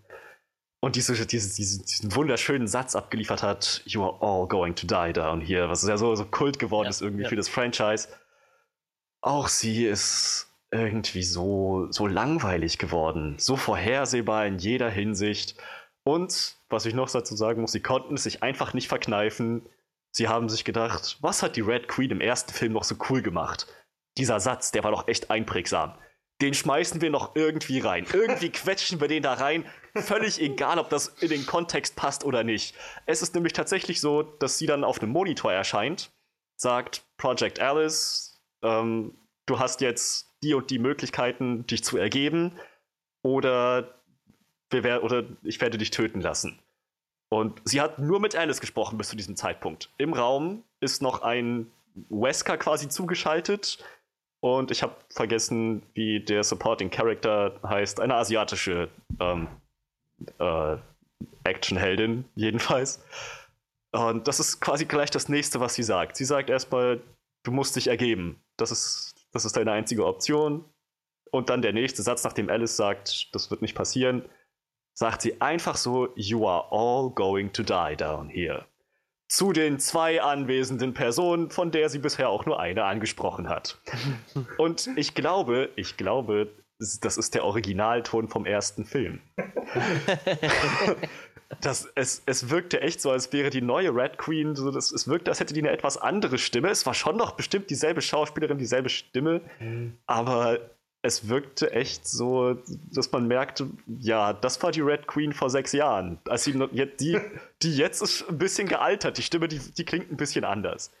und diese, diese, diesen, diesen wunderschönen Satz abgeliefert hat, You are all going to die down here, was ja so, so Kult geworden ja, ist irgendwie ja. für das Franchise. Auch sie ist irgendwie so, so langweilig geworden, so vorhersehbar in jeder Hinsicht. Und, was ich noch dazu sagen muss, sie konnten es sich einfach nicht verkneifen, Sie haben sich gedacht, was hat die Red Queen im ersten Film noch so cool gemacht? Dieser Satz, der war doch echt einprägsam. Den schmeißen wir noch irgendwie rein. Irgendwie quetschen wir den da rein. Völlig egal, ob das in den Kontext passt oder nicht. Es ist nämlich tatsächlich so, dass sie dann auf einem Monitor erscheint, sagt Project Alice, ähm, du hast jetzt die und die Möglichkeiten, dich zu ergeben, oder, oder ich werde dich töten lassen. Und sie hat nur mit Alice gesprochen bis zu diesem Zeitpunkt. Im Raum ist noch ein Wesker quasi zugeschaltet. Und ich habe vergessen, wie der Supporting Character heißt. Eine asiatische ähm, äh, Actionheldin, jedenfalls. Und das ist quasi gleich das nächste, was sie sagt. Sie sagt erstmal, du musst dich ergeben. Das ist, das ist deine einzige Option. Und dann der nächste Satz, nachdem Alice sagt, das wird nicht passieren, sagt sie einfach so, You are all going to die down here. Zu den zwei anwesenden Personen, von der sie bisher auch nur eine angesprochen hat. Und ich glaube, ich glaube, das ist der Originalton vom ersten Film. das, es, es wirkte echt so, als wäre die neue Red Queen, so, das, es wirkte, als hätte die eine etwas andere Stimme. Es war schon noch bestimmt dieselbe Schauspielerin, dieselbe Stimme, mhm. aber es wirkte echt so, dass man merkte, ja, das war die Red Queen vor sechs Jahren. Als sie die, die jetzt ist ein bisschen gealtert, die Stimme, die, die klingt ein bisschen anders.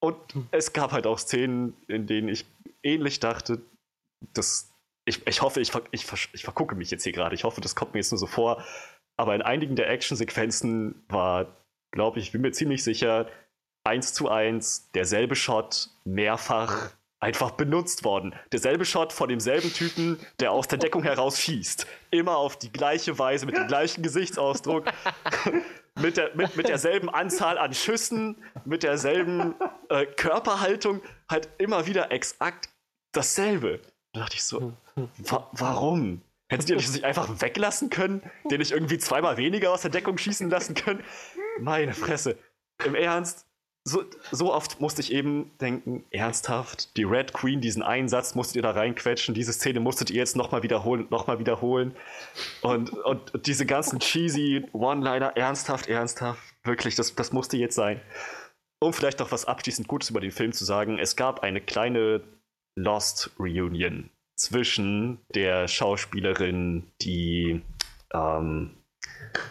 Und es gab halt auch Szenen, in denen ich ähnlich dachte, dass ich, ich hoffe, ich, ich, ich vergucke mich jetzt hier gerade. Ich hoffe, das kommt mir jetzt nur so vor. Aber in einigen der Actionsequenzen war, glaube ich, bin mir ziemlich sicher, eins zu eins derselbe Shot mehrfach einfach benutzt worden. Derselbe Shot von demselben Typen, der aus der Deckung heraus schießt. Immer auf die gleiche Weise, mit dem gleichen Gesichtsausdruck, mit, der, mit, mit derselben Anzahl an Schüssen, mit derselben äh, Körperhaltung, halt immer wieder exakt dasselbe. Da dachte ich so, wa warum? Hätten sie das nicht einfach weglassen können? Den ich irgendwie zweimal weniger aus der Deckung schießen lassen können? Meine Fresse. Im Ernst, so, so oft musste ich eben denken, ernsthaft, die Red Queen, diesen Einsatz musstet ihr da reinquetschen, diese Szene musstet ihr jetzt nochmal wiederholen, nochmal wiederholen. Und, und diese ganzen cheesy One-Liner, ernsthaft, ernsthaft, wirklich, das, das musste jetzt sein. Um vielleicht noch was abschließend Gutes über den Film zu sagen, es gab eine kleine Lost Reunion zwischen der Schauspielerin, die ähm,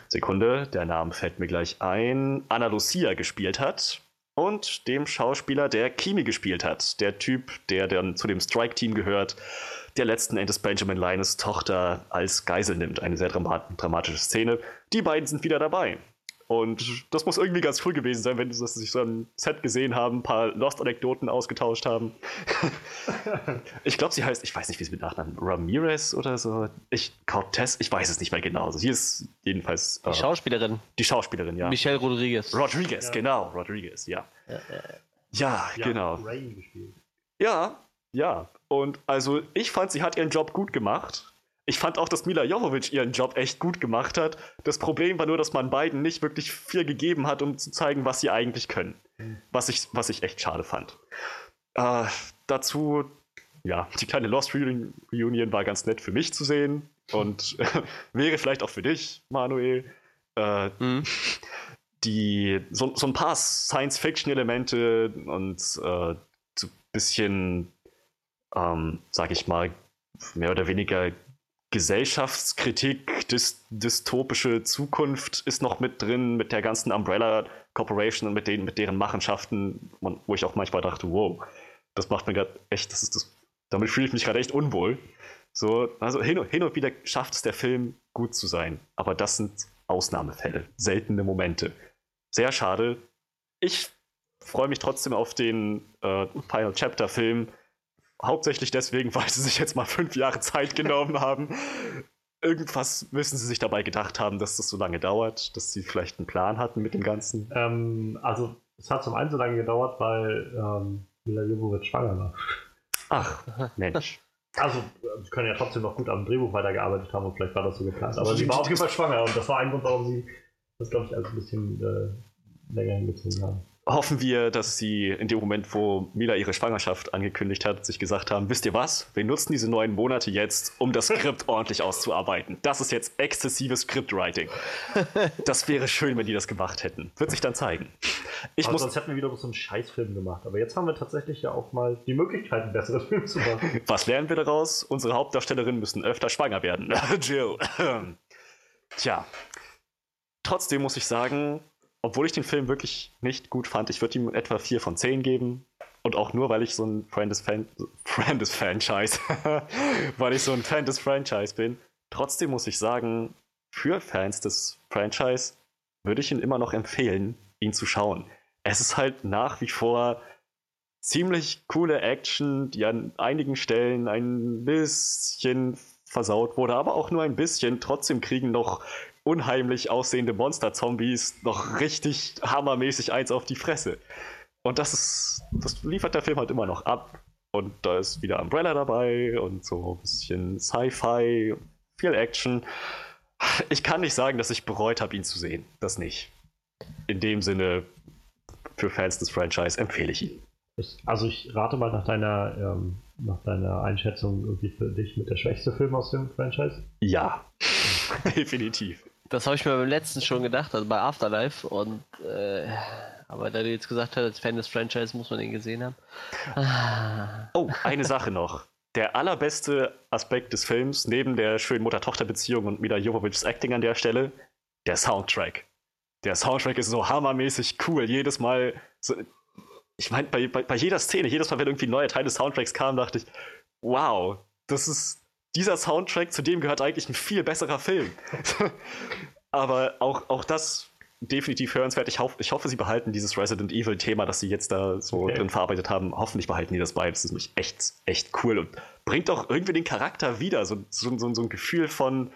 Sekunde, der Name fällt mir gleich ein, Anna Lucia gespielt hat und dem Schauspieler, der Kimi gespielt hat. Der Typ, der dann zu dem Strike-Team gehört, der letzten Endes Benjamin Linus Tochter als Geisel nimmt. Eine sehr dramatische Szene. Die beiden sind wieder dabei. Und das muss irgendwie ganz cool gewesen sein, wenn sie sich so ein Set gesehen haben, ein paar Lost-Anekdoten ausgetauscht haben. ich glaube, sie heißt, ich weiß nicht, wie sie mit Nachnamen, Ramirez oder so. Ich, Cortez, ich weiß es nicht mehr genau. Also hier ist jedenfalls. Die äh, Schauspielerin. Die Schauspielerin, ja. Michelle Rodriguez. Rodriguez, ja. genau. Rodriguez, ja. Ja, ja, ja genau. Rain gespielt. Ja, ja. Und also ich fand, sie hat ihren Job gut gemacht. Ich fand auch, dass Mila Jovovich ihren Job echt gut gemacht hat. Das Problem war nur, dass man beiden nicht wirklich viel gegeben hat, um zu zeigen, was sie eigentlich können. Was ich, was ich echt schade fand. Äh, dazu, ja, die kleine Lost Reunion war ganz nett für mich zu sehen und äh, wäre vielleicht auch für dich, Manuel. Äh, mhm. Die, so, so ein paar Science-Fiction-Elemente und äh, so ein bisschen, ähm, sag ich mal, mehr oder weniger Gesellschaftskritik, dys dystopische Zukunft ist noch mit drin, mit der ganzen Umbrella Corporation und mit, denen, mit deren Machenschaften, wo ich auch manchmal dachte, wow, das macht mir gerade echt, das ist das, damit fühle ich mich gerade echt unwohl. So, also hin und, hin und wieder schafft es der Film gut zu sein, aber das sind Ausnahmefälle, seltene Momente. Sehr schade. Ich freue mich trotzdem auf den äh, Final Chapter Film, Hauptsächlich deswegen, weil sie sich jetzt mal fünf Jahre Zeit genommen haben. Irgendwas müssen sie sich dabei gedacht haben, dass das so lange dauert, dass sie vielleicht einen Plan hatten mit dem Ganzen. Ähm, also, es hat zum einen so lange gedauert, weil ähm, Mila Jovovich schwanger war. Ach, Mensch. Also, sie können ja trotzdem noch gut am Drehbuch weitergearbeitet haben und vielleicht war das so geplant. Aber sie war auf jeden Fall schwanger und das war ein Grund, warum sie das, glaube ich, also ein bisschen äh, länger hingezogen haben hoffen wir, dass sie in dem Moment, wo Mila ihre Schwangerschaft angekündigt hat, sich gesagt haben, wisst ihr was, wir nutzen diese neun Monate jetzt, um das Skript ordentlich auszuarbeiten. Das ist jetzt exzessives Scriptwriting. Das wäre schön, wenn die das gemacht hätten. Wird sich dann zeigen. Ich aber muss sonst hätten wir wieder so einen Scheißfilm gemacht. Aber jetzt haben wir tatsächlich ja auch mal die Möglichkeit, einen besseren Film zu machen. Was lernen wir daraus? Unsere Hauptdarstellerinnen müssen öfter schwanger werden. Jill. Tja. Trotzdem muss ich sagen, obwohl ich den Film wirklich nicht gut fand, ich würde ihm etwa 4 von 10 geben. Und auch nur, weil ich so ein Friend des, Fan Friend des Franchise, weil ich so ein Fan des Franchise bin. Trotzdem muss ich sagen, für Fans des Franchise würde ich ihn immer noch empfehlen, ihn zu schauen. Es ist halt nach wie vor ziemlich coole Action, die an einigen Stellen ein bisschen versaut wurde, aber auch nur ein bisschen. Trotzdem kriegen noch unheimlich aussehende Monster-Zombies noch richtig hammermäßig eins auf die Fresse. Und das ist, das liefert der Film halt immer noch ab. Und da ist wieder Umbrella dabei und so ein bisschen Sci-Fi, viel Action. Ich kann nicht sagen, dass ich bereut habe, ihn zu sehen. Das nicht. In dem Sinne, für Fans des Franchise empfehle ich ihn. Ich, also ich rate mal nach deiner, ähm, nach deiner Einschätzung irgendwie für dich mit der schwächste Film aus dem Franchise. Ja, definitiv. Das habe ich mir beim letzten schon gedacht, also bei Afterlife. Und äh, aber da du jetzt gesagt hast, als Fan des Franchise muss man den gesehen haben. Ah. Oh, eine Sache noch. Der allerbeste Aspekt des Films, neben der schönen Mutter-Tochter-Beziehung und Mila Jovovichs Acting an der Stelle, der Soundtrack. Der Soundtrack ist so hammermäßig cool. Jedes Mal, so, ich meine, bei, bei, bei jeder Szene, jedes Mal, wenn irgendwie ein neuer Teil des Soundtracks kam, dachte ich, wow, das ist dieser Soundtrack, zu dem gehört eigentlich ein viel besserer Film. Aber auch, auch das definitiv hörenswert. Ich, hoff, ich hoffe, sie behalten dieses Resident Evil-Thema, das sie jetzt da so okay. drin verarbeitet haben. Hoffentlich behalten die das bei. Das ist nämlich echt, echt cool und bringt auch irgendwie den Charakter wieder. So, so, so, so ein Gefühl von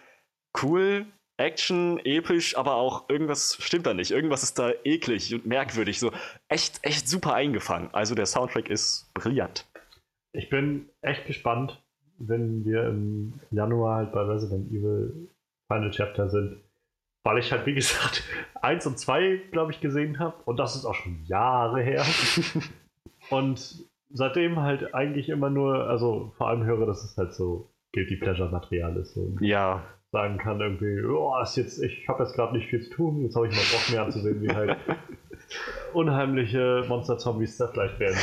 cool, Action, episch, aber auch irgendwas stimmt da nicht. Irgendwas ist da eklig und merkwürdig. So echt, echt super eingefangen. Also der Soundtrack ist brillant. Ich bin echt gespannt, wenn wir im Januar halt bei Resident Evil Final Chapter sind, weil ich halt, wie gesagt, eins und zwei, glaube ich, gesehen habe. Und das ist auch schon Jahre her. und seitdem halt eigentlich immer nur, also vor allem höre, dass es halt so Guilty Pleasure-Material ist. So. Ja. Sagen kann irgendwie, oh, ist jetzt, ich habe jetzt gerade nicht viel zu tun, jetzt habe ich mal Bock mehr anzusehen, wie halt unheimliche Monster-Zombies zerfleischt werden.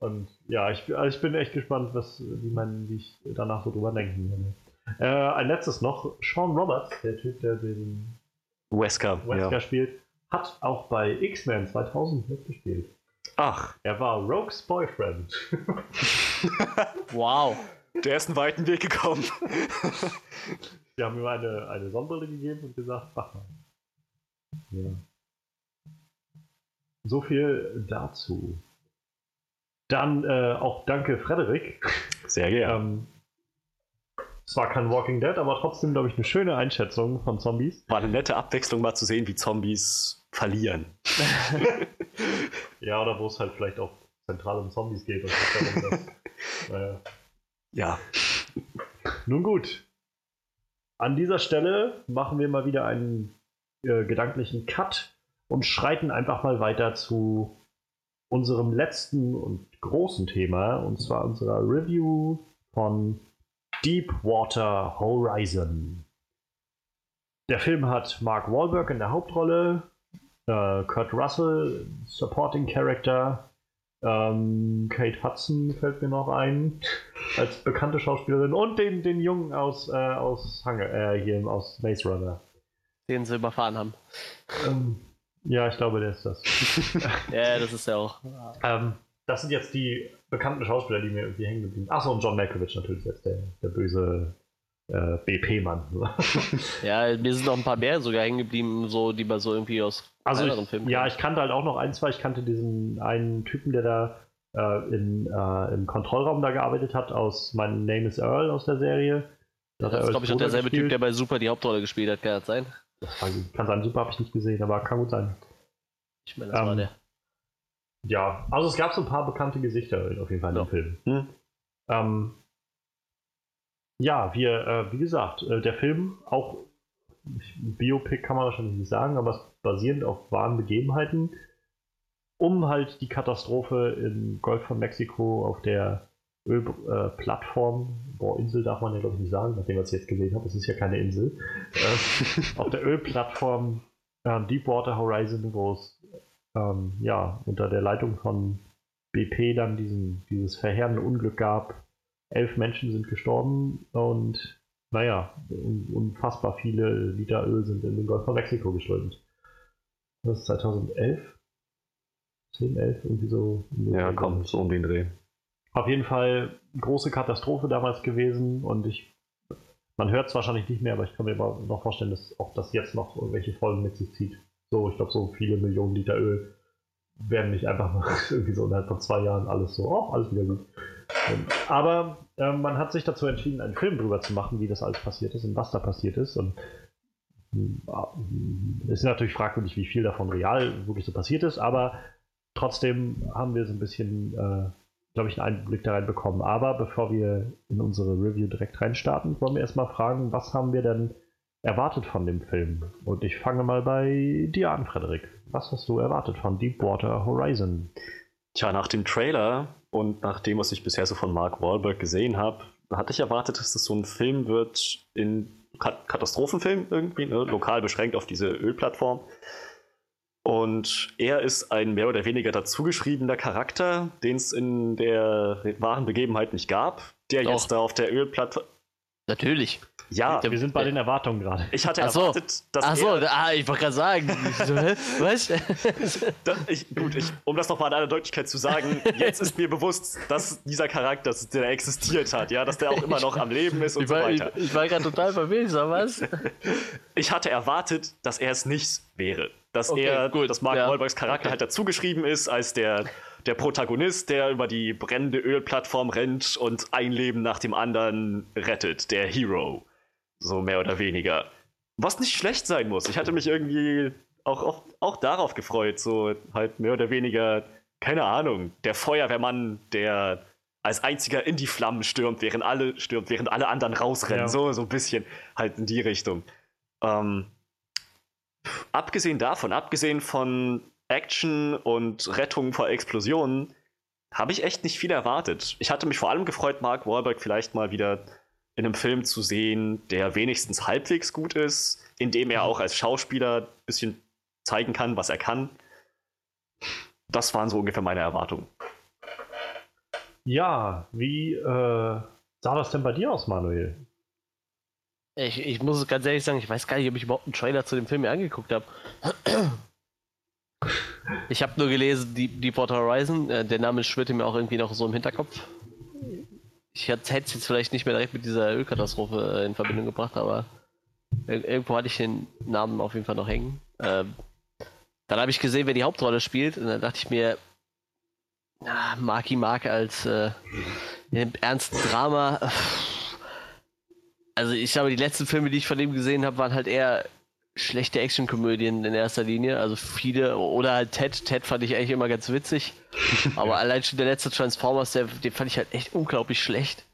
Und ja, ich, also ich bin echt gespannt, was, wie, man, wie ich danach so drüber denken werde. Äh, ein letztes noch, Sean Roberts, der Typ, der den Wesker, Wesker ja. spielt, hat auch bei X-Men 2000 mitgespielt. Ach, Er war Rogues Boyfriend. Wow. der ist einen weiten Weg gekommen. Die haben ihm eine, eine Sonnenbrille gegeben und gesagt, mach mal. Ja. So viel dazu. Dann äh, auch danke Frederik. Sehr gerne. Ähm, zwar kein Walking Dead, aber trotzdem, glaube ich, eine schöne Einschätzung von Zombies. War eine nette Abwechslung, mal zu sehen, wie Zombies verlieren. Ja, oder wo es halt vielleicht auch zentral um Zombies geht. Und darum, dass, naja. Ja. Nun gut. An dieser Stelle machen wir mal wieder einen äh, gedanklichen Cut und schreiten einfach mal weiter zu unserem letzten und großen Thema, und zwar unserer Review von Deepwater Horizon. Der Film hat Mark Wahlberg in der Hauptrolle, äh, Kurt Russell, Supporting Character, ähm, Kate Hudson fällt mir noch ein, als bekannte Schauspielerin und den, den Jungen aus, äh, aus Hunger, äh, hier aus Maze Runner. Den sie überfahren haben. Ähm, ja, ich glaube, der ist das. Ja, das ist ja auch. ähm, das sind jetzt die bekannten Schauspieler, die mir irgendwie hängen geblieben sind. Achso, und John Malkovich natürlich jetzt, der, der böse äh, BP-Mann. Ja, mir sind noch ein paar mehr sogar hängen geblieben, so, die man so irgendwie aus Also kleineren ich, Filmen ja, kennt. ich kannte halt auch noch ein, zwei. Ich kannte diesen einen Typen, der da äh, in, äh, im Kontrollraum da gearbeitet hat, aus My Name is Earl aus der Serie. Da er Das ist, glaube ich, auch derselbe Typ, gespielt. der bei Super die Hauptrolle gespielt hat, kann das sein? Das kann, kann sein, super habe ich nicht gesehen, aber kann gut sein. Ich meine, das war Ähm, der. Ja, also es gab so ein paar bekannte Gesichter auf jeden Fall in Ja. dem Film. Hm. Ähm, ja, wir, äh, wie gesagt, äh, der Film, auch Biopic kann man wahrscheinlich nicht sagen, aber es basierend auf wahren Begebenheiten, um halt die Katastrophe im Golf von Mexiko auf der Ölplattform, boah, Insel darf man ja glaube ich nicht sagen, nachdem was ich jetzt gesehen habe, es ist ja keine Insel, äh, auf der Ölplattform äh, Deepwater Horizon, wo es ähm, ja unter der Leitung von BP dann diesen, dieses verheerende Unglück gab. Elf Menschen sind gestorben und naja, un unfassbar viele Liter Öl sind in den Golf von Mexiko geströmt. Das ist 2011? 10, 11, irgendwie so. Ja, komm, so um den Dreh. Auf jeden Fall große Katastrophe damals gewesen und ich, man hört es wahrscheinlich nicht mehr, aber ich kann mir aber noch vorstellen, dass auch das jetzt noch irgendwelche Folgen mit sich zieht. So, ich glaube, so viele Millionen Liter Öl werden nicht einfach mal irgendwie so innerhalb von zwei Jahren alles so, oh, alles wieder gut. Aber ähm, man hat sich dazu entschieden, einen Film drüber zu machen, wie das alles passiert ist und was da passiert ist. Und es ist natürlich fragwürdig, wie viel davon real wirklich so passiert ist, aber trotzdem haben wir so ein bisschen, äh, glaube ich, einen Einblick da rein bekommen. Aber bevor wir in unsere Review direkt reinstarten, wollen wir erstmal fragen, was haben wir denn erwartet von dem Film? Und ich fange mal bei dir an, Frederik. Was hast du erwartet von Deepwater Horizon? Tja, nach dem Trailer und nach dem, was ich bisher so von Mark Wahlberg gesehen habe, hatte ich erwartet, dass das so ein Film wird in Kat Katastrophenfilm irgendwie, ne? lokal beschränkt auf diese Ölplattform. Und er ist ein mehr oder weniger dazugeschriebener Charakter, den es in der wahren Begebenheit nicht gab, der Doch. jetzt da auf der Ölplattform. Natürlich. Ja, Wir sind bei den Erwartungen gerade. ich hatte Ach so. erwartet, dass Ach so, er, ah, ich wollte gerade sagen. Hä? Was? Da, ich, gut, ich, um das nochmal in aller Deutlichkeit zu sagen, jetzt ist mir bewusst, dass dieser Charakter, der existiert hat, ja, dass der auch immer noch am Leben ist und Ich so war, ich, weiter. ich war gerade total verwirrt, sag was? Ich hatte erwartet, dass er es nicht wäre. Dass Okay, er, gut, dass Mark ja. Wahlbergs Charakter Okay. halt dazugeschrieben ist als der, der Protagonist, der über die brennende Ölplattform rennt und ein Leben nach dem anderen rettet. Der Hero. So mehr oder weniger. Was nicht schlecht sein muss. Ich hatte mich irgendwie auch, auch, auch darauf gefreut, so halt mehr oder weniger, keine Ahnung, der Feuerwehrmann, der als einziger in die Flammen stürmt, während alle stürmt, während alle anderen rausrennen. Ja. So, so ein bisschen halt in die Richtung. Ähm, abgesehen davon, abgesehen von Action und Rettung vor Explosionen, habe ich echt nicht viel erwartet. Ich hatte mich vor allem gefreut, Mark Wahlberg vielleicht mal wieder in einem Film zu sehen, der wenigstens halbwegs gut ist, in dem er auch als Schauspieler ein bisschen zeigen kann, was er kann. Das waren so ungefähr meine Erwartungen. Ja, wie äh, sah das denn bei dir aus, Manuel? Ich, ich muss es ganz ehrlich sagen, ich weiß gar nicht, ob ich überhaupt einen Trailer zu dem Film mir angeguckt habe. Ich habe nur gelesen, Deep, Deepwater Horizon, äh, der Name schwirrte mir auch irgendwie noch so im Hinterkopf. Ich hätte es jetzt vielleicht nicht mehr direkt mit dieser Ölkatastrophe äh, in Verbindung gebracht, aber irgendwo hatte ich den Namen auf jeden Fall noch hängen. Ähm, dann habe ich gesehen, wer die Hauptrolle spielt, und dann dachte ich mir, na, Marky Mark als äh, im ernsten Drama. Also ich glaube, die letzten Filme, die ich von ihm gesehen habe, waren halt eher schlechte Actionkomödien in erster Linie. Also viele, oder halt Ted. Ted fand ich eigentlich immer ganz witzig. Aber allein schon der letzte Transformers, der, den fand ich halt echt unglaublich schlecht.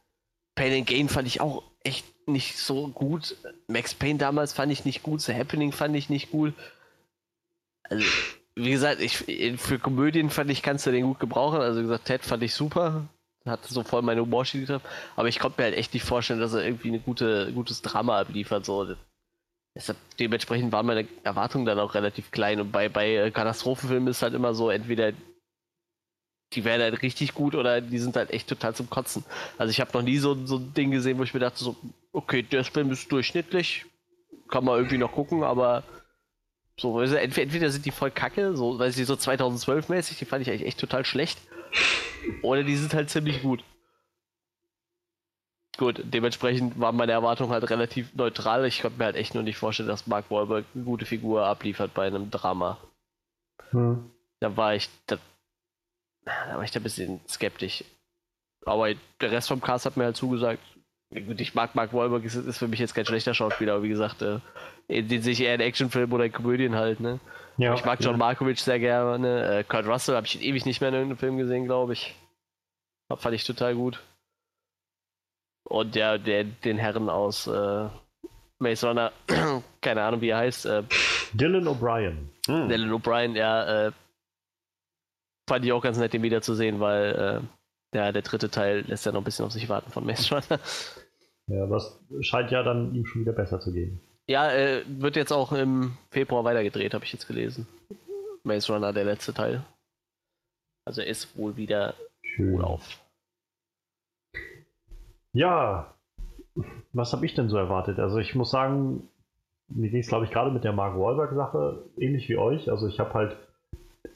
Pain and Gain fand ich auch echt nicht so gut. Max Payne damals fand ich nicht gut. The Happening fand ich nicht gut. Also, wie gesagt, ich, für Komödien fand ich, kannst du den gut gebrauchen. Also, wie gesagt, Ted fand ich super. Hat so voll meine Humorschiene getroffen. Aber ich konnte mir halt echt nicht vorstellen, dass er irgendwie ein gute, gutes Drama abliefert. So. Deshalb, dementsprechend waren meine Erwartungen dann auch relativ klein. Und bei, bei äh, Katastrophenfilmen ist halt immer so, entweder die werden halt richtig gut oder die sind halt echt total zum Kotzen. Also ich habe noch nie so, so ein Ding gesehen, wo ich mir dachte, so, okay, der Film ist durchschnittlich, kann man irgendwie noch gucken, aber so, also entweder sind die voll kacke, so, weil sie so 2012-mäßig, die fand ich eigentlich echt total schlecht, oder die sind halt ziemlich gut. Gut, dementsprechend waren meine Erwartungen halt relativ neutral. Ich konnte mir halt echt nur nicht vorstellen, dass Mark Wahlberg eine gute Figur abliefert bei einem Drama. Hm. Da war ich, da, da, war ich da ein bisschen skeptisch. Aber der Rest vom Cast hat mir halt zugesagt. Ich mag Mark Wahlberg, ist, ist für mich jetzt kein schlechter Schauspieler, aber wie gesagt, äh, den sehe ich eher in Actionfilmen oder in Komödien halt, ne? Ja, ich mag John ja. Markovic sehr gerne. Äh, Kurt Russell habe ich ewig nicht mehr in irgendeinem Film gesehen, glaube ich. Fand ich total gut. Und der, der, den Herren aus äh, Maze Runner, keine Ahnung wie er heißt. Äh, Dylan O'Brien. Hm. Dylan O'Brien, ja, äh, fand ich auch ganz nett, den wiederzusehen, weil äh, ja, der dritte Teil lässt ja noch ein bisschen auf sich warten von Maze Runner. Ja, was scheint ja dann ihm schon wieder besser zu gehen. Ja, äh, wird jetzt auch im Februar weitergedreht, habe ich jetzt gelesen. Maze Runner, der letzte Teil. Also er ist wohl wieder Schön. auf. Ja, was habe ich denn so erwartet? Also ich muss sagen, mir ging es, glaube ich, gerade mit der Mark Wahlberg-Sache ähnlich wie euch. Also ich habe halt,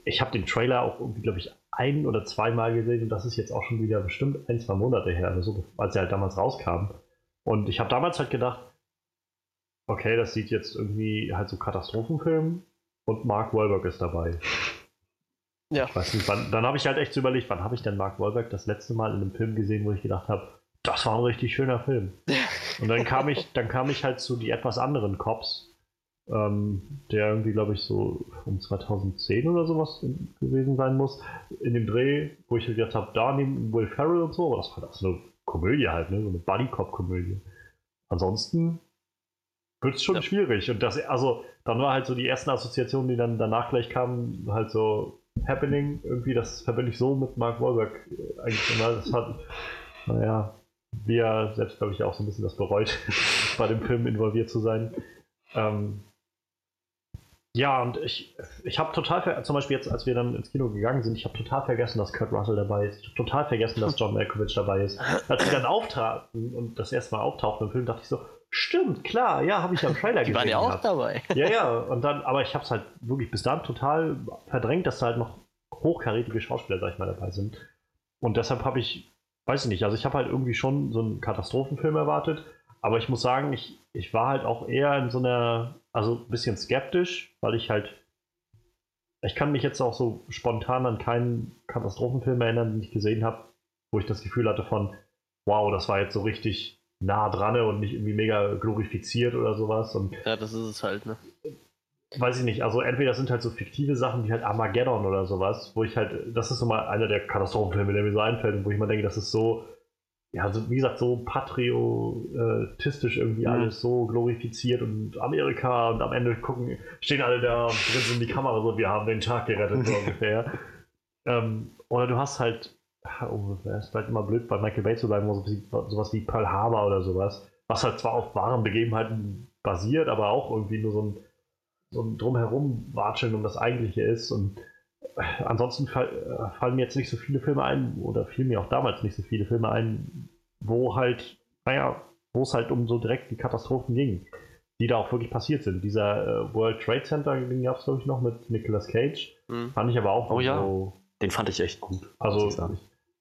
ich habe den Trailer auch irgendwie, glaube ich, ein oder zweimal gesehen und das ist jetzt auch schon wieder bestimmt ein, zwei Monate her, also als er halt damals rauskam. Und ich habe damals halt gedacht, okay, das sieht jetzt irgendwie halt so Katastrophenfilm und Mark Wahlberg ist dabei. Ja. Ich weiß nicht, wann, dann habe ich halt echt so überlegt, wann habe ich denn Mark Wahlberg das letzte Mal in einem Film gesehen, wo ich gedacht habe, das war ein richtig schöner Film. Und dann kam ich, dann kam ich halt zu die etwas anderen Cops, ähm, der irgendwie, glaube ich, so um 2010 oder sowas gewesen sein muss, in dem Dreh, wo ich gedacht habe, da neben Will Ferrell und so, aber das war das so Komödie halt, ne? so eine Buddy-Cop-Komödie. Ansonsten wird es schon ja. schwierig. Und das, also, dann war halt so die ersten Assoziationen, die dann danach gleich kamen, halt so Happening, irgendwie, das verbinde ich so mit Mark Wahlberg äh, eigentlich immer. Das hat, naja, wie er selbst, glaube ich, auch so ein bisschen das bereut, bei dem Film involviert zu sein. Ähm, ja, und ich, ich habe total, zum Beispiel jetzt, als wir dann ins Kino gegangen sind, ich habe total vergessen, dass Kurt Russell dabei ist. Ich habe total vergessen, dass John Malkovich dabei ist. Als sie dann auftraten und das erste Mal auftauchten im Film, dachte ich so, stimmt, klar, ja, habe ich am Trailer gesehen. Die waren ja auch dabei. Ja, ja, und dann, aber ich habe es halt wirklich bis dann total verdrängt, dass da halt noch hochkarätige Schauspieler, sag ich mal, dabei sind. Und deshalb habe ich weiß ich nicht, also ich habe halt irgendwie schon so einen Katastrophenfilm erwartet, aber ich muss sagen, ich, ich war halt auch eher in so einer, also ein bisschen skeptisch, weil ich halt, ich kann mich jetzt auch so spontan an keinen Katastrophenfilm erinnern, den ich gesehen habe, wo ich das Gefühl hatte von, wow, das war jetzt so richtig nah dran und nicht irgendwie mega glorifiziert oder sowas. Und ja, das ist es halt, ne? weiß ich nicht, also entweder sind halt so fiktive Sachen wie halt Armageddon oder sowas, wo ich halt, das ist so mal einer der Katastrophenfilme, der mir so einfällt wo ich mal denke, das ist so ja, also wie gesagt, so patriotistisch irgendwie Mhm. alles so glorifiziert und Amerika und am Ende gucken, stehen alle da und grinsen in die Kamera so, wir haben den Tag gerettet, so ungefähr. Ähm, oder du hast halt, oh, das ist vielleicht immer blöd, bei Michael Bay zu bleiben, so, sowas wie Pearl Harbor oder sowas, was halt zwar auf wahren Begebenheiten basiert, aber auch irgendwie nur so ein, so ein drumherum watscheln um das Eigentliche ist und ansonsten fall, äh, fallen mir jetzt nicht so viele Filme ein, oder fielen mir auch damals nicht so viele Filme ein, wo halt, naja, wo es halt um so direkt die Katastrophen ging, die da auch wirklich passiert sind. Dieser äh, World Trade Center, den gab es, glaube ich, noch mit Nicolas Cage. Mhm. Fand ich aber auch Oh ja. so. Den fand ich echt gut. Also,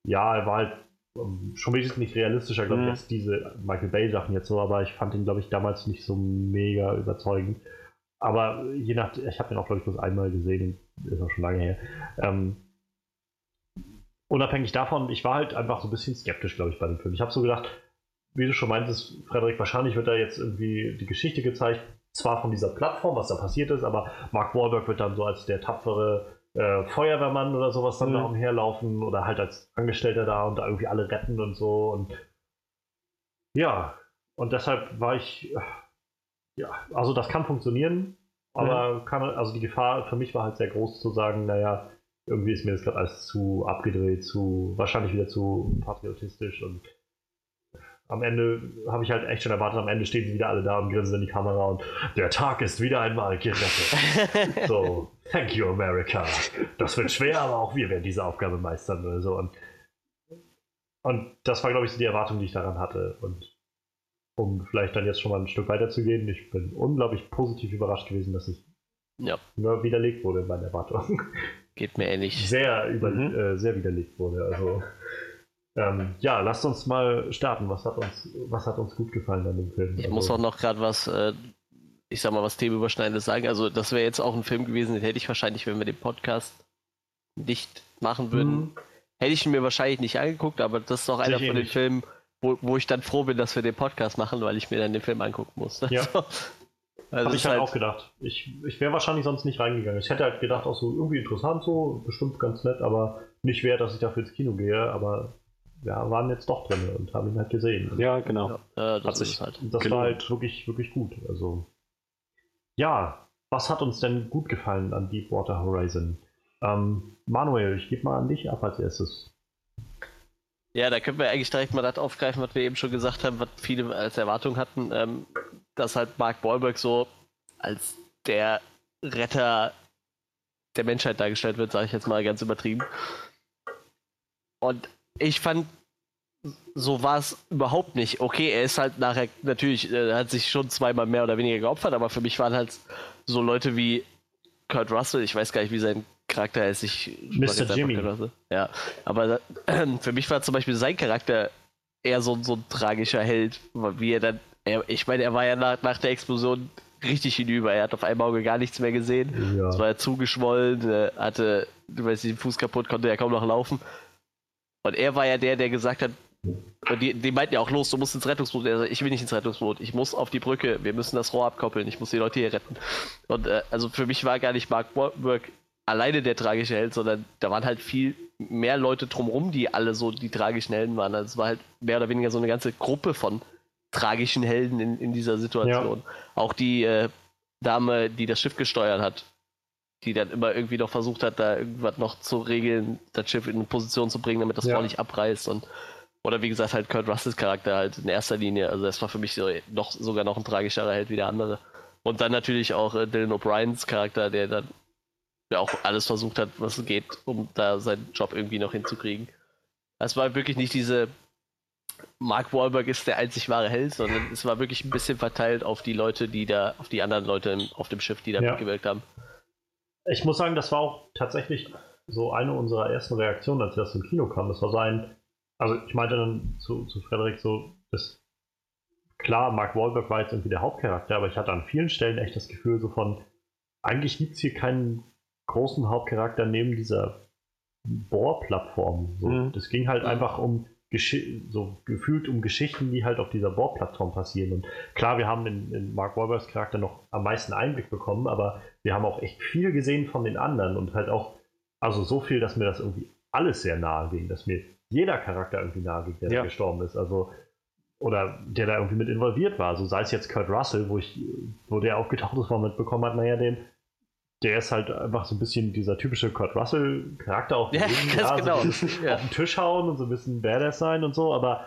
ja, er war halt ähm, schon wesentlich realistischer, glaube ich, Mhm. als diese Michael Bay-Sachen jetzt so, aber ich fand ihn, glaube ich, damals nicht so mega überzeugend. Aber je nach, ich habe den auch, glaube ich, bloß einmal gesehen, ist auch schon lange her. Ähm, unabhängig davon, ich war halt einfach so ein bisschen skeptisch, glaube ich, bei dem Film. Ich habe so gedacht, wie du schon meintest, Frederik, wahrscheinlich wird da jetzt irgendwie die Geschichte gezeigt, zwar von dieser Plattform, was da passiert ist, aber Mark Wahlberg wird dann so als der tapfere äh, Feuerwehrmann oder sowas dann Mhm. da umherlaufen oder halt als Angestellter da und da irgendwie alle retten und so und ja, und deshalb war ich, ja, also das kann funktionieren, aber kann, also die Gefahr für mich war halt sehr groß zu sagen, naja, irgendwie ist mir das gerade alles zu abgedreht, zu, wahrscheinlich wieder zu patriotistisch und am Ende habe ich halt echt schon erwartet, am Ende stehen sie wieder alle da und grinsen in die Kamera und der Tag ist wieder einmal gerettet. so, thank you America. Das wird schwer, aber auch wir werden diese Aufgabe meistern oder so. Und, und das war, glaube ich, so die Erwartung, die ich daran hatte. Und um vielleicht dann jetzt schon mal ein Stück weiter zu gehen, ich bin unglaublich positiv überrascht gewesen, dass ich Ja. nur widerlegt wurde in meinen Erwartungen. Geht mir ähnlich. Sehr, über, Mhm. äh, sehr widerlegt wurde. Also ähm, ja, lasst uns mal starten. Was hat uns, was hat uns gut gefallen an dem Film? Ich Also, muss auch noch gerade was, äh, ich sag mal, was Themenüberschneidendes sagen. Also, das wäre jetzt auch ein Film gewesen, den hätte ich wahrscheinlich, wenn wir den Podcast nicht machen würden, Mhm. hätte ich ihn mir wahrscheinlich nicht angeguckt, aber das ist auch einer von den. Filmen, wo, wo ich dann froh bin, dass wir den Podcast machen, weil ich mir dann den Film angucken muss. Ja. Also, also Habe ich halt halt, auch gedacht. Ich, ich wäre wahrscheinlich sonst nicht reingegangen. Ich hätte halt gedacht, auch so irgendwie interessant so, bestimmt ganz nett, aber nicht wert, dass ich dafür ins Kino gehe. Aber ja, waren jetzt doch drin und haben ihn halt gesehen. Ja, genau. äh, das sich- halt. das gelohnt. war halt wirklich, wirklich gut. Also ja, was hat uns denn gut gefallen an Deepwater Horizon? Ähm, Manuel, ich gebe mal an dich ab als erstes. Ja, da können wir eigentlich direkt mal das aufgreifen, was wir eben schon gesagt haben, was viele als Erwartung hatten, ähm, dass halt Mark Wahlberg so als der Retter der Menschheit dargestellt wird, sage ich jetzt mal ganz übertrieben. Und ich fand, so war es überhaupt nicht. Okay, er ist halt nachher, natürlich, äh, hat sich schon zweimal mehr oder weniger geopfert, aber für mich waren halt so Leute wie Kurt Russell, ich weiß gar nicht, wie sein Charakter heißt. Ich Mr. Jimmy. Ja, aber äh, für mich war zum Beispiel sein Charakter eher so, so ein tragischer Held, wie er dann, er, ich meine, er war ja nach, nach der Explosion richtig hinüber. Er hat auf einem Auge gar nichts mehr gesehen. Ja. Es war ja zugeschwollen, äh, hatte, du weißt, den Fuß kaputt, konnte ja kaum noch laufen. Und er war ja der, der gesagt hat, und die, die meinten ja auch los, du musst ins Rettungsboot. Er sagt, ich will nicht ins Rettungsboot, ich muss auf die Brücke, wir müssen das Rohr abkoppeln, ich muss die Leute hier retten. Und äh, also für mich war gar nicht Mark Wahlberg alleine der tragische Held, sondern da waren halt viel mehr Leute drumherum, die alle so die tragischen Helden waren. Also es war halt mehr oder weniger so eine ganze Gruppe von tragischen Helden in, in dieser Situation. Auch die äh, Dame, die das Schiff gesteuert hat, die dann immer irgendwie noch versucht hat, da irgendwas noch zu regeln, das Schiff in eine Position zu bringen, damit das Ja. Nicht abreißt und oder wie gesagt halt Kurt Russells Charakter halt in erster Linie, also das war für mich so noch sogar noch ein tragischerer Held wie der andere. Und dann natürlich auch äh, Dylan O'Briens Charakter, der dann ja auch alles versucht hat, was geht, um da seinen Job irgendwie noch hinzukriegen. Es war wirklich nicht diese Mark Wahlberg ist der einzig wahre Held, sondern es war wirklich ein bisschen verteilt auf die Leute, die da, auf die anderen Leute auf dem Schiff, die da Ja. mitgewirkt haben. Ich muss sagen, das war auch tatsächlich so eine unserer ersten Reaktionen, als das im Kino kam. Das war so ein, also ich meinte dann zu, zu Frederik so, das klar, Mark Wahlberg war jetzt irgendwie der Hauptcharakter, aber ich hatte an vielen Stellen echt das Gefühl so von, eigentlich gibt es hier keinen großen Hauptcharakter neben dieser Bohrplattform. So. Mhm. Das ging halt einfach um so gefühlt um Geschichten, die halt auf dieser Bohrplattform passieren. Und klar, wir haben in, in Mark Wahlbergs Charakter noch am meisten Einblick bekommen, aber wir haben auch echt viel gesehen von den anderen und halt auch, also so viel, dass mir das irgendwie alles sehr nahe ging, dass mir jeder Charakter irgendwie nahe geht, der Ja. gestorben ist. Also, oder der da irgendwie mit involviert war. So sei es jetzt Kurt Russell, wo ich, wo der aufgetaucht ist, wo man mitbekommen hat, naja, den, der ist halt einfach so ein bisschen dieser typische Kurt Russell-Charakter auf, Ja, so ein genau. Ja. auf den Tisch hauen und so ein bisschen Badass sein und so, aber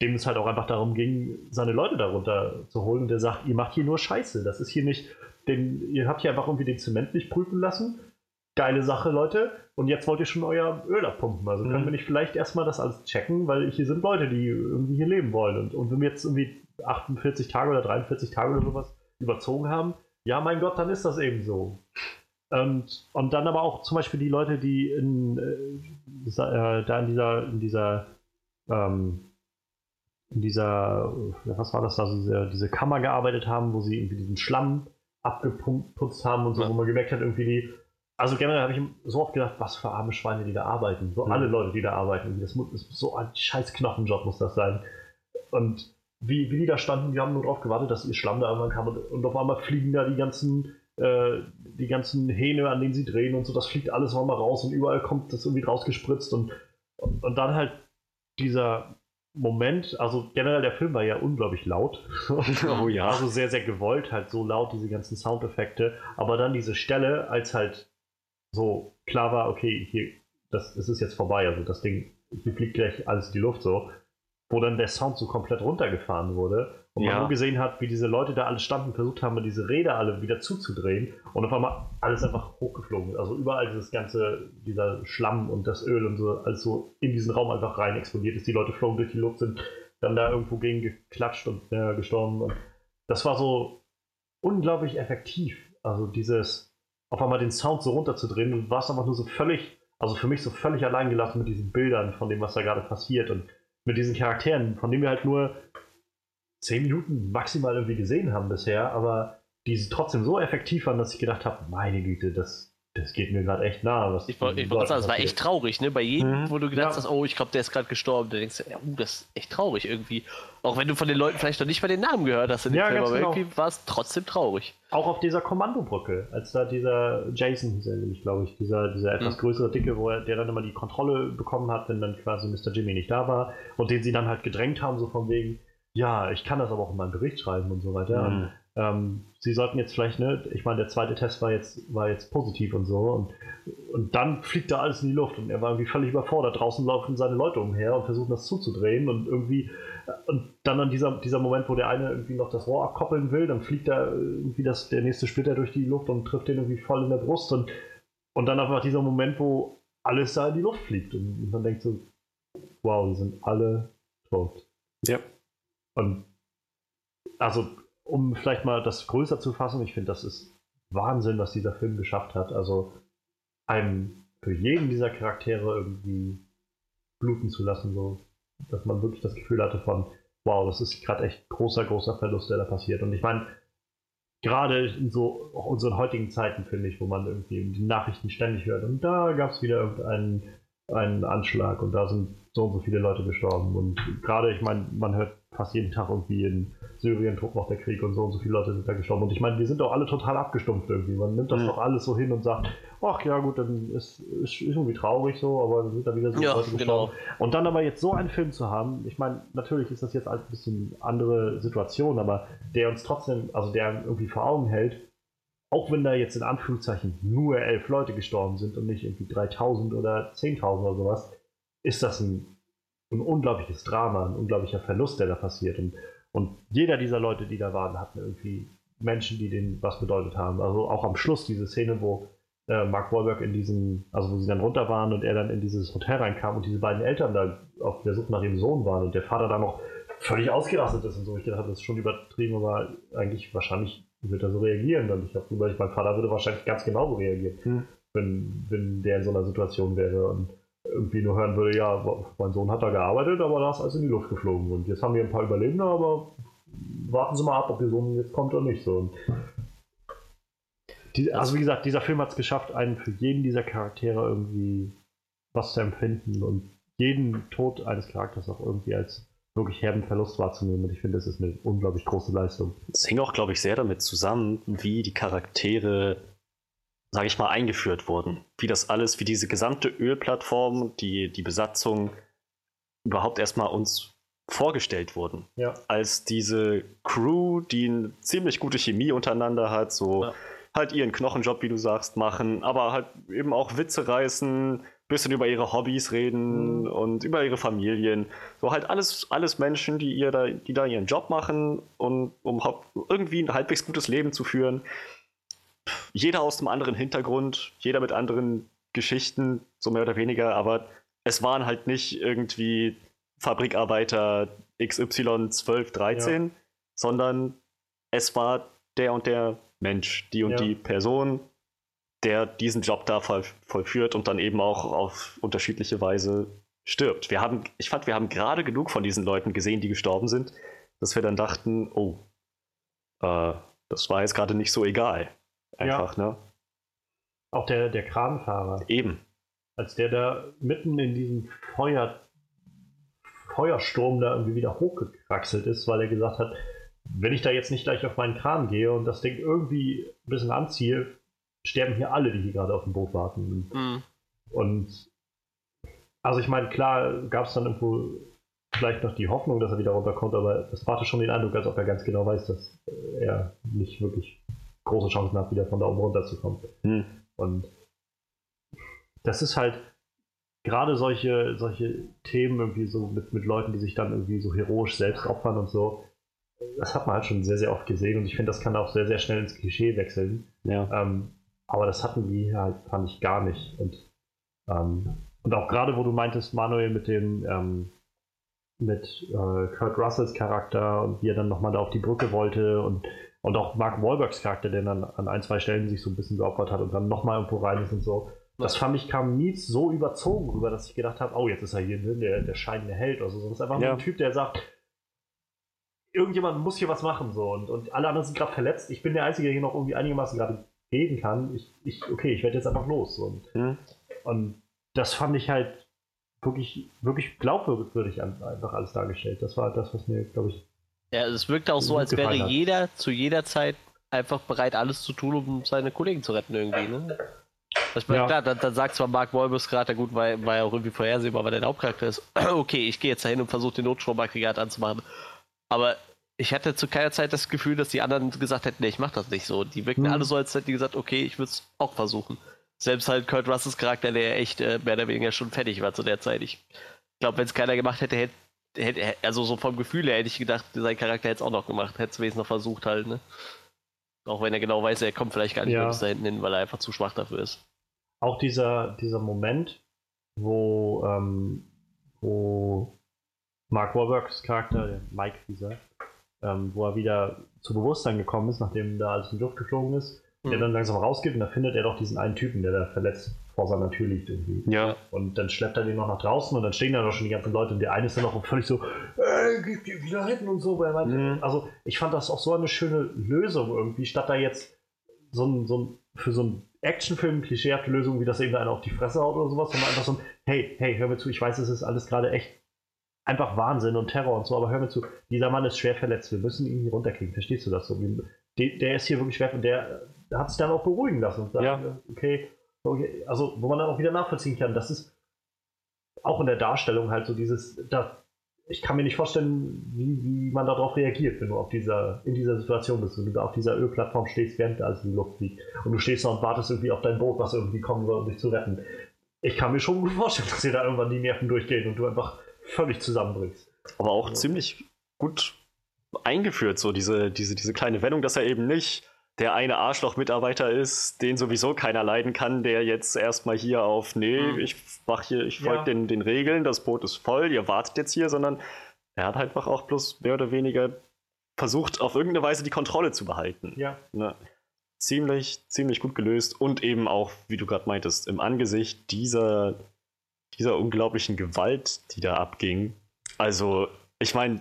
dem es halt auch einfach darum ging, seine Leute darunter zu holen. Und der sagt, ihr macht hier nur Scheiße. Das ist hier nicht, den, ihr habt hier einfach irgendwie den Zement nicht prüfen lassen. Geile Sache, Leute. Und jetzt wollt ihr schon euer Öl abpumpen. Also können Mhm. wir nicht vielleicht erstmal das alles checken, weil hier sind Leute, die irgendwie hier leben wollen. Und, und wenn wir jetzt irgendwie 48 Tage oder 43 Tage oder sowas überzogen haben, ja, mein Gott, dann ist das eben so. Und, und dann aber auch zum Beispiel die Leute, die in, äh, äh, da in dieser, in dieser, ähm, in dieser, äh, was war das da, diese, diese Kammer gearbeitet haben, wo sie irgendwie diesen Schlamm abgeputzt haben und so, Ja. wo man gemerkt hat, irgendwie die, also generell habe ich so oft gedacht, was für arme Schweine, die da arbeiten. So Mhm. alle Leute, die da arbeiten. Das muss, das ist so ein scheiß Knochenjob muss das sein. Und wie, wie die da standen, die haben nur darauf gewartet, dass ihr Schlamm da irgendwann kam und, und auf einmal fliegen da die ganzen, äh, die ganzen Hähne, an denen sie drehen und so, das fliegt alles auf einmal raus und überall kommt das irgendwie rausgespritzt und, und, und dann halt dieser Moment, also generell der Film war ja unglaublich laut. Oh ja. Also sehr, sehr gewollt, halt so laut, diese ganzen Soundeffekte. Aber dann diese Stelle, als halt so klar war, okay, hier, das, das ist jetzt vorbei, also das Ding, hier fliegt gleich alles in die Luft so, wo dann der Sound so komplett runtergefahren wurde und man Ja. nur gesehen hat, wie diese Leute da alle standen, versucht haben, diese Räder alle wieder zuzudrehen und auf einmal alles einfach hochgeflogen ist. Also überall dieses ganze, dieser Schlamm und das Öl und so, alles so in diesen Raum einfach rein explodiert ist. Die Leute flogen durch die Luft, sind dann da irgendwo gegen geklatscht und äh, gestorben. Und das war so unglaublich effektiv. Also dieses, auf einmal den Sound so runterzudrehen und warst einfach nur so völlig, also für mich so völlig allein gelassen mit diesen Bildern von dem, was da gerade passiert und mit diesen Charakteren, von denen wir halt nur zehn Minuten maximal irgendwie gesehen haben bisher, aber die trotzdem so effektiv waren, dass ich gedacht habe, meine Güte, das, das geht mir gerade echt nahe. Was Ich wollte wollt sagen, es war echt traurig, ne? Bei jedem, Mhm. wo du gedacht Ja. hast, oh, ich glaube, der ist gerade gestorben, da denkst du, ja, uh, das ist echt traurig irgendwie. Auch wenn du von den Leuten vielleicht noch nicht mal den Namen gehört hast in dem Ja, Film, aber genau. irgendwie war es trotzdem traurig. Auch auf dieser Kommandobrücke, als da dieser Jason hieß er nämlich, glaube ich, dieser, dieser etwas Mhm. größere Dicke, wo er, der dann immer die Kontrolle bekommen hat, wenn dann quasi Mr. Jimmy nicht da war und den sie dann halt gedrängt haben, so von wegen, ja, ich kann das aber auch in meinen Bericht schreiben und so weiter. Mhm. Ähm, sie sollten jetzt vielleicht, ne, ich meine, der zweite Test war jetzt, war jetzt positiv und so und, und dann fliegt da alles in die Luft und er war irgendwie völlig überfordert. Draußen laufen seine Leute umher und versuchen das zuzudrehen und irgendwie und dann an dieser, dieser Moment, wo der eine irgendwie noch das Rohr abkoppeln will, dann fliegt da irgendwie das, der nächste Splitter durch die Luft und trifft den irgendwie voll in der Brust und, und dann einfach dieser Moment, wo alles da in die Luft fliegt und man denkt so, wow, die sind alle tot. Ja. Und also, um vielleicht mal das größer zu fassen, ich finde, das ist Wahnsinn, was dieser Film geschafft hat. Also, einem für jeden dieser Charaktere irgendwie bluten zu lassen, so, dass man wirklich das Gefühl hatte von, wow, das ist gerade echt großer, großer Verlust, der da passiert. Und ich meine, gerade in so auch unseren heutigen Zeiten, finde ich, wo man irgendwie die Nachrichten ständig hört und da gab es wieder irgendeinen einen Anschlag und da sind so und so viele Leute gestorben. Und gerade, ich meine, man hört fast jeden Tag irgendwie in Syrien tobt noch der Krieg und so und so viele Leute sind da gestorben. Und ich meine, die sind doch alle total abgestumpft irgendwie. Man nimmt das Mhm. doch alles so hin und sagt, ach ja gut, dann ist, ist, ist irgendwie traurig so, aber dann sind da wieder so Ja, Leute genau. gestorben. Und dann aber jetzt so einen Film zu haben, ich meine, natürlich ist das jetzt ein bisschen andere Situation, aber der uns trotzdem, also der irgendwie vor Augen hält, auch wenn da jetzt in Anführungszeichen nur elf Leute gestorben sind und nicht irgendwie 3000 oder 10.000 oder sowas, ist das ein, ein unglaubliches Drama, ein unglaublicher Verlust, der da passiert. Und, und jeder dieser Leute, die da waren, hatten irgendwie Menschen, die denen was bedeutet haben. Also auch am Schluss diese Szene, wo äh, Mark Wahlberg in diesen, also wo sie dann runter waren und er dann in dieses Hotel reinkam und diese beiden Eltern da auf der Suche nach ihrem Sohn waren und der Vater da noch völlig ausgerastet ist und so. Ich gedacht, das ist schon übertrieben, aber eigentlich wahrscheinlich wird er so reagieren. Und ich habe überlegt, mein Vater würde wahrscheinlich ganz genauso reagieren, Hm. wenn, wenn der in so einer Situation wäre und irgendwie nur hören würde, ja, mein Sohn hat da gearbeitet, aber da ist alles in die Luft geflogen. Und jetzt haben wir ein paar Überlebende, aber warten Sie mal ab, ob Ihr Sohn jetzt kommt oder nicht. So. Die, also wie gesagt, dieser Film hat es geschafft, einen für jeden dieser Charaktere irgendwie was zu empfinden und jeden Tod eines Charakters auch irgendwie als wirklich herben Verlust wahrzunehmen. Und ich finde, das ist eine unglaublich große Leistung. Es hing auch, glaube ich, sehr damit zusammen, wie die Charaktere, sage ich mal, eingeführt wurden. Wie das alles, wie diese gesamte Ölplattform, die, die Besatzung überhaupt erstmal uns vorgestellt wurden. Ja. Als diese Crew, die eine ziemlich gute Chemie untereinander hat, so Ja. halt ihren Knochenjob, wie du sagst, machen, aber halt eben auch Witze reißen, bisschen über ihre Hobbys reden Mhm. und über ihre Familien. So halt alles, alles Menschen, die ihr da, die da ihren Job machen und um irgendwie ein halbwegs gutes Leben zu führen. Jeder aus einem anderen Hintergrund, jeder mit anderen Geschichten, so mehr oder weniger, aber es waren halt nicht irgendwie Fabrikarbeiter XY 12, 13, sondern es war der und der Mensch, die und Ja. die Person, der diesen Job da voll, vollführt und dann eben auch auf unterschiedliche Weise stirbt. Wir haben, ich fand, wir haben gerade genug von diesen Leuten gesehen, die gestorben sind, dass wir dann dachten, oh, äh, das war jetzt gerade nicht so egal. Einfach, ne? Auch der, der Kranfahrer, Eben. als der da mitten in diesem Feuer, Feuersturm da irgendwie wieder hochgekraxelt ist, weil er gesagt hat, wenn ich da jetzt nicht gleich auf meinen Kran gehe und das Ding irgendwie ein bisschen anziehe, sterben hier alle, die hier gerade auf dem Boot warten. Mhm. Und also ich meine, klar gab es dann irgendwo vielleicht noch die Hoffnung, dass er wieder runterkommt, aber das brachte schon den Eindruck, als ob er ganz genau weiß, dass er nicht wirklich große Chancen hat, wieder von da oben runterzukommen. Hm. Und das ist halt gerade solche, solche Themen irgendwie so mit, mit Leuten, die sich dann irgendwie so heroisch selbst opfern und so. Das hat man halt schon sehr, sehr oft gesehen und ich finde, das kann auch sehr, sehr schnell ins Klischee wechseln. Ja. Ähm, aber das hatten die halt, fand ich, gar nicht. Und, ähm, und auch gerade, wo du meintest, Manuel, mit dem, ähm, mit äh, Kurt Russells Charakter und wie er dann nochmal da auf die Brücke wollte und, und auch Mark Wahlbergs Charakter, der dann an ein, zwei Stellen sich so ein bisschen geopfert hat und dann nochmal irgendwo rein ist und so. Das fand ich, kam nie so überzogen rüber, dass ich gedacht habe, oh, jetzt ist er hier ne, der, der scheinende Held oder so. Das ist einfach nur Ja. ein Typ, der sagt, irgendjemand muss hier was machen so und, und alle anderen sind gerade verletzt. Ich bin der Einzige, der hier noch irgendwie einigermaßen gerade reden kann. Ich, ich, okay, ich werde jetzt einfach los. Und, Hm. und das fand ich halt wirklich, wirklich glaubwürdig einfach alles dargestellt. Das war das, was mir, glaube ich, Ja, es wirkt auch so, als wäre jeder zu jeder Zeit einfach bereit, alles zu tun, um seine Kollegen zu retten irgendwie, ne? Meine, Ja. klar, dann, dann sagt zwar Mark Wahlberg gerade, gut, war ja auch irgendwie vorhersehbar, weil der Hauptcharakter ist, okay, ich gehe jetzt dahin und versuche den Notstromaggregat anzumachen. Aber ich hatte zu keiner Zeit das Gefühl, dass die anderen gesagt hätten, nee, ich mach das nicht so. Die wirkten Hm. alle so, als hätten die gesagt, okay, ich würde es auch versuchen. Selbst halt Kurt Russells Charakter, der echt äh, mehr oder weniger schon fertig war zu der Zeit. Ich glaube, wenn es keiner gemacht hätte, hätte, hätte, also so vom Gefühl her hätte ich gedacht, sein Charakter hätte es auch noch gemacht, hätte es wenigstens noch versucht halt, ne? Auch wenn er genau weiß, er kommt vielleicht gar nicht Ja. mehr bis da hinten hin, weil er einfach zu schwach dafür ist. auch dieser, dieser Moment, wo, ähm, wo Mark Wahlbergs Charakter, der Mike dieser, ähm, wo er wieder zu Bewusstsein gekommen ist, nachdem da alles in die Luft geflogen ist, der Mhm. dann langsam rausgeht und da findet er doch diesen einen Typen, der da verletzt vor seiner Tür liegt irgendwie. Ja. Und dann schleppt er den noch nach draußen und dann stehen da doch schon die ganzen Leute und der eine ist dann auch völlig so, ey, gib die wieder hin und so. Weil Mhm. Also ich fand das auch so eine schöne Lösung irgendwie, statt da jetzt so ein, so ein für so einen Actionfilm klischeehafte Lösung, wie das eben einer auf die Fresse haut oder sowas, sondern einfach so ein, hey, hey, hör mir zu, ich weiß, es ist alles gerade echt einfach Wahnsinn und Terror und so, aber hör mir zu, dieser Mann ist schwer verletzt, wir müssen ihn hier runterkriegen, verstehst du das so? Der, der ist hier wirklich schwer und der, hat sich dann auch beruhigen lassen und sagt, Ja. okay, also wo man dann auch wieder nachvollziehen kann, das ist auch in der Darstellung halt so dieses, da, ich kann mir nicht vorstellen, wie, wie man darauf reagiert, wenn du auf dieser, in dieser Situation bist, wenn du da auf dieser Ölplattform stehst, während da alles in die Luft fliegt und du stehst da und wartest irgendwie auf dein Boot, was irgendwie kommen soll, um dich zu retten. Ich kann mir schon gut vorstellen, dass dir da irgendwann die Nerven durchgehen und du einfach völlig zusammenbrichst. Aber auch ziemlich gut eingeführt, so diese, diese, diese kleine Wendung, dass er eben nicht der eine Arschloch-Mitarbeiter ist, den sowieso keiner leiden kann, der jetzt erstmal hier auf, nee, Mhm. ich mach hier, ich Ja. folge den, den Regeln, das Boot ist voll, ihr wartet jetzt hier, sondern er hat einfach auch bloß mehr oder weniger versucht, auf irgendeine Weise die Kontrolle zu behalten. Ja, Ne? Ziemlich, ziemlich gut gelöst und eben auch, wie du gerade meintest, im Angesicht dieser, dieser unglaublichen Gewalt, die da abging. Also, ich meine,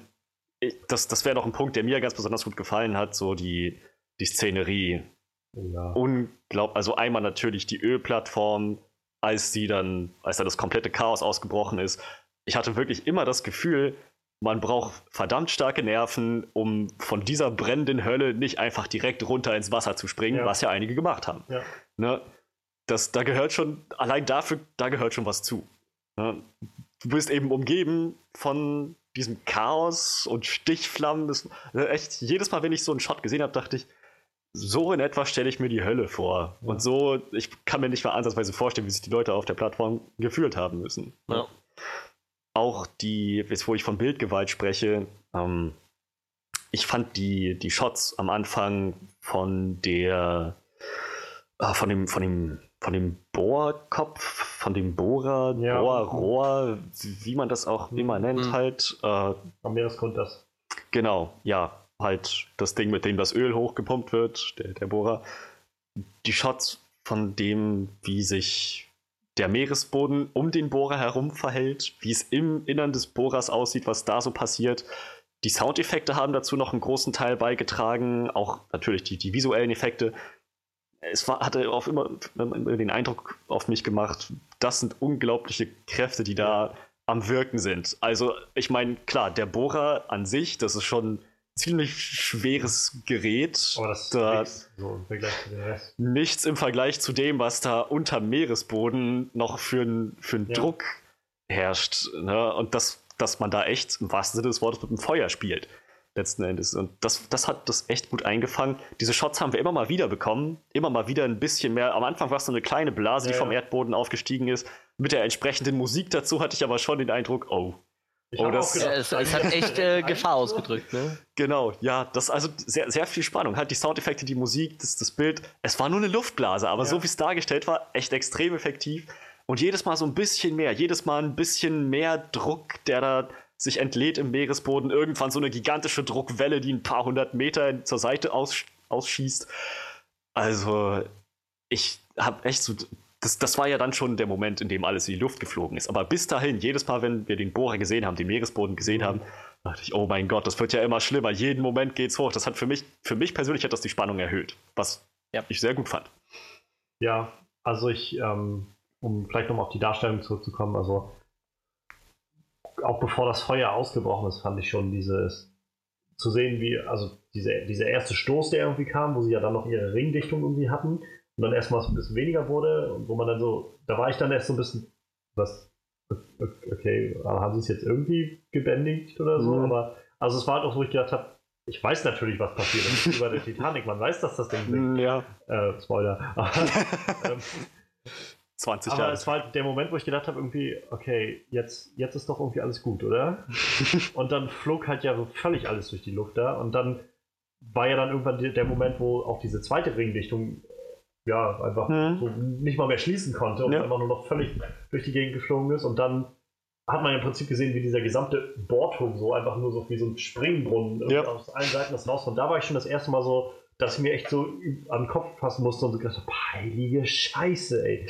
das, das wäre noch ein Punkt, der mir ganz besonders gut gefallen hat, so die, die Szenerie. ja. Unglaublich, also einmal natürlich die Ölplattform, als die dann, als da das komplette Chaos ausgebrochen ist. Ich hatte wirklich immer das Gefühl, man braucht verdammt starke Nerven, um von dieser brennenden Hölle nicht einfach direkt runter ins Wasser zu springen, Ja. was ja einige gemacht haben. ja. Ne? Das, da gehört schon, allein dafür, da gehört schon was zu. Ne? du bist eben umgeben von diesem Chaos und Stichflammen. Das, echt, jedes Mal, wenn ich so einen Shot gesehen habe, dachte ich, so in etwa stelle ich mir die Hölle vor. Ja. Und so, ich kann mir nicht mal ansatzweise vorstellen, wie sich die Leute auf der Plattform gefühlt haben müssen. Ja. Auch die, jetzt wo ich von Bildgewalt spreche, ähm, ich fand die, die Shots am Anfang von der, äh, von dem, von dem von dem Bohrkopf, von dem Bohrer, ja. Bohrrohr, wie man das auch immer nennt, mhm. halt. Äh, Am Meeresgrund das. Genau, ja, halt das Ding, mit dem das Öl hochgepumpt wird, der, der Bohrer. Die Shots von dem, wie sich der Meeresboden um den Bohrer herum verhält, wie es im Innern des Bohrers aussieht, was da so passiert. Die Soundeffekte haben dazu noch einen großen Teil beigetragen, auch natürlich die, die visuellen Effekte es war, hatte auf immer den Eindruck auf mich gemacht, das sind unglaubliche Kräfte, die da am Wirken sind. Also, ich meine, klar, der Bohrer an sich, das ist schon ziemlich schweres Gerät. Aber das da ist so im Vergleich zu dem Rest. Nichts im Vergleich zu dem, was da unter Meeresboden noch für einen für ja. Druck herrscht. Ne? Und das, dass man da echt im wahrsten Sinne des Wortes mit dem Feuer spielt letzten Endes. Und das, das hat das echt gut eingefangen. Diese Shots haben wir immer mal wieder bekommen. Immer mal wieder ein bisschen mehr. Am Anfang war es so eine kleine Blase, ja, die vom Erdboden aufgestiegen ist. Mit der entsprechenden Musik dazu hatte ich aber schon den Eindruck, oh. Oh das, gedacht, es, es, hat echt äh, Gefahr ausgedrückt, ne? Genau, ja, das also sehr, sehr viel Spannung. Halt die Soundeffekte, die Musik, das, das Bild. Es war nur eine Luftblase, aber ja. so wie es dargestellt war, echt extrem effektiv. Und jedes Mal so ein bisschen mehr, jedes Mal ein bisschen mehr Druck, der da sich entlädt im Meeresboden, irgendwann so eine gigantische Druckwelle, die ein paar hundert Meter zur Seite aus, ausschießt. Also, ich habe echt so. Das, das war ja dann schon der Moment, in dem alles in die Luft geflogen ist. Aber bis dahin, jedes Mal, wenn wir den Bohrer gesehen haben, den Meeresboden gesehen haben, dachte ich, oh mein Gott, das wird ja immer schlimmer. Jeden Moment geht's hoch. Das hat für mich, für mich persönlich hat das die Spannung erhöht, was ja. ich sehr gut fand. Ja, also ich, ähm, um vielleicht nochmal auf die Darstellung zurückzukommen, also auch bevor das Feuer ausgebrochen ist, fand ich schon dieses zu sehen, wie, also diese, dieser erste Stoß, der irgendwie kam, wo sie ja dann noch ihre Ringdichtung irgendwie hatten und dann erstmal ein bisschen weniger wurde und wo man dann so, da war ich dann erst so ein bisschen, was, okay, haben sie es jetzt irgendwie gebändigt oder so, mhm. aber also es war halt auch, wo ich gedacht habe, ich weiß natürlich, was passiert ist über der Titanic, man weiß, dass das Ding sinkt. Ja. Äh, Spoiler. Aber, ähm, 20 Aber Jahre. es war halt der Moment, wo ich gedacht habe, irgendwie, okay, jetzt, jetzt ist doch irgendwie alles gut, oder? und dann flog halt ja so völlig alles durch die Luft da. Und dann war ja dann irgendwann der Moment, wo auch diese zweite Ringdichtung ja einfach so nicht mal mehr schließen konnte und ja. einfach nur noch völlig durch die Gegend geflogen ist. Und dann hat man im Prinzip gesehen, wie dieser gesamte Bordturm so einfach nur so wie so ein Springbrunnen ja. aus allen Seiten das raus. Und da war ich schon das erste Mal so, dass ich mir echt so an den Kopf fassen musste und so gedacht habe, heilige Scheiße, ey.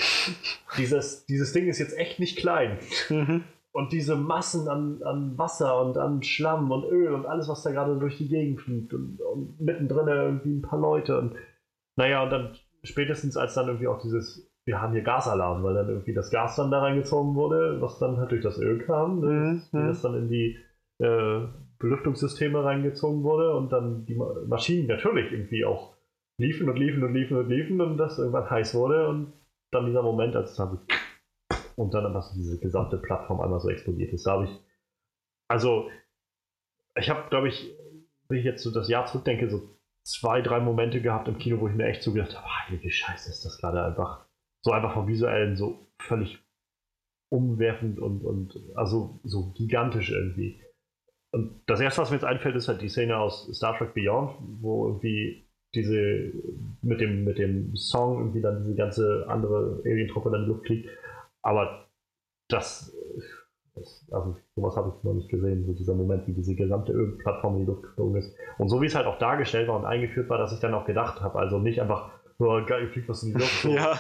dieses, dieses Ding ist jetzt echt nicht klein. Mhm. Und diese Massen an, an Wasser und an Schlamm und Öl und alles, was da gerade durch die Gegend fliegt und, und mittendrin irgendwie ein paar Leute und naja, und dann spätestens als dann irgendwie auch dieses, wir haben hier Gasalarm, weil dann irgendwie das Gas dann da reingezogen wurde, was dann halt durch das Öl kam, ne? mhm. das dann in die äh, Belüftungssysteme reingezogen wurde und dann die Maschinen natürlich irgendwie auch liefen und liefen und liefen und liefen und das irgendwann heiß wurde und dann dieser Moment, als es dann und dann einfach so diese gesamte Plattform einmal so explodiert ist. Da habe ich, also ich habe, glaube ich, wenn ich jetzt so das Jahr zurückdenke, so zwei, drei Momente gehabt im Kino, wo ich mir echt so gedacht habe, heilige Scheiße, ist das gerade einfach so einfach vom Visuellen so völlig umwerfend und, und also so gigantisch irgendwie. Und das erste, was mir jetzt einfällt, ist halt die Szene aus Star Trek Beyond, wo irgendwie diese mit dem, mit dem Song irgendwie dann diese ganze andere Alien-Truppe dann in die Luft fliegt. Aber das, das also sowas habe ich noch nicht gesehen, so dieser Moment, wie diese gesamte Plattform in die Luft geflogen ist. Und so wie es halt auch dargestellt war und eingeführt war, dass ich dann auch gedacht habe, also nicht einfach, oh, geil, fliegt was in die Luft. So ja.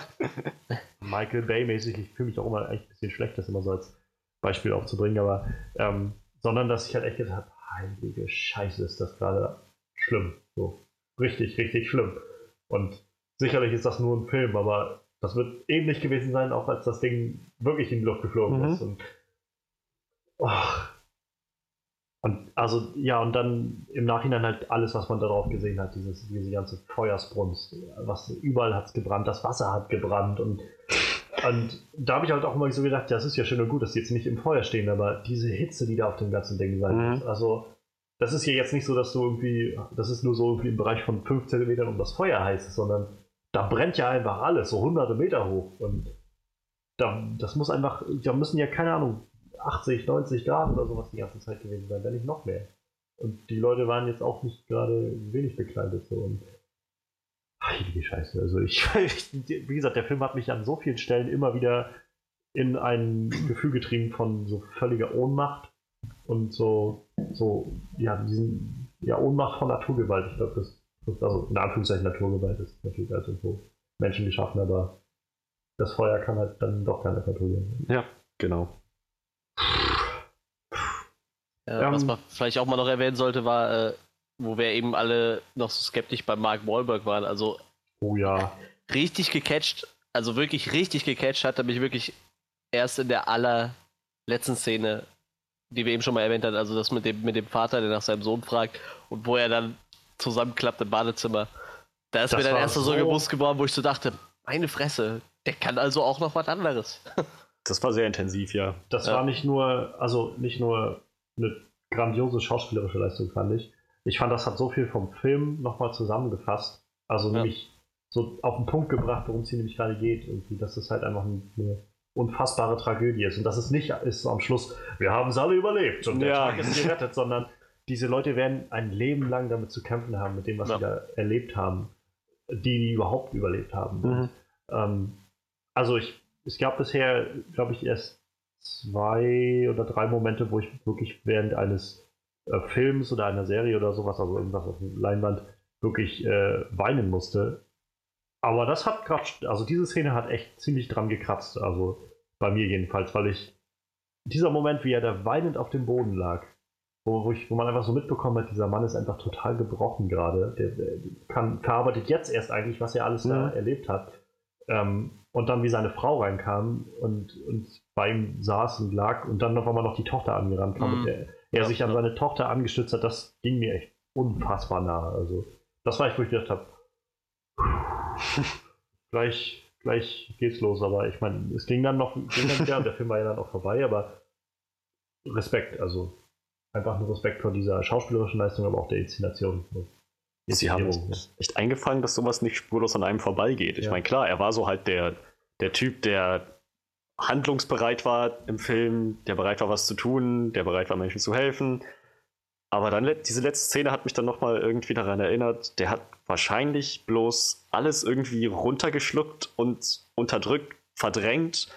Michael Bay-mäßig, ich fühle mich auch immer echt ein bisschen schlecht, das immer so als Beispiel aufzubringen, aber ähm, sondern dass ich halt echt gedacht habe, heilige Scheiße, ist das gerade schlimm. So richtig, richtig schlimm. Und sicherlich ist das nur ein Film, aber das wird ähnlich gewesen sein, auch als das Ding wirklich in die Luft geflogen mhm. ist. Und, oh. und also, ja, und dann im Nachhinein halt alles, was man darauf gesehen hat, dieses, diese ganze Feuersbrunst, was überall hat es gebrannt, das Wasser hat gebrannt und Und da habe ich halt auch immer so gedacht, ja, das ist ja schön und gut, dass die jetzt nicht im Feuer stehen, aber diese Hitze, die da auf dem ganzen Ding sein Mhm. ist, also das ist ja jetzt nicht so, dass du irgendwie, das ist nur so irgendwie im Bereich von 5 cm um das Feuer heiß ist, sondern da brennt ja einfach alles, so hunderte Meter hoch. Und da, das muss einfach, da müssen ja, keine Ahnung, 80, 90 Grad oder sowas die ganze Zeit gewesen sein, wenn nicht noch mehr. Und die Leute waren jetzt auch nicht gerade wenig bekleidet so und heilige Scheiße. Also ich, wie gesagt, der Film hat mich an so vielen Stellen immer wieder in ein Gefühl getrieben von so völliger Ohnmacht und so, so, ja, diesen, ja, Ohnmacht von Naturgewalt. Ich glaube, das, das, also in Anführungszeichen Naturgewalt ist natürlich als irgendwo Menschen geschaffen, aber das Feuer kann halt dann doch keine kontrollieren. Ja, genau. Äh, Ähm, was man vielleicht auch mal noch erwähnen sollte, war, äh, wo wir eben alle noch so skeptisch bei Mark Wahlberg waren. Also Oh ja. richtig gecatcht, also wirklich richtig gecatcht hat er mich wirklich erst in der allerletzten Szene, die wir eben schon mal erwähnt haben, also das mit dem, mit dem Vater, der nach seinem Sohn fragt und wo er dann zusammenklappt im Badezimmer. Da ist Das mir dann erst so so- gewusst geworden, wo ich so dachte, meine Fresse, der kann also auch noch was anderes. Das war sehr intensiv, ja. Das Ja. war nicht nur, also nicht nur eine grandiose schauspielerische Leistung, fand ich. Ich fand, das hat so viel vom Film nochmal zusammengefasst. Also Ja. nämlich so auf den Punkt gebracht, worum es hier nämlich gerade geht. Irgendwie, dass es halt einfach eine unfassbare Tragödie ist. Und dass es nicht ist am Schluss, wir haben es alle überlebt und der Ja. Tag ist gerettet, sondern diese Leute werden ein Leben lang damit zu kämpfen haben, mit dem, was Ja. sie da erlebt haben, die, die überhaupt überlebt haben. Mhm. Ähm, also ich, es gab bisher, glaube ich, erst zwei oder drei Momente, wo ich wirklich während eines äh, Films oder einer Serie oder sowas, also irgendwas auf der Leinwand, wirklich äh, weinen musste. Aber das hat gerade, also diese Szene hat echt ziemlich dran gekratzt, also bei mir jedenfalls, weil ich dieser Moment, wie er da weinend auf dem Boden lag, wo, wo, ich, wo man einfach so mitbekommen hat, dieser Mann ist einfach total gebrochen gerade. Der, der kann, verarbeitet jetzt erst eigentlich, was er alles da Mhm. erlebt hat. Ähm, und dann, wie seine Frau reinkam und, und bei ihm saß und lag und dann auf einmal noch die Tochter angerannt kam Mhm. und er, er Ja, sich an seine Tochter angestützt hat, das ging mir echt unfassbar nahe. Also, das war ich, wo ich gedacht habe, gleich, gleich geht's los, aber ich meine, es ging dann noch ging dann wieder und der Film war ja dann auch vorbei, aber Respekt, also einfach nur Respekt vor dieser schauspielerischen Leistung, aber auch der Inszenation. Sie haben Inszenierung, echt eingefangen, dass sowas nicht spurlos an einem vorbeigeht. Ich Ja. meine, klar, er war so halt der, der Typ, der handlungsbereit war im Film, der bereit war, was zu tun, der bereit war, Menschen zu helfen. Aber dann, diese letzte Szene hat mich dann nochmal irgendwie daran erinnert, der hat wahrscheinlich bloß alles irgendwie runtergeschluckt und unterdrückt, verdrängt,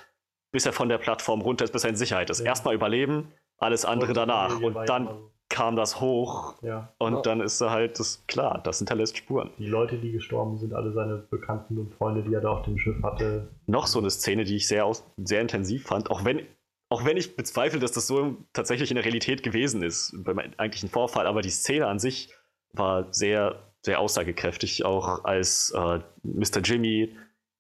bis er von der Plattform runter ist, bis er in Sicherheit ist. Ja. Erstmal überleben, alles andere danach. Und dann kam das hoch Ja, und Ja. dann ist er halt, das, klar, das hinterlässt Spuren. die Leute, die gestorben sind, alle seine Bekannten und Freunde, die er da auf dem Schiff hatte. noch so eine Szene, die ich sehr, aus, sehr intensiv fand, auch wenn, auch wenn ich bezweifle, dass das so tatsächlich in der Realität gewesen ist, beim eigentlichen Vorfall, aber die Szene an sich war sehr, sehr aussagekräftig, auch als äh, Mr. Jimmy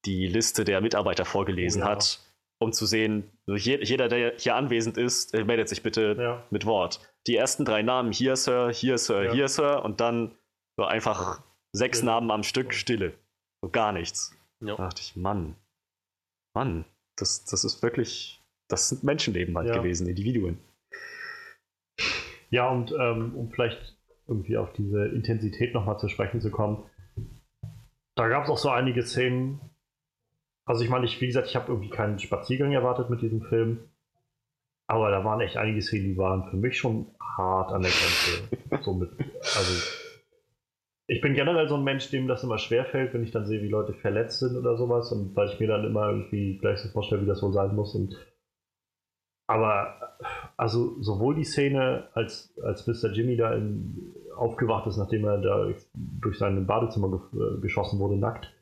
die Liste der Mitarbeiter vorgelesen Oh ja. hat, um zu sehen, je, jeder, der hier anwesend ist, äh, meldet sich bitte Ja. mit Wort. Die ersten drei Namen, hier Sir, hier Sir, Ja. hier Sir, und dann so einfach sechs Stille. Namen am Stück, Stille. So gar nichts. Ja. Da dachte ich, Mann, Mann, das, das ist wirklich, das sind Menschenleben halt Ja. gewesen, Individuen. Ja, und ähm, um vielleicht irgendwie auf diese Intensität nochmal zu sprechen zu kommen, da gab es auch so einige Szenen. Also ich meine, ich, wie gesagt, ich habe irgendwie keinen Spaziergang erwartet mit diesem Film. Aber da waren echt einige Szenen, die waren für mich schon hart an der Grenze. so mit, also ich bin generell so ein Mensch, dem das immer schwerfällt, wenn ich dann sehe, wie Leute verletzt sind oder sowas. Und weil ich mir dann immer irgendwie gleich so vorstelle, wie das wohl sein muss. Und aber also sowohl die Szene, als, als Mr. Jimmy da in, aufgewacht ist, nachdem er da durch sein Badezimmer ge äh, geschossen wurde, nackt,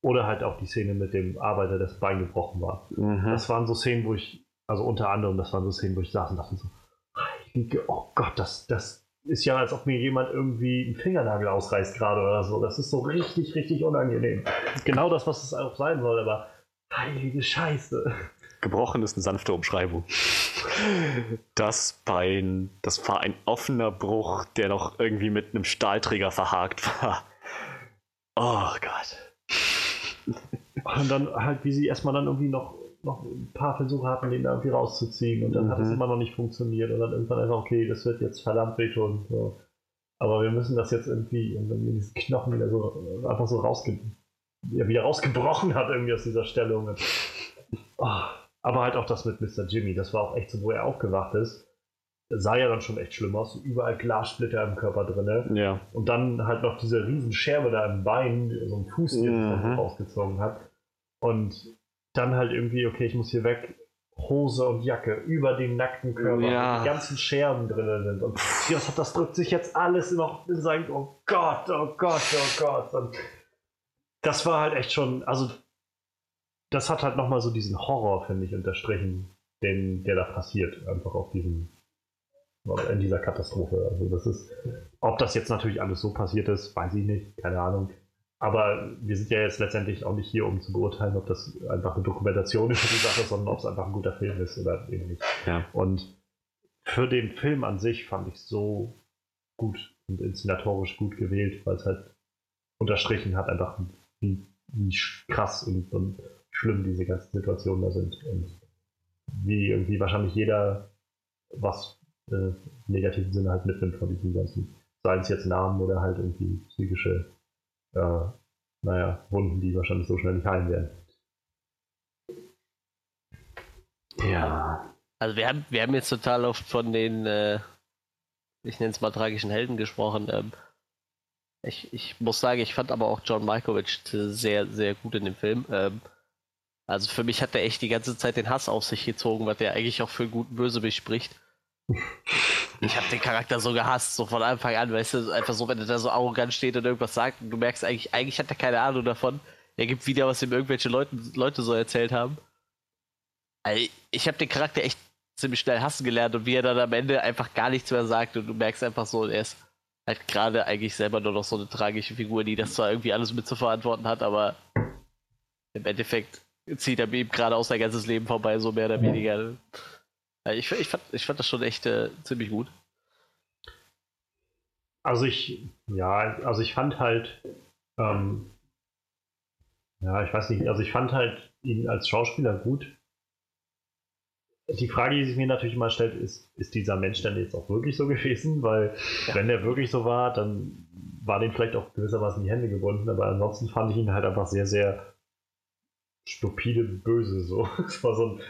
oder halt auch die Szene mit dem Arbeiter, dessen Bein gebrochen war. Mhm. Das waren so Szenen, wo ich, also unter anderem, das waren so Szenen, wo ich saß und dachte so, heilige- oh Gott, das, das ist ja, als ob mir jemand irgendwie einen Fingernagel ausreißt gerade oder so. Das ist so richtig, richtig unangenehm. Genau das, was es auch sein soll, aber heilige Scheiße. Gebrochen ist eine sanfte Umschreibung. Das Bein, das war ein offener Bruch, der noch irgendwie mit einem Stahlträger verhakt war. Oh Gott. Und dann halt, wie sie erstmal dann irgendwie noch, noch ein paar Versuche hatten, den da irgendwie rauszuziehen und dann hat es Mhm. immer noch nicht funktioniert und dann irgendwann einfach, okay, das wird jetzt verdammt wehtun. So. Aber wir müssen das jetzt irgendwie, und dann diesen Knochen wieder so einfach so rausge ja, wieder rausgebrochen hat irgendwie aus dieser Stellung. Und, Ah, aber halt auch das mit Mr. Jimmy, das war auch echt so, wo er aufgewacht ist. Sah ja dann schon echt schlimm aus, überall Glassplitter im Körper drin. Ja. Und dann halt noch diese riesen Scherbe da im Bein, so ein Fuß, der Mhm. mhm. rausgezogen hat. Und dann halt irgendwie, okay, ich muss hier weg, Hose und Jacke über den nackten Körper, Ja. wo die ganzen Scherben drin sind. Und das, das drückt sich jetzt alles noch in sein, oh Gott, oh Gott, oh Gott. Und das war halt echt schon, also das hat halt nochmal so diesen Horror, finde ich, unterstrichen, den, der da passiert, einfach auf diesem, in dieser Katastrophe. Also das ist, ob das jetzt natürlich alles so passiert ist, weiß ich nicht, keine Ahnung. Aber wir sind ja jetzt letztendlich auch nicht hier, um zu beurteilen, ob das einfach eine Dokumentation ist für die Sache, sondern ob es einfach ein guter Film ist oder eben nicht. Ja. Und für den Film an sich fand ich so gut und inszenatorisch gut gewählt, weil es halt unterstrichen hat, einfach wie, wie krass und, und schlimm diese ganzen Situationen da sind. Und wie irgendwie wahrscheinlich jeder was äh, im negativen Sinne halt mitnimmt von diesen ganzen, seien es jetzt Namen oder halt irgendwie psychische, äh, naja, Wunden, die wahrscheinlich so schnell nicht heilen werden. Ja. Also wir haben, wir haben jetzt total oft von den, äh, ich nenne es mal tragischen Helden gesprochen. Ähm, ich, ich muss sagen, ich fand aber auch John Malkovich sehr, sehr gut in dem Film. Ähm, also für mich hat er echt die ganze Zeit den Hass auf sich gezogen, was der eigentlich auch für einen guten Bösewicht spricht. Ich habe den Charakter so gehasst, so von Anfang an, weißt du, einfach so, wenn er da so arrogant steht und irgendwas sagt und du merkst eigentlich, eigentlich hat er keine Ahnung davon. Er gibt wieder, was ihm irgendwelche Leuten, Leute so erzählt haben. Also ich habe den Charakter echt ziemlich schnell hassen gelernt und wie er dann am Ende einfach gar nichts mehr sagt und du merkst einfach so, er ist halt gerade eigentlich selber nur noch so eine tragische Figur, die das zwar irgendwie alles mit zu verantworten hat, aber im Endeffekt zieht er ihm gerade auch sein ganzes Leben vorbei, so mehr oder weniger. Ich, ich, fand, ich fand das schon echt äh, ziemlich gut. Also ich, ja, also ich fand halt, ähm, ja, ich weiß nicht, also ich fand halt ihn als Schauspieler gut. Die Frage, die sich mir natürlich immer stellt, ist, ist dieser Mensch denn jetzt auch wirklich so gewesen? Weil Ja. wenn der wirklich so war, dann war dem vielleicht auch gewissermaßen die Hände gebunden, aber ansonsten fand ich ihn halt einfach sehr, sehr stupide böse. So. Es war so ein,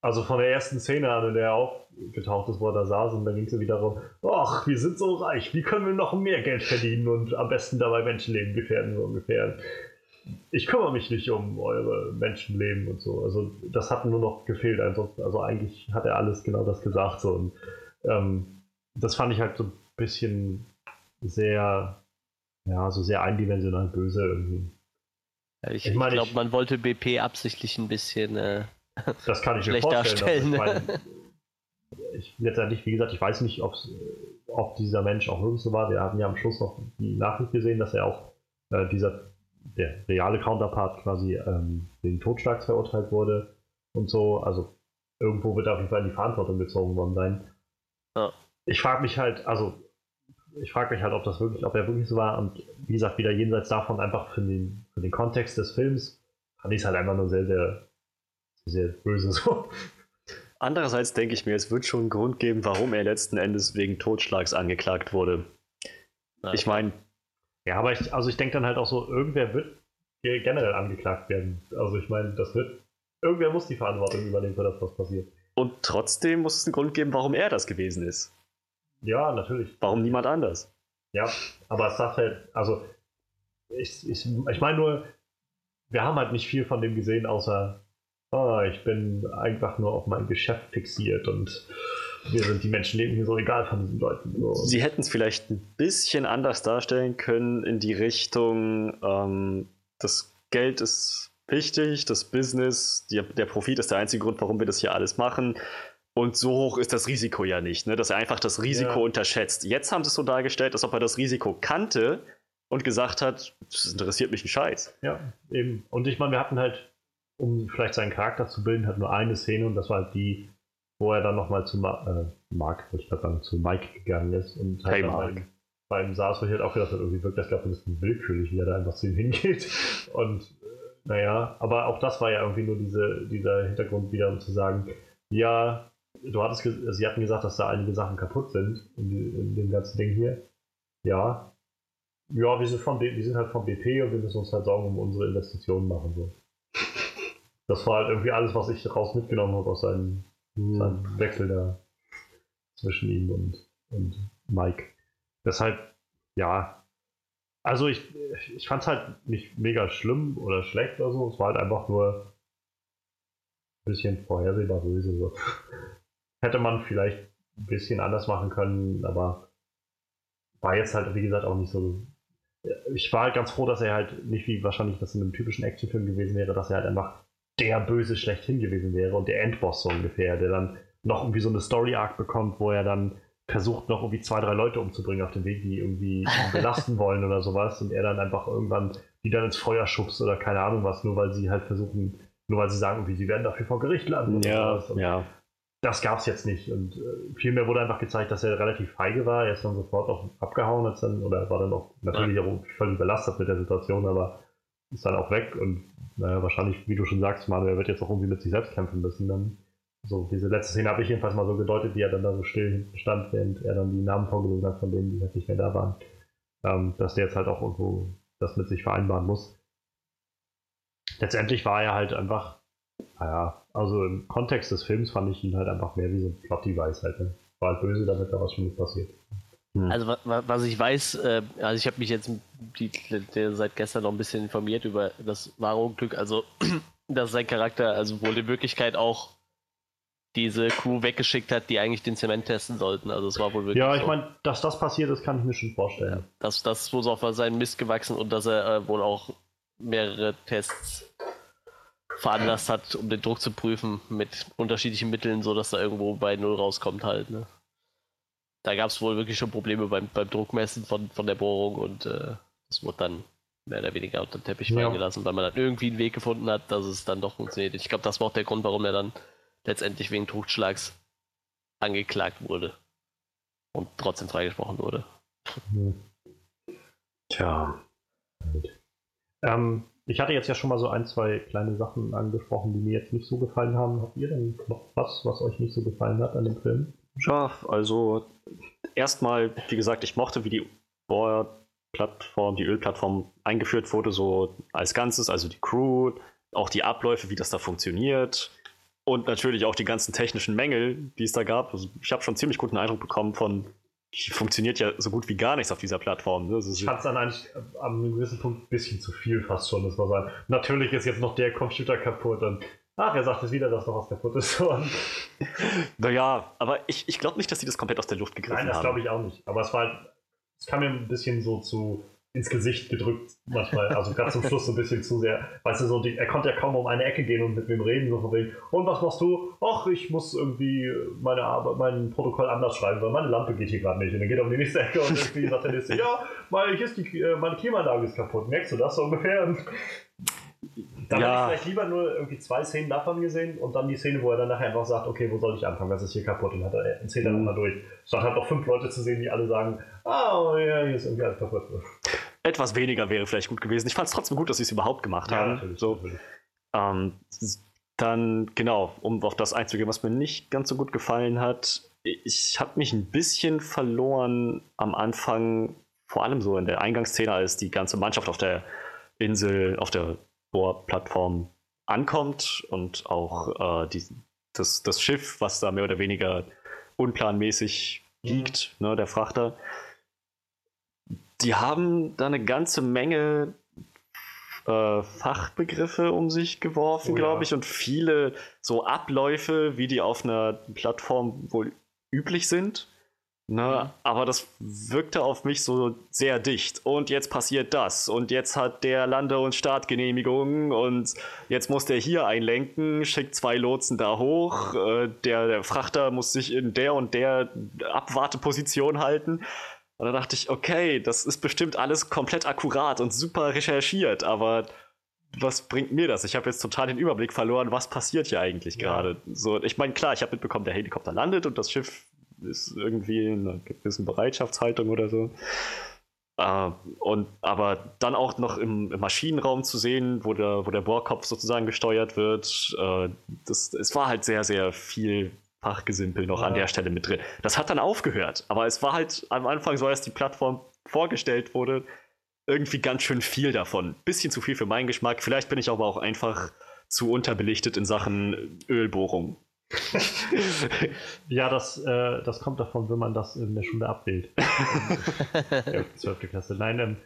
also von der ersten Szene an, in der er aufgetaucht ist, wo er da saß, und dann ging es wieder darum, ach, wir sind so reich, wie können wir noch mehr Geld verdienen und am besten dabei Menschenleben gefährden, so ungefähr. Ich kümmere mich nicht um eure Menschenleben und so. Also das hat nur noch gefehlt. Ansonsten, also eigentlich hat er alles genau das gesagt. So. Und ähm, das fand ich halt so ein bisschen sehr, ja, so sehr eindimensional böse irgendwie. Ja, Ich, Ich ich, meine, glaube, man wollte BP absichtlich ein bisschen. Äh, Das kann ich mir vorstellen. Also ich, meine, ich letztendlich, wie gesagt, ich weiß nicht, ob dieser Mensch auch wirklich so war. Wir hatten ja am Schluss noch die Nachricht gesehen, dass er auch äh, dieser der reale Counterpart quasi ähm, wegen Totschlags verurteilt wurde und so. Also irgendwo wird er auf jeden Fall in die Verantwortung gezogen worden sein. Ja. Ich frage mich halt, also ich frage mich halt, ob das wirklich, ob er wirklich so war und wie gesagt, wieder jenseits davon einfach für den, für den Kontext des Films fand ich es halt einfach nur sehr, sehr, sehr böse so. Andererseits denke ich mir, es wird schon einen Grund geben, warum er letzten Endes wegen Totschlags angeklagt wurde. na, Ich meine, Ja, aber ich, also ich denke dann halt auch so, irgendwer wird ge- generell angeklagt werden. Also ich meine, das wird, irgendwer muss die Verantwortung übernehmen für das, was passiert. und trotzdem muss es einen Grund geben, warum er das gewesen ist. Ja, natürlich. Warum niemand anders? Ja, aber es sagt halt, also ich, ich, ich meine nur, wir haben halt nicht viel von dem gesehen, außer ah, ich bin einfach nur auf mein Geschäft fixiert und mir sind die Menschenleben hier so egal von diesen Leuten. So. Sie hätten es vielleicht ein bisschen anders darstellen können in die Richtung, ähm, das Geld ist wichtig, das Business, die, der Profit ist der einzige Grund, warum wir das hier alles machen. Und so hoch ist das Risiko ja nicht, ne? dass er einfach das Risiko Ja. unterschätzt. Jetzt haben sie es so dargestellt, als ob er das Risiko kannte und gesagt hat, das interessiert mich ein Scheiß. Ja, eben. Und ich meine, wir hatten halt, um vielleicht seinen Charakter zu bilden, halt nur eine Szene und das war halt die, wo er dann nochmal zu Ma äh, Mark, würde ich gerade sagen, zu Mike gegangen ist und halt Hey, Mark. Bei, ihm, bei ihm saß, wo ich halt auch gedacht habe, irgendwie wirkt das gerade ein bisschen willkürlich, wie er da einfach zu ihm hingeht und äh, Naja, aber auch das war ja irgendwie nur diese, dieser Hintergrund wieder, um zu sagen, ja, du hattest, sie hatten gesagt, dass da einige Sachen kaputt sind in, in dem ganzen Ding hier. Ja. Ja, wir sind, von, wir sind halt vom BP und wir müssen uns halt Sorgen um unsere Investitionen machen. So. Das war halt irgendwie alles, was ich raus mitgenommen habe aus seinem, hm. seinem Wechsel da zwischen ihm und, und Mike. Deshalb, ja. Also ich, ich fand es halt nicht mega schlimm oder schlecht oder so. Es war halt einfach nur ein bisschen vorhersehbar böse. So. Hätte man vielleicht ein bisschen anders machen können, aber war jetzt halt, wie gesagt, auch nicht so. Ich war halt ganz froh, dass er halt nicht wie wahrscheinlich das in einem typischen Actionfilm gewesen wäre, dass er halt einfach der Böse schlechthin gewesen wäre und der Endboss so ungefähr, der dann noch irgendwie so eine Story-Arc bekommt, wo er dann versucht, noch irgendwie zwei, drei Leute umzubringen auf dem Weg, die irgendwie belasten wollen oder sowas und er dann einfach irgendwann die dann ins Feuer schubst oder keine Ahnung was, nur weil sie halt versuchen, nur weil sie sagen, irgendwie, sie werden dafür vor Gericht landen. Ja, ja. Das gab es jetzt nicht. Und äh, vielmehr wurde einfach gezeigt, dass er relativ feige war. Er ist dann sofort auch abgehauen, als dann, oder war dann auch natürlich ja. auch völlig überlastet mit der Situation, aber ist dann auch weg und naja, wahrscheinlich, wie du schon sagst, Manuel wird jetzt auch irgendwie mit sich selbst kämpfen müssen. Dann so, diese letzte Szene habe ich jedenfalls mal so gedeutet, wie er dann da so still stand, während er dann die Namen vorgelesen hat von denen, die halt nicht mehr da waren. Ähm, dass der jetzt halt auch irgendwo das mit sich vereinbaren muss. Letztendlich war er halt einfach, naja, also im Kontext des Films fand ich ihn halt einfach mehr wie so ein Plot-Device halt. Ne? War halt böse, damit da was schon passiert. Hm. Also was ich weiß, äh, also ich habe mich jetzt die, die, seit gestern noch ein bisschen informiert über das wahre Unglück, also dass sein Charakter also wohl in Wirklichkeit auch diese Crew weggeschickt hat, die eigentlich den Zement testen sollten. Also es war wohl wirklich. Ja, ich so. meine, dass das passiert ist, kann ich mir schon vorstellen. Ja, das, wohl auf seinen Mist gewachsen und dass er äh, wohl auch mehrere Tests veranlasst hat, um den Druck zu prüfen mit unterschiedlichen Mitteln, sodass er irgendwo bei Null rauskommt halt. Ne? Da gab es wohl wirklich schon Probleme beim, beim Druckmessen von, von der Bohrung und äh, das wurde dann mehr oder weniger unter den Teppich fallen ja. gelassen, weil man dann irgendwie einen Weg gefunden hat, dass es dann doch funktioniert. Ich glaube, das war auch der Grund, warum er dann letztendlich wegen Totschlags angeklagt wurde und trotzdem freigesprochen wurde. Tja. Ähm, ich hatte jetzt ja schon mal so ein, zwei kleine Sachen angesprochen, die mir jetzt nicht so gefallen haben. Habt ihr denn noch was, was euch nicht so gefallen hat an dem Film? Ja, also erstmal, wie gesagt, ich mochte, wie die Bohr-Plattform, die Ölplattform eingeführt wurde, so als Ganzes, also die Crew, auch die Abläufe, wie das da funktioniert. Und natürlich auch die ganzen technischen Mängel, die es da gab. Also ich habe schon ziemlich guten Eindruck bekommen von, funktioniert ja so gut wie gar nichts auf dieser Plattform. Ne? ich fand es dann eigentlich einem gewissen Punkt ein bisschen zu viel fast schon, muss man sagen. Natürlich ist jetzt noch der Computer kaputt und ach, er sagt es wieder, dass noch was kaputt ist. naja, aber ich, ich glaube nicht, dass sie das komplett aus der Luft gegriffen haben. Nein, das glaube ich auch nicht. Aber es war halt, es kam mir ein bisschen so zu ins Gesicht gedrückt manchmal. Also gerade zum Schluss so ein bisschen zu sehr. Weißt du, so die, er konnte ja kaum um eine Ecke gehen und mit wem reden. So von wegen, und was machst du? Ach, ich muss irgendwie meine Arbeit, mein Protokoll anders schreiben, weil meine Lampe geht hier gerade nicht. Und dann geht er um die nächste Ecke und irgendwie sagt der nächste, ja, weil hier ist die, äh, meine Klimaanlage ist kaputt. Merkst du das so ungefähr? Dann ja. hätte ich vielleicht lieber nur irgendwie zwei Szenen davon gesehen und dann die Szene, wo er dann nachher einfach sagt, okay, wo soll ich anfangen, was ist hier kaputt und hat er erzählt dann mhm. mal durch. Statt halt noch fünf Leute zu sehen, die alle sagen, ah, oh, ja, hier ist irgendwie alles kaputt. Etwas weniger wäre vielleicht gut gewesen. Ich fand es trotzdem gut, dass sie es überhaupt gemacht ja, haben. Natürlich, so. Natürlich. Ähm, dann, genau, um auf das einzugehen, was mir nicht ganz so gut gefallen hat. Ich habe mich ein bisschen verloren am Anfang, vor allem so in der Eingangsszene, als die ganze Mannschaft auf der Insel, auf der Bohrplattform ankommt und auch äh, die, das, das Schiff, was da mehr oder weniger unplanmäßig mhm. liegt, mhm. ne, der Frachter. Die haben da eine ganze Menge äh, Fachbegriffe um sich geworfen, oh, glaube ich, und viele so Abläufe, wie die auf einer Plattform wohl üblich sind. Ne? Mhm. Aber das wirkte auf mich so sehr dicht. Und jetzt passiert das. Und jetzt hat der Lande- und Startgenehmigung. Und jetzt muss der hier einlenken, schickt zwei Lotsen da hoch. Äh, der, der Frachter muss sich in der und der Abwarteposition halten. Und da dachte ich, okay, das ist bestimmt alles komplett akkurat und super recherchiert. Aber was bringt mir das? Ich habe jetzt total den Überblick verloren, was passiert hier eigentlich ja. gerade. So, ich meine, klar, ich habe mitbekommen, der Helikopter landet und das Schiff ist irgendwie in einer gewissen Bereitschaftshaltung oder so. Äh, und aber dann auch noch im, im, Maschinenraum zu sehen, wo der, wo der Bohrkopf sozusagen gesteuert wird, äh, das, es war halt sehr, sehr viel Fachgesimpel noch ja. an der Stelle mit drin. Das hat dann aufgehört, aber es war halt am Anfang, so als die Plattform vorgestellt wurde, irgendwie ganz schön viel davon. Bisschen zu viel für meinen Geschmack. Vielleicht bin ich aber auch einfach zu unterbelichtet in Sachen Ölbohrung. ja, das, äh, das kommt davon, wenn man das in der Schule abwählt. ja, 12. Klasse. Nein, ähm,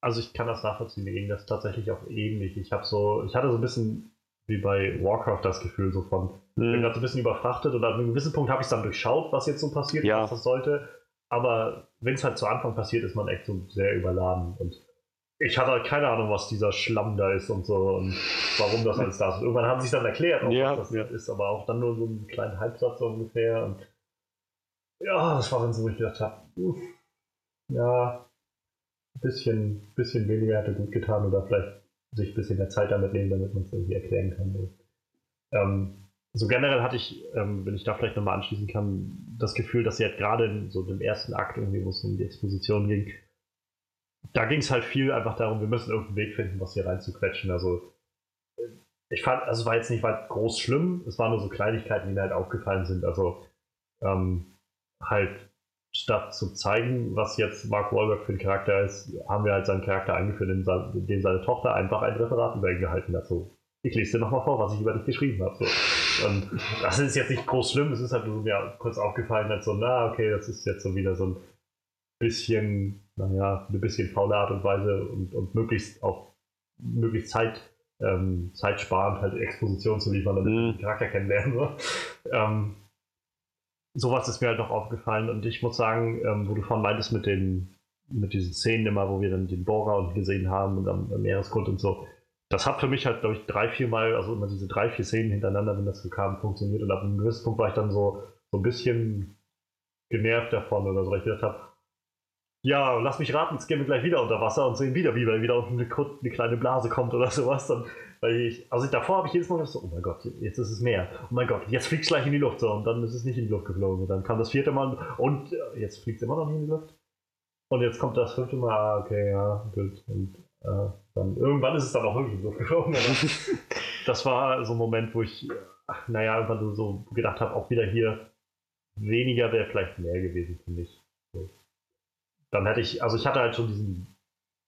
also ich kann das nachvollziehen, mir ging das tatsächlich auch ähnlich. Ich habe so, ich hatte so ein bisschen wie bei Warcraft das Gefühl so von, mhm. bin gerade so ein bisschen überfrachtet und an einem gewissen Punkt habe ich dann durchschaut, was jetzt so passiert, ja. was das sollte. Aber wenn es halt zu Anfang passiert, ist man echt so sehr überladen und ich hatte halt keine Ahnung, was dieser Schlamm da ist und so und warum das alles da ist. Und irgendwann haben sie es dann erklärt, ja, was das ja. ist, aber auch dann nur so einen kleinen Halbsatz ungefähr. Und ja, das war dann so, wo ich gedacht habe, ja, ein bisschen, bisschen weniger hätte gut getan oder vielleicht sich ein bisschen mehr Zeit damit nehmen, damit man es irgendwie erklären kann. Ähm, so generell hatte ich, ähm, wenn ich da vielleicht nochmal anschließen kann, das Gefühl, dass sie halt gerade in so dem ersten Akt irgendwie, wo es um die Exposition ging, da ging es halt viel einfach darum, wir müssen irgendeinen Weg finden, was hier reinzuquetschen. Also ich fand, also es war jetzt nicht weit groß schlimm, es waren nur so Kleinigkeiten, die mir halt aufgefallen sind. Also ähm, halt statt zu zeigen, was jetzt Mark Wahlberg für ein Charakter ist, haben wir halt seinen Charakter eingeführt, in dem seine Tochter einfach ein Referat über ihn gehalten hat. So, ich lese dir nochmal vor, was ich über dich geschrieben habe. So. Und das ist jetzt nicht groß schlimm, es ist halt nur mir kurz aufgefallen, halt so, na, okay, das ist jetzt so wieder so ein bisschen, naja, eine bisschen faule Art und Weise und, und möglichst auch möglichst Zeit, ähm, zeitsparend halt Exposition zu liefern, damit mhm. den Charakter kennenlernen. So. Ähm, sowas ist mir halt noch aufgefallen und ich muss sagen, ähm, wo du vorhin meintest mit den mit diesen Szenen immer, wo wir dann den Bohrer und gesehen haben und am, am Meeresgrund und so, das hat für mich halt, glaube ich, drei, vier Mal, also immer diese drei, vier Szenen hintereinander, wenn das so kam, funktioniert und ab einem gewissen Punkt war ich dann so, so ein bisschen genervt davon oder so, weil ich gedacht habe, ja, lass mich raten, jetzt gehen wir gleich wieder unter Wasser und sehen wieder, wie weil wieder unten eine, eine, kleine Blase kommt oder sowas. Dann, weil ich, also ich, davor habe ich jedes Mal so, oh mein Gott, jetzt ist es Meer. Oh mein Gott, jetzt fliegt es gleich in die Luft. So, und dann ist es nicht in die Luft geflogen. Und dann kam das vierte Mal und äh, jetzt fliegt es immer noch nicht in die Luft. Und jetzt kommt das fünfte Mal, ah, okay, ja, gut. Und äh, dann irgendwann ist es dann auch wirklich in die Luft geflogen. das war so ein Moment, wo ich, naja, irgendwann so gedacht habe, auch wieder hier, weniger wäre vielleicht mehr gewesen für mich. So dann hätte ich, also ich hatte halt schon diesen,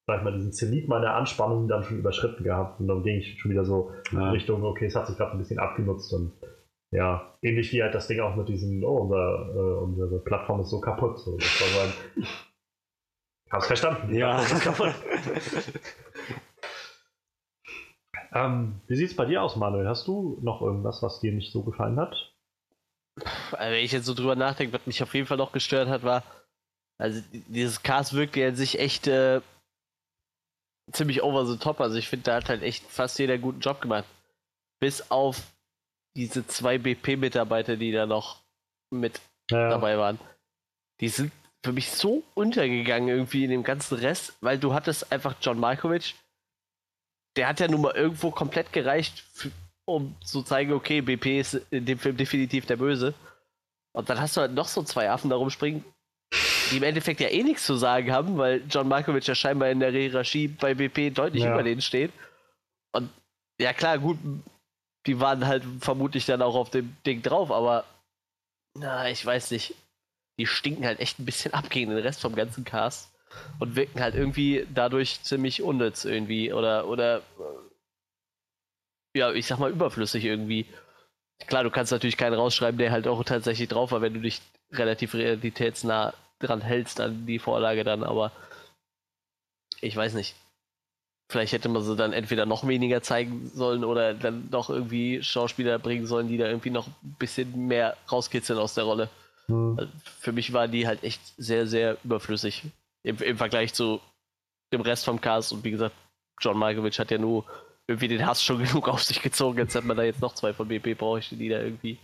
sag ich mal, diesen Zenit meiner Anspannung dann schon überschritten gehabt und dann ging ich schon wieder so ja. in Richtung, okay, es hat sich gerade ein bisschen abgenutzt und ja, ähnlich wie halt das Ding auch mit diesem, oh, unser, äh, unsere Plattform ist so kaputt. So, das war so ein, hab's verstanden. Ja. kaputt. ähm, wie sieht's bei dir aus, Manuel? Hast du noch irgendwas, was dir nicht so gefallen hat? Also, wenn ich jetzt so drüber nachdenke, was mich auf jeden Fall noch gestört hat, war, also dieses Cast wirkt ja sich echt äh, ziemlich over the top. Also ich finde, da hat halt echt fast jeder einen guten Job gemacht. Bis auf diese zwei BP-Mitarbeiter, die da noch mit ja. dabei waren. Die sind für mich so untergegangen irgendwie in dem ganzen Rest, weil du hattest einfach John Malkovich, der hat ja nun mal irgendwo komplett gereicht, für, um zu zeigen, okay, BP ist in dem Film definitiv der Böse. Und dann hast du halt noch so zwei Affen da rumspringen, die im Endeffekt ja eh nichts zu sagen haben, weil John Markovic ja scheinbar in der Hierarchie bei BP deutlich ja. über denen steht. Und ja klar, gut, die waren halt vermutlich dann auch auf dem Ding drauf, aber na, ich weiß nicht. Die stinken halt echt ein bisschen ab gegen den Rest vom ganzen Cast und wirken halt irgendwie dadurch ziemlich unnütz irgendwie oder oder ja, ich sag mal überflüssig irgendwie. Klar, du kannst natürlich keinen rausschreiben, der halt auch tatsächlich drauf war, wenn du dich relativ realitätsnah dran hältst an die Vorlage dann, aber ich weiß nicht. Vielleicht hätte man sie dann entweder noch weniger zeigen sollen oder dann doch irgendwie Schauspieler bringen sollen, die da irgendwie noch ein bisschen mehr rauskitzeln aus der Rolle. Hm. Also für mich waren die halt echt sehr, sehr überflüssig im, im Vergleich zu dem Rest vom Cast. Und wie gesagt, John Malkovich hat ja nur irgendwie den Hass schon genug auf sich gezogen. Jetzt hat man da jetzt noch zwei von BP bräuchte, die da irgendwie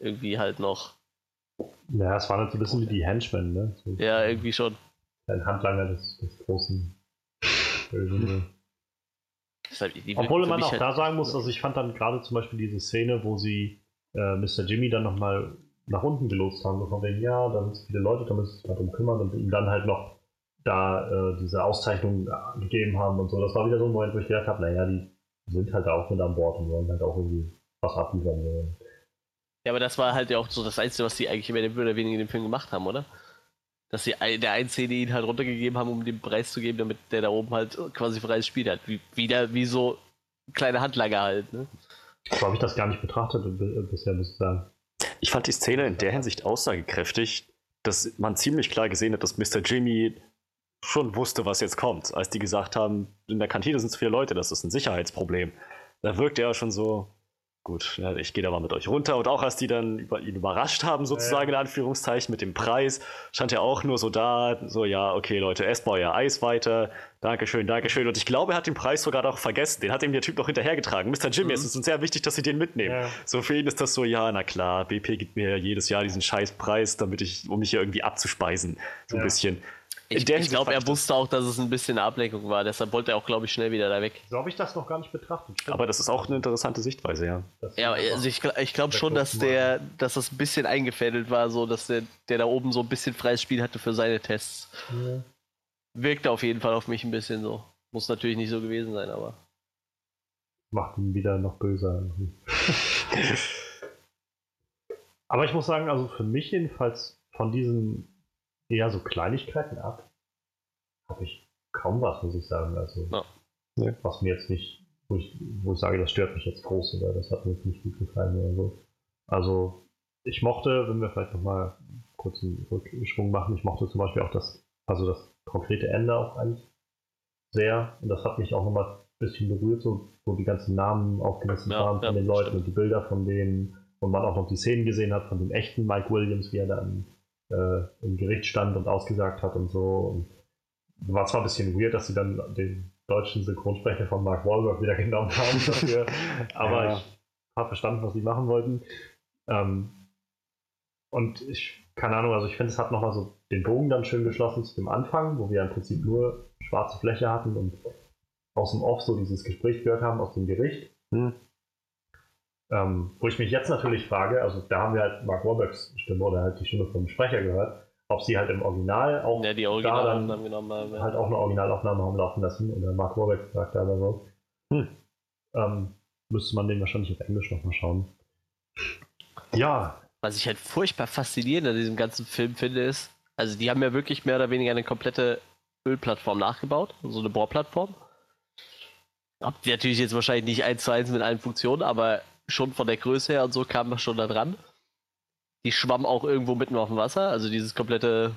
irgendwie halt noch ja, es waren halt so ein bisschen wie die Henchmen, ne? So ja, irgendwie schon. Ein Handlanger des, des großen. Halt, Obwohl man auch halt da sagen muss, also ich fand dann gerade zum Beispiel diese Szene, wo sie äh, Mr. Jimmy dann nochmal nach unten gelotst haben, so von wegen, ja, da sind viele Leute, da müssen sich mal drum kümmern und ihm dann halt noch da äh, diese Auszeichnung äh, gegeben haben und so. Das war wieder so ein Moment, wo ich gedacht habe, naja, die sind halt auch mit an Bord und wollen halt auch irgendwie was abliefern. Ja, aber das war halt ja auch so das Einzige, was die eigentlich mehr oder weniger in dem Film gemacht haben, oder? Dass sie der einen Szene ihn halt runtergegeben haben, um den Preis zu geben, damit der da oben halt quasi freies Spiel hat. Wie, wieder wie so kleine Handlanger halt, ne? So habe ich das gar nicht betrachtet bisher, muss ich sagen. Ich fand die Szene in der Hinsicht aussagekräftig, dass man ziemlich klar gesehen hat, dass Mr. Jimmy schon wusste, was jetzt kommt. Als die gesagt haben, in der Kantine sind zu viele Leute, das ist ein Sicherheitsproblem. Da wirkt er schon so, gut, ja, ich gehe da mal mit euch runter. Und auch als die dann über, ihn überrascht haben, sozusagen ja. in Anführungszeichen, mit dem Preis, stand er auch nur so da, so, ja, okay, Leute, esst mal euer Eis weiter. Dankeschön, Dankeschön. Und ich glaube, er hat den Preis sogar noch vergessen. Den hat ihm der Typ noch hinterhergetragen. Mr. Jimmy, mhm. es ist uns sehr wichtig, dass Sie den mitnehmen. Ja. So für ihn ist das so, ja, na klar, BP gibt mir jedes Jahr diesen scheiß Preis, damit ich, um mich hier irgendwie abzuspeisen. So ein bisschen. Ich, ich glaube, er wusste auch, dass es ein bisschen eine Ablenkung war. Deshalb wollte er auch, glaube ich, schnell wieder da weg. So habe ich das noch gar nicht betrachtet. Stimmt. Aber das ist auch eine interessante Sichtweise, ja. ja, also ich, ich glaube schon, dass der, dass das ein bisschen eingefädelt war, so dass der, der da oben so ein bisschen freies Spiel hatte für seine Tests. Ja. Wirkte auf jeden Fall auf mich ein bisschen so. Muss natürlich nicht so gewesen sein, aber. Macht ihn wieder noch böser. aber ich muss sagen, also für mich jedenfalls von diesen eher so Kleinigkeiten ab. Habe ich kaum was, muss ich sagen. Also, ja. was mir jetzt nicht, wo ich, wo ich sage, das stört mich jetzt groß oder das hat mir jetzt nicht gut gefallen oder so. Also, ich mochte, wenn wir vielleicht nochmal kurz einen Rückschwung machen, ich mochte zum Beispiel auch das, also das konkrete Ende auch eigentlich sehr. Und das hat mich auch nochmal ein bisschen berührt, so, wo die ganzen Namen aufgelistet ja, waren von ja, den Leuten stimmt. und die Bilder von denen und man auch noch die Szenen gesehen hat von dem echten Mike Williams, wie er da im äh, im Gericht stand und ausgesagt hat und so. Und war zwar ein bisschen weird, dass sie dann den deutschen Synchronsprecher von Mark Wahlberg wieder genommen haben dafür, aber ja. ich habe verstanden, was sie machen wollten. Ähm, und ich, keine Ahnung, also ich finde, es hat nochmal so den Bogen dann schön geschlossen zu dem Anfang, wo wir im Prinzip nur schwarze Fläche hatten und aus dem Off so dieses Gespräch gehört haben aus dem Gericht. Hm. Ähm, wo ich mich jetzt natürlich frage, also da haben wir halt Mark Warburgs Stimme oder halt die Stimme vom Sprecher gehört, ob sie halt im Original auch ja, die Originalaufnahmen genommen haben, ja. halt auch eine Originalaufnahme haben laufen lassen oder Mark Warburg sagt da aber so. Hm. Ähm, müsste man den wahrscheinlich auf Englisch nochmal schauen. Ja. Was ich halt furchtbar faszinierend an diesem ganzen Film finde, ist, also die haben ja wirklich mehr oder weniger eine komplette Ölplattform nachgebaut, so eine Bohrplattform. Habt ihr natürlich jetzt wahrscheinlich nicht eins zu eins mit allen Funktionen, aber schon von der Größe her und so kam man schon da dran. Die schwamm auch irgendwo mitten auf dem Wasser, also dieses komplette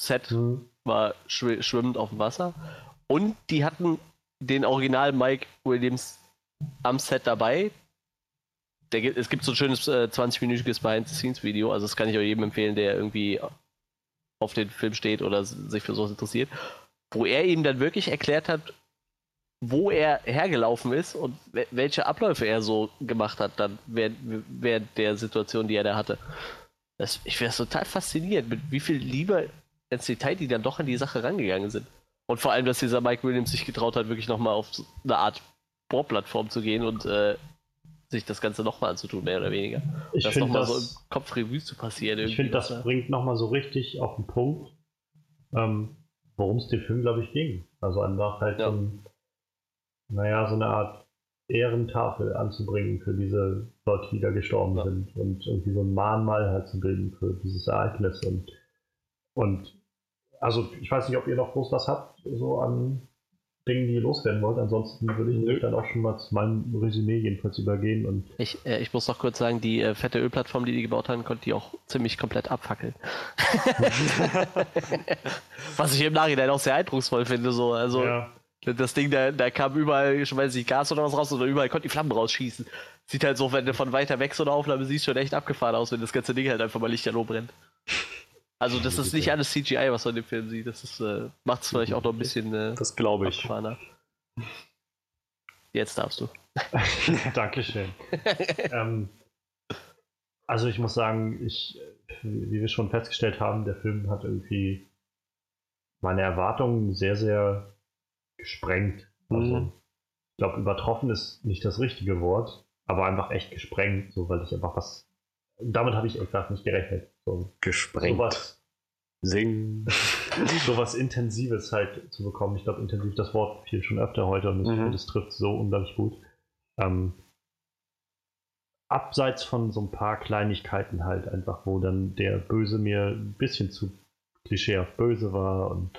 Set mhm. war schw schwimmend auf dem Wasser. Und die hatten den Original Mike Williams am Set dabei. Der, es gibt so ein schönes äh, 20-minütiges Behind-the-Scenes-Video, also das kann ich auch jedem empfehlen, der irgendwie auf den Film steht oder sich für sowas interessiert, wo er ihm dann wirklich erklärt hat, wo er hergelaufen ist und welche Abläufe er so gemacht hat, dann während, während der Situation, die er da hatte. Das, ich wäre total fasziniert, mit wie viel Liebe ins Detail die dann doch an die Sache rangegangen sind. Und vor allem, dass dieser Mike Williams sich getraut hat, wirklich nochmal auf eine Art Bohrplattform zu gehen und äh, sich das Ganze nochmal anzutun, mehr oder weniger. Ich das nochmal so im Kopf Revue zu passieren. Ich finde, das bringt nochmal so richtig auf den Punkt, ähm, worum es dem Film, glaube ich, ging. Also einfach halt ja. ein naja, so eine Art Ehrentafel anzubringen für diese Leute, die da gestorben ja. sind und irgendwie so ein Mahnmal halt zu bilden für dieses Ereignis und, und also ich weiß nicht, ob ihr noch groß was habt, so an Dingen, die ihr loswerden wollt. Ansonsten würde ich Nö. dann auch schon mal zu meinem Resümee jedenfalls übergehen. Und ich, äh, ich muss noch kurz sagen, die äh, fette Ölplattform, die die gebaut haben, konnte die auch ziemlich komplett abfackeln. Was ich im Nachhinein auch sehr eindrucksvoll finde. So. Also, ja. Das Ding, da, da kam überall, ich weiß nicht, Gas oder was raus oder überall konnte die Flammen rausschießen. Sieht halt so, wenn du von weiter weg so eine Aufnahme siehst, schon echt abgefahren aus, wenn das ganze Ding halt einfach mal lichterloh brennt. Also das ist nicht alles CGI, was man in dem Film sieht. Das ist, äh, macht es vielleicht auch noch ein bisschen äh, Das glaube ich. Jetzt darfst du. Dankeschön. ähm, also ich muss sagen, ich, wie wir schon festgestellt haben, der Film hat irgendwie meine Erwartungen sehr, sehr gesprengt. Also, mhm. ich glaube, übertroffen ist nicht das richtige Wort, aber einfach echt gesprengt, so weil ich einfach was damit habe ich einfach nicht gerechnet. So, Gesprengt. sowas, Singen. sowas Intensives halt zu bekommen. Ich glaube, intensiv, das Wort fiel schon öfter heute und Mhm. es trifft so unglaublich gut. Ähm, abseits von so ein paar Kleinigkeiten halt einfach, wo dann der Böse mir ein bisschen zu klischeehaft böse war und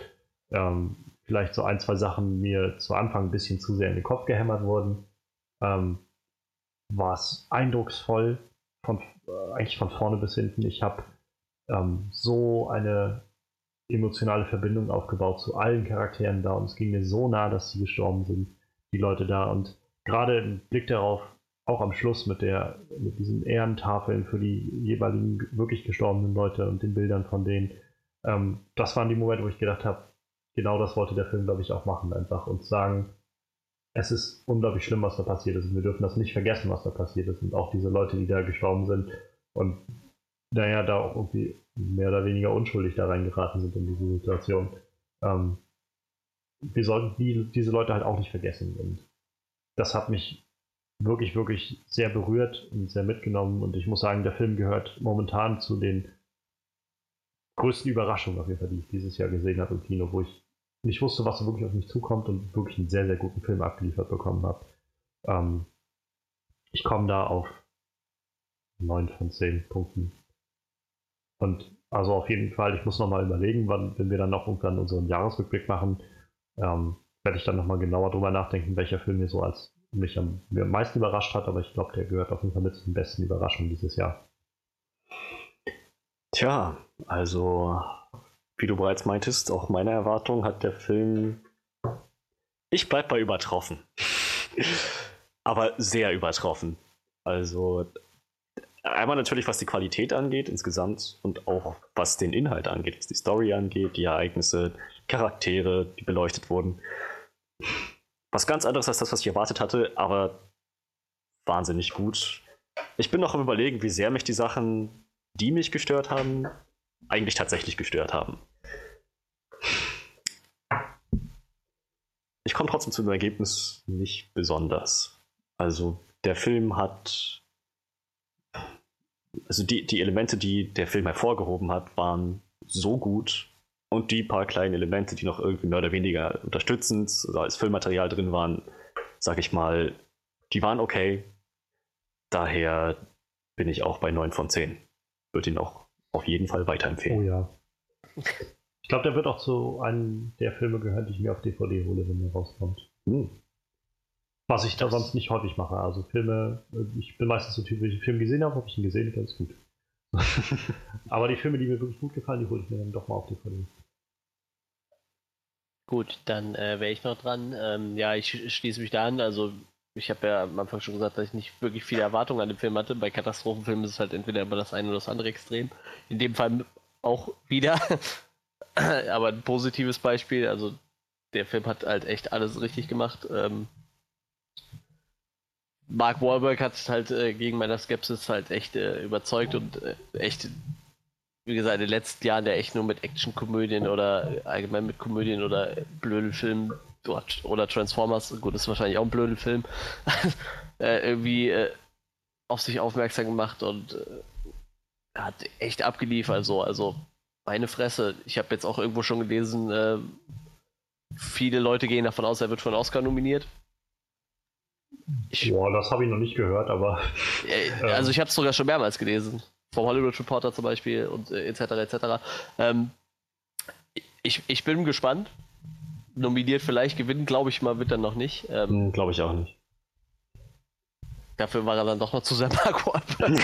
ähm, vielleicht so ein, zwei Sachen mir zu Anfang ein bisschen zu sehr in den Kopf gehämmert wurden, ähm, war es eindrucksvoll, von, äh, eigentlich von vorne bis hinten. Ich habe ähm, so eine emotionale Verbindung aufgebaut zu allen Charakteren da und es ging mir so nah, dass sie gestorben sind, die Leute da. Und gerade im Blick darauf, auch am Schluss mit der, mit diesen Ehrentafeln für die jeweiligen wirklich gestorbenen Leute und den Bildern von denen, ähm, das waren die Momente, wo ich gedacht habe, genau das wollte der Film, glaube ich, auch machen, einfach und sagen, es ist unglaublich schlimm, was da passiert ist. Und wir dürfen das nicht vergessen, was da passiert ist. Und auch diese Leute, die da gestorben sind und naja, da auch irgendwie mehr oder weniger unschuldig da reingeraten sind in diese Situation. Ähm, wir sollten die, diese Leute halt auch nicht vergessen. Und das hat mich wirklich, wirklich sehr berührt und sehr mitgenommen. Und ich muss sagen, der Film gehört momentan zu den größten Überraschungen auf jeden Fall, die ich dieses Jahr gesehen habe im Kino, wo ich nicht wusste, was wirklich auf mich zukommt und wirklich einen sehr, sehr guten Film abgeliefert bekommen habe. Ähm, ich komme da auf 9 von 10 Punkten. Und also auf jeden Fall, ich muss nochmal überlegen, wann, wenn wir dann noch irgendwann unseren Jahresrückblick machen, ähm, werde ich dann nochmal genauer drüber nachdenken, welcher Film mir so als mich am, mir am meisten überrascht hat, aber ich glaube, der gehört auf jeden Fall mit zu den besten Überraschungen dieses Jahr. Tja, also, wie du bereits meintest, auch meine Erwartung hat der Film. Ich bleib bei übertroffen. Aber sehr übertroffen. Also, einmal natürlich, was die Qualität angeht insgesamt und auch was den Inhalt angeht, was die Story angeht, die Ereignisse, Charaktere, die beleuchtet wurden. Was ganz anderes als das, was ich erwartet hatte, aber wahnsinnig gut. Ich bin noch am Überlegen, wie sehr mich die Sachen, die mich gestört haben, eigentlich tatsächlich gestört haben. Ich komme trotzdem zu dem Ergebnis nicht besonders. Also der Film hat, also die, die Elemente, die der Film hervorgehoben hat, waren so gut und die paar kleinen Elemente, die noch irgendwie mehr oder weniger unterstützend oder als Filmmaterial drin waren, sag ich mal, die waren okay. Daher bin ich auch bei 9 von 10. Würde ihn auch auf jeden Fall Oh weiterempfehlen. ja. Ich glaube, der wird auch zu einem der Filme gehören, die ich mir auf DVD hole, wenn der rauskommt. Hm. Was ich da Das- sonst nicht häufig mache. Also Filme, äh, ich bin meistens so Typ, wenn ich einen Film gesehen habe, habe ich ihn gesehen, ganz gut. Aber die Filme, die mir wirklich gut gefallen, die hole ich mir dann doch mal auf DVD. Gut, dann äh, wäre ich noch dran. Ähm, ja, ich sch- schließe mich da an. Also, ich habe ja am Anfang schon gesagt, dass ich nicht wirklich viele Erwartungen an den Film hatte. Bei Katastrophenfilmen ist es halt entweder immer das eine oder das andere Extrem. In dem Fall auch wieder. Aber ein positives Beispiel. Also, der Film hat halt echt alles richtig gemacht. Ähm, Mark Wahlberg hat halt äh, gegen meiner Skepsis halt echt äh, überzeugt und äh, echt wie gesagt, in den letzten Jahren der echt nur mit Actionkomödien oder allgemein mit Komödien oder Blödelfilmen dort oder Transformers, gut, ist wahrscheinlich auch ein Blödelfilm, äh, irgendwie äh, auf sich aufmerksam gemacht und äh, hat echt abgeliefert. So. Also, meine Fresse. Ich habe jetzt auch irgendwo schon gelesen, äh, viele Leute gehen davon aus, er wird für einen Oscar nominiert. Ich, Boah, das habe ich noch nicht gehört, aber äh, also ich habe es sogar schon mehrmals gelesen. Vom Hollywood Reporter zum Beispiel und äh, etc. etc. Ähm, ich, ich bin gespannt. Nominiert vielleicht, gewinnen glaube ich mal, wird er noch nicht. Ähm, Hm, Glaube ich auch nicht. Dafür war er dann doch noch zu sehr Mark Wahlberg.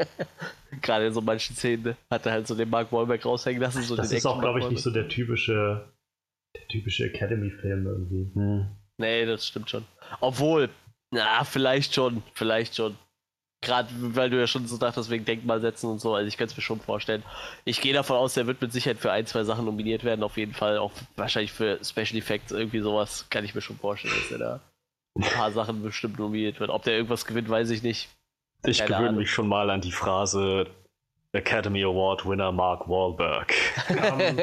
Gerade in so manchen Szenen hat er halt so den Mark Wahlberg raushängen lassen. So das ist auch, glaube ich, nicht so der typische, der typische Academy-Film irgendwie. Hm. Nee, das stimmt schon. Obwohl, na, vielleicht schon, vielleicht schon. Gerade weil du ja schon so dachtest, wegen Denkmal setzen und so, also ich könnte es mir schon vorstellen. Ich gehe davon aus, der wird mit Sicherheit für ein, zwei Sachen nominiert werden, auf jeden Fall. Auch wahrscheinlich für Special Effects, irgendwie sowas, kann ich mir schon vorstellen, dass er da ein paar Sachen bestimmt nominiert wird. Ob der irgendwas gewinnt, weiß ich nicht. Ich Keine gewöhne Ahnung. mich schon mal an die Phrase Academy Award Winner Mark Wahlberg. Ähm,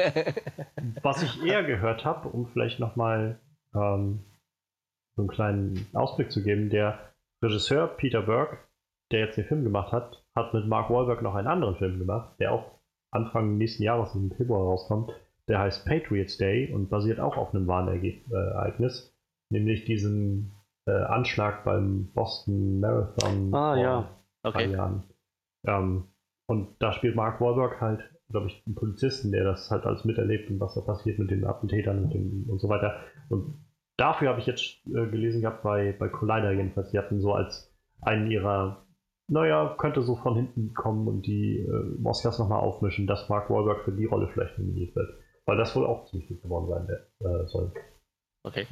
was ich eher gehört habe, um vielleicht nochmal ähm, so einen kleinen Ausblick zu geben, der Regisseur Peter Berg, der jetzt den Film gemacht hat, hat mit Mark Wahlberg noch einen anderen Film gemacht, der auch Anfang nächsten Jahres im Februar rauskommt. Der heißt Patriots Day und basiert auch auf einem wahren Ereignis, nämlich diesen äh, Anschlag beim Boston Marathon Ah, vor ja. drei Okay. Jahren. Ähm, und da spielt Mark Wahlberg halt, glaube ich, einen Polizisten, der das halt alles miterlebt und was da passiert mit den Attentätern und, den, und so weiter. Und dafür habe ich jetzt äh, gelesen gehabt bei, bei Collider jedenfalls, die hatten so als einen ihrer, naja, könnte so von hinten kommen und die äh, Oscars nochmal aufmischen, dass Mark Wahlberg für die Rolle vielleicht nominiert wird. Weil das wohl auch ziemlich gut geworden sein äh, soll. Okay.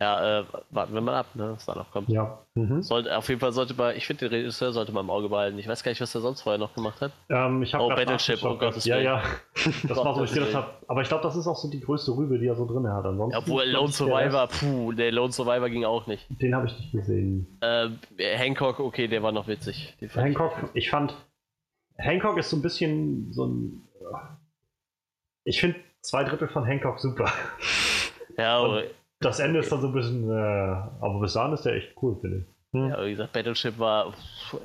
Ja, äh, warten wir mal ab, ne, was da noch kommt. Ja. Mhm. Sollte, auf jeden Fall sollte man, ich finde, den Regisseur sollte man im Auge behalten. Ich weiß gar nicht, was er sonst vorher noch gemacht hat. Ähm, ich Oh, Battleship, um Gottes Ja, Willen. ja. Das war so, ich gedacht habe. Aber ich glaube, das ist auch so die größte Rübe, die er so drin hat. Ansonsten. Obwohl Lone Survivor, puh, der Lone Survivor ging auch nicht. Den habe ich nicht gesehen. Äh, Hancock, okay, der war noch witzig. Fand ich- Hancock, ich fand. Hancock ist so ein bisschen so ein. Ich finde zwei Drittel von Hancock super. Ja, Und- aber, Das Ende ist dann so ein bisschen. Äh, aber bis dahin ist der echt cool, finde ich. Hm. ja, wie gesagt, Battleship war,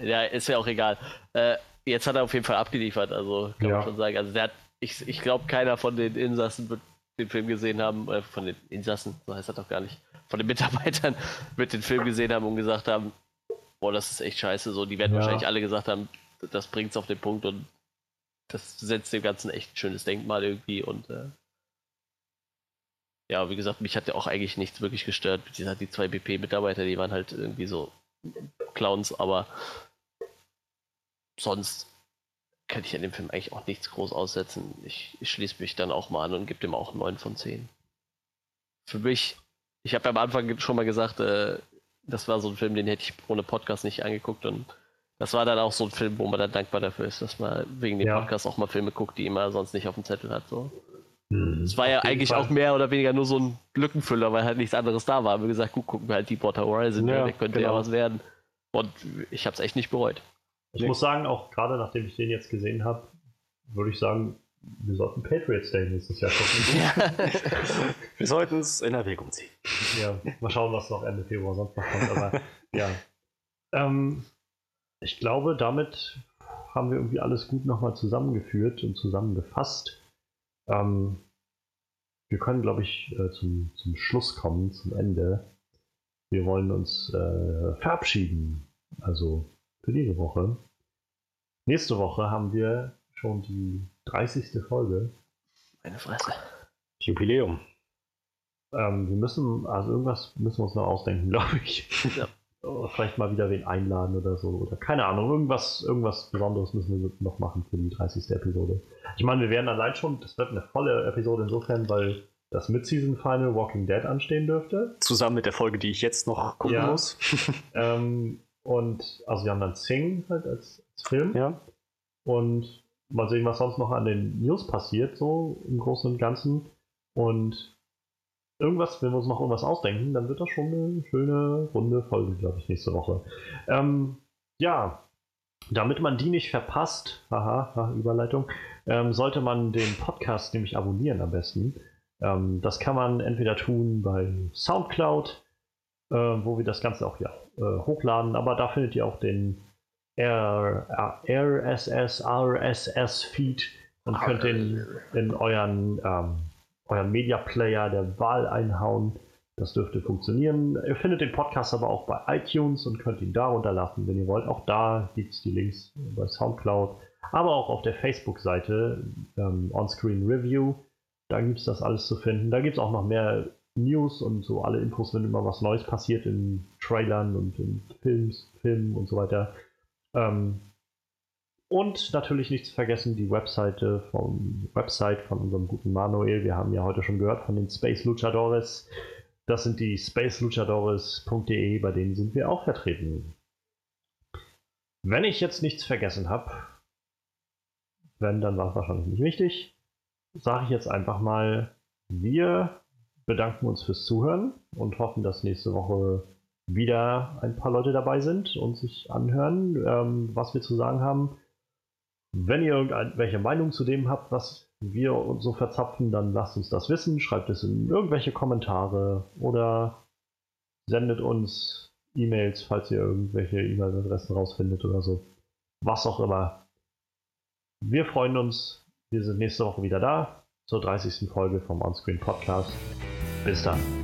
ja, ist ja auch egal. Äh, jetzt hat er auf jeden Fall abgeliefert, also kann Ja. man schon sagen. Also der hat, ich, ich glaube, keiner von den Insassen wird den Film gesehen haben, äh, von den Insassen, so heißt das doch gar nicht, von den Mitarbeitern wird den Film gesehen haben und gesagt haben, boah, das ist echt scheiße. So, die werden Ja. wahrscheinlich alle gesagt haben, das bringt's auf den Punkt und das setzt dem Ganzen echt ein schönes Denkmal irgendwie und äh, ja, wie gesagt, mich hat ja auch eigentlich nichts wirklich gestört. Die zwei BP-Mitarbeiter, die waren halt irgendwie so Clowns, aber sonst kann ich an dem Film eigentlich auch nichts groß aussetzen. Ich, ich schließe mich dann auch mal an und gebe dem auch 9 von 10. Für mich, ich habe ja am Anfang schon mal gesagt, äh, das war so ein Film, den hätte ich ohne Podcast nicht angeguckt und das war dann auch so ein Film, wo man dann dankbar dafür ist, dass man wegen dem Ja. Podcast auch mal Filme guckt, die man sonst nicht auf dem Zettel hat. So. Hm. Es war ja eigentlich Fall. auch mehr oder weniger nur so ein Lückenfüller, weil halt nichts anderes da war. Haben wir gesagt, gut, gucken wir halt Deepwater Horizon, Ja, ja, der könnte ja genau. was werden. Und ich habe es echt nicht bereut. Ich muss sagen, auch gerade nachdem ich den jetzt gesehen habe, würde ich sagen, wir sollten Patriots Day nächstes Jahr gucken. Wir sollten es in Erwägung ziehen. ja, mal schauen, was noch Ende Februar sonst noch kommt. Aber ja. Ähm, ich glaube, damit haben wir irgendwie alles gut nochmal zusammengeführt und zusammengefasst. Ähm, wir können, glaube ich, äh, zum, zum Schluss kommen, zum Ende. Wir wollen uns äh, verabschieden. Also für diese Woche. Nächste Woche haben wir schon die 30. Folge. Meine Fresse. Jubiläum. Ähm, wir müssen, also irgendwas müssen wir uns noch ausdenken, glaube ich. Ja. Oder Vielleicht mal wieder wen einladen oder so. Oder keine Ahnung, irgendwas, irgendwas Besonderes müssen wir noch machen für die 30. Episode. Ich meine, wir werden allein schon, das wird eine volle Episode insofern, weil das Mid-Season Final Walking Dead anstehen dürfte. Zusammen mit der Folge, die ich jetzt noch gucken Ja. muss. Ähm, und also wir haben dann Sing halt als, als Film. Ja. Und mal sehen, was sonst noch an den News passiert, so im Großen und Ganzen. Und irgendwas, wenn wir uns noch irgendwas ausdenken, dann wird das schon eine schöne runde Folge, glaube ich, nächste Woche. Ähm, ja, damit man die nicht verpasst, haha, Überleitung, ähm, sollte man den Podcast nämlich abonnieren am besten. Ähm, das kann man entweder tun bei Soundcloud, äh, wo wir das Ganze auch ja, äh, hochladen, aber da findet ihr auch den RSS, RSS-Feed und könnt den in euren, ähm, euren Media Player der Wahl einhauen. Das dürfte funktionieren. Ihr findet den Podcast aber auch bei iTunes und könnt ihn da runterlassen, wenn ihr wollt. Auch da gibt es die Links bei Soundcloud, aber auch auf der Facebook-Seite ähm, Onscreen Review. Da gibt es das alles zu finden. Da gibt es auch noch mehr News und so alle Infos, wenn immer was Neues passiert in Trailern und in Films, Filmen und so weiter. Ähm, und natürlich nicht zu vergessen die Webseite vom Website von unserem guten Manuel. Wir haben ja heute schon gehört von den Space Luchadores. Das sind die spaceluchadores.de, bei denen sind wir auch vertreten. Wenn ich jetzt nichts vergessen habe, wenn, dann war es wahrscheinlich nicht wichtig, sage ich jetzt einfach mal, wir bedanken uns fürs Zuhören und hoffen, dass nächste Woche wieder ein paar Leute dabei sind und sich anhören, ähm, was wir zu sagen haben. Wenn ihr irgendwelche Meinung zu dem habt, was wir uns so verzapfen, dann lasst uns das wissen. Schreibt es in irgendwelche Kommentare oder sendet uns E-Mails, falls ihr irgendwelche E-Mail-Adressen rausfindet oder so. Was auch immer. Wir freuen uns. Wir sind nächste Woche wieder da zur 30. Folge vom Onscreen Podcast. Bis dann.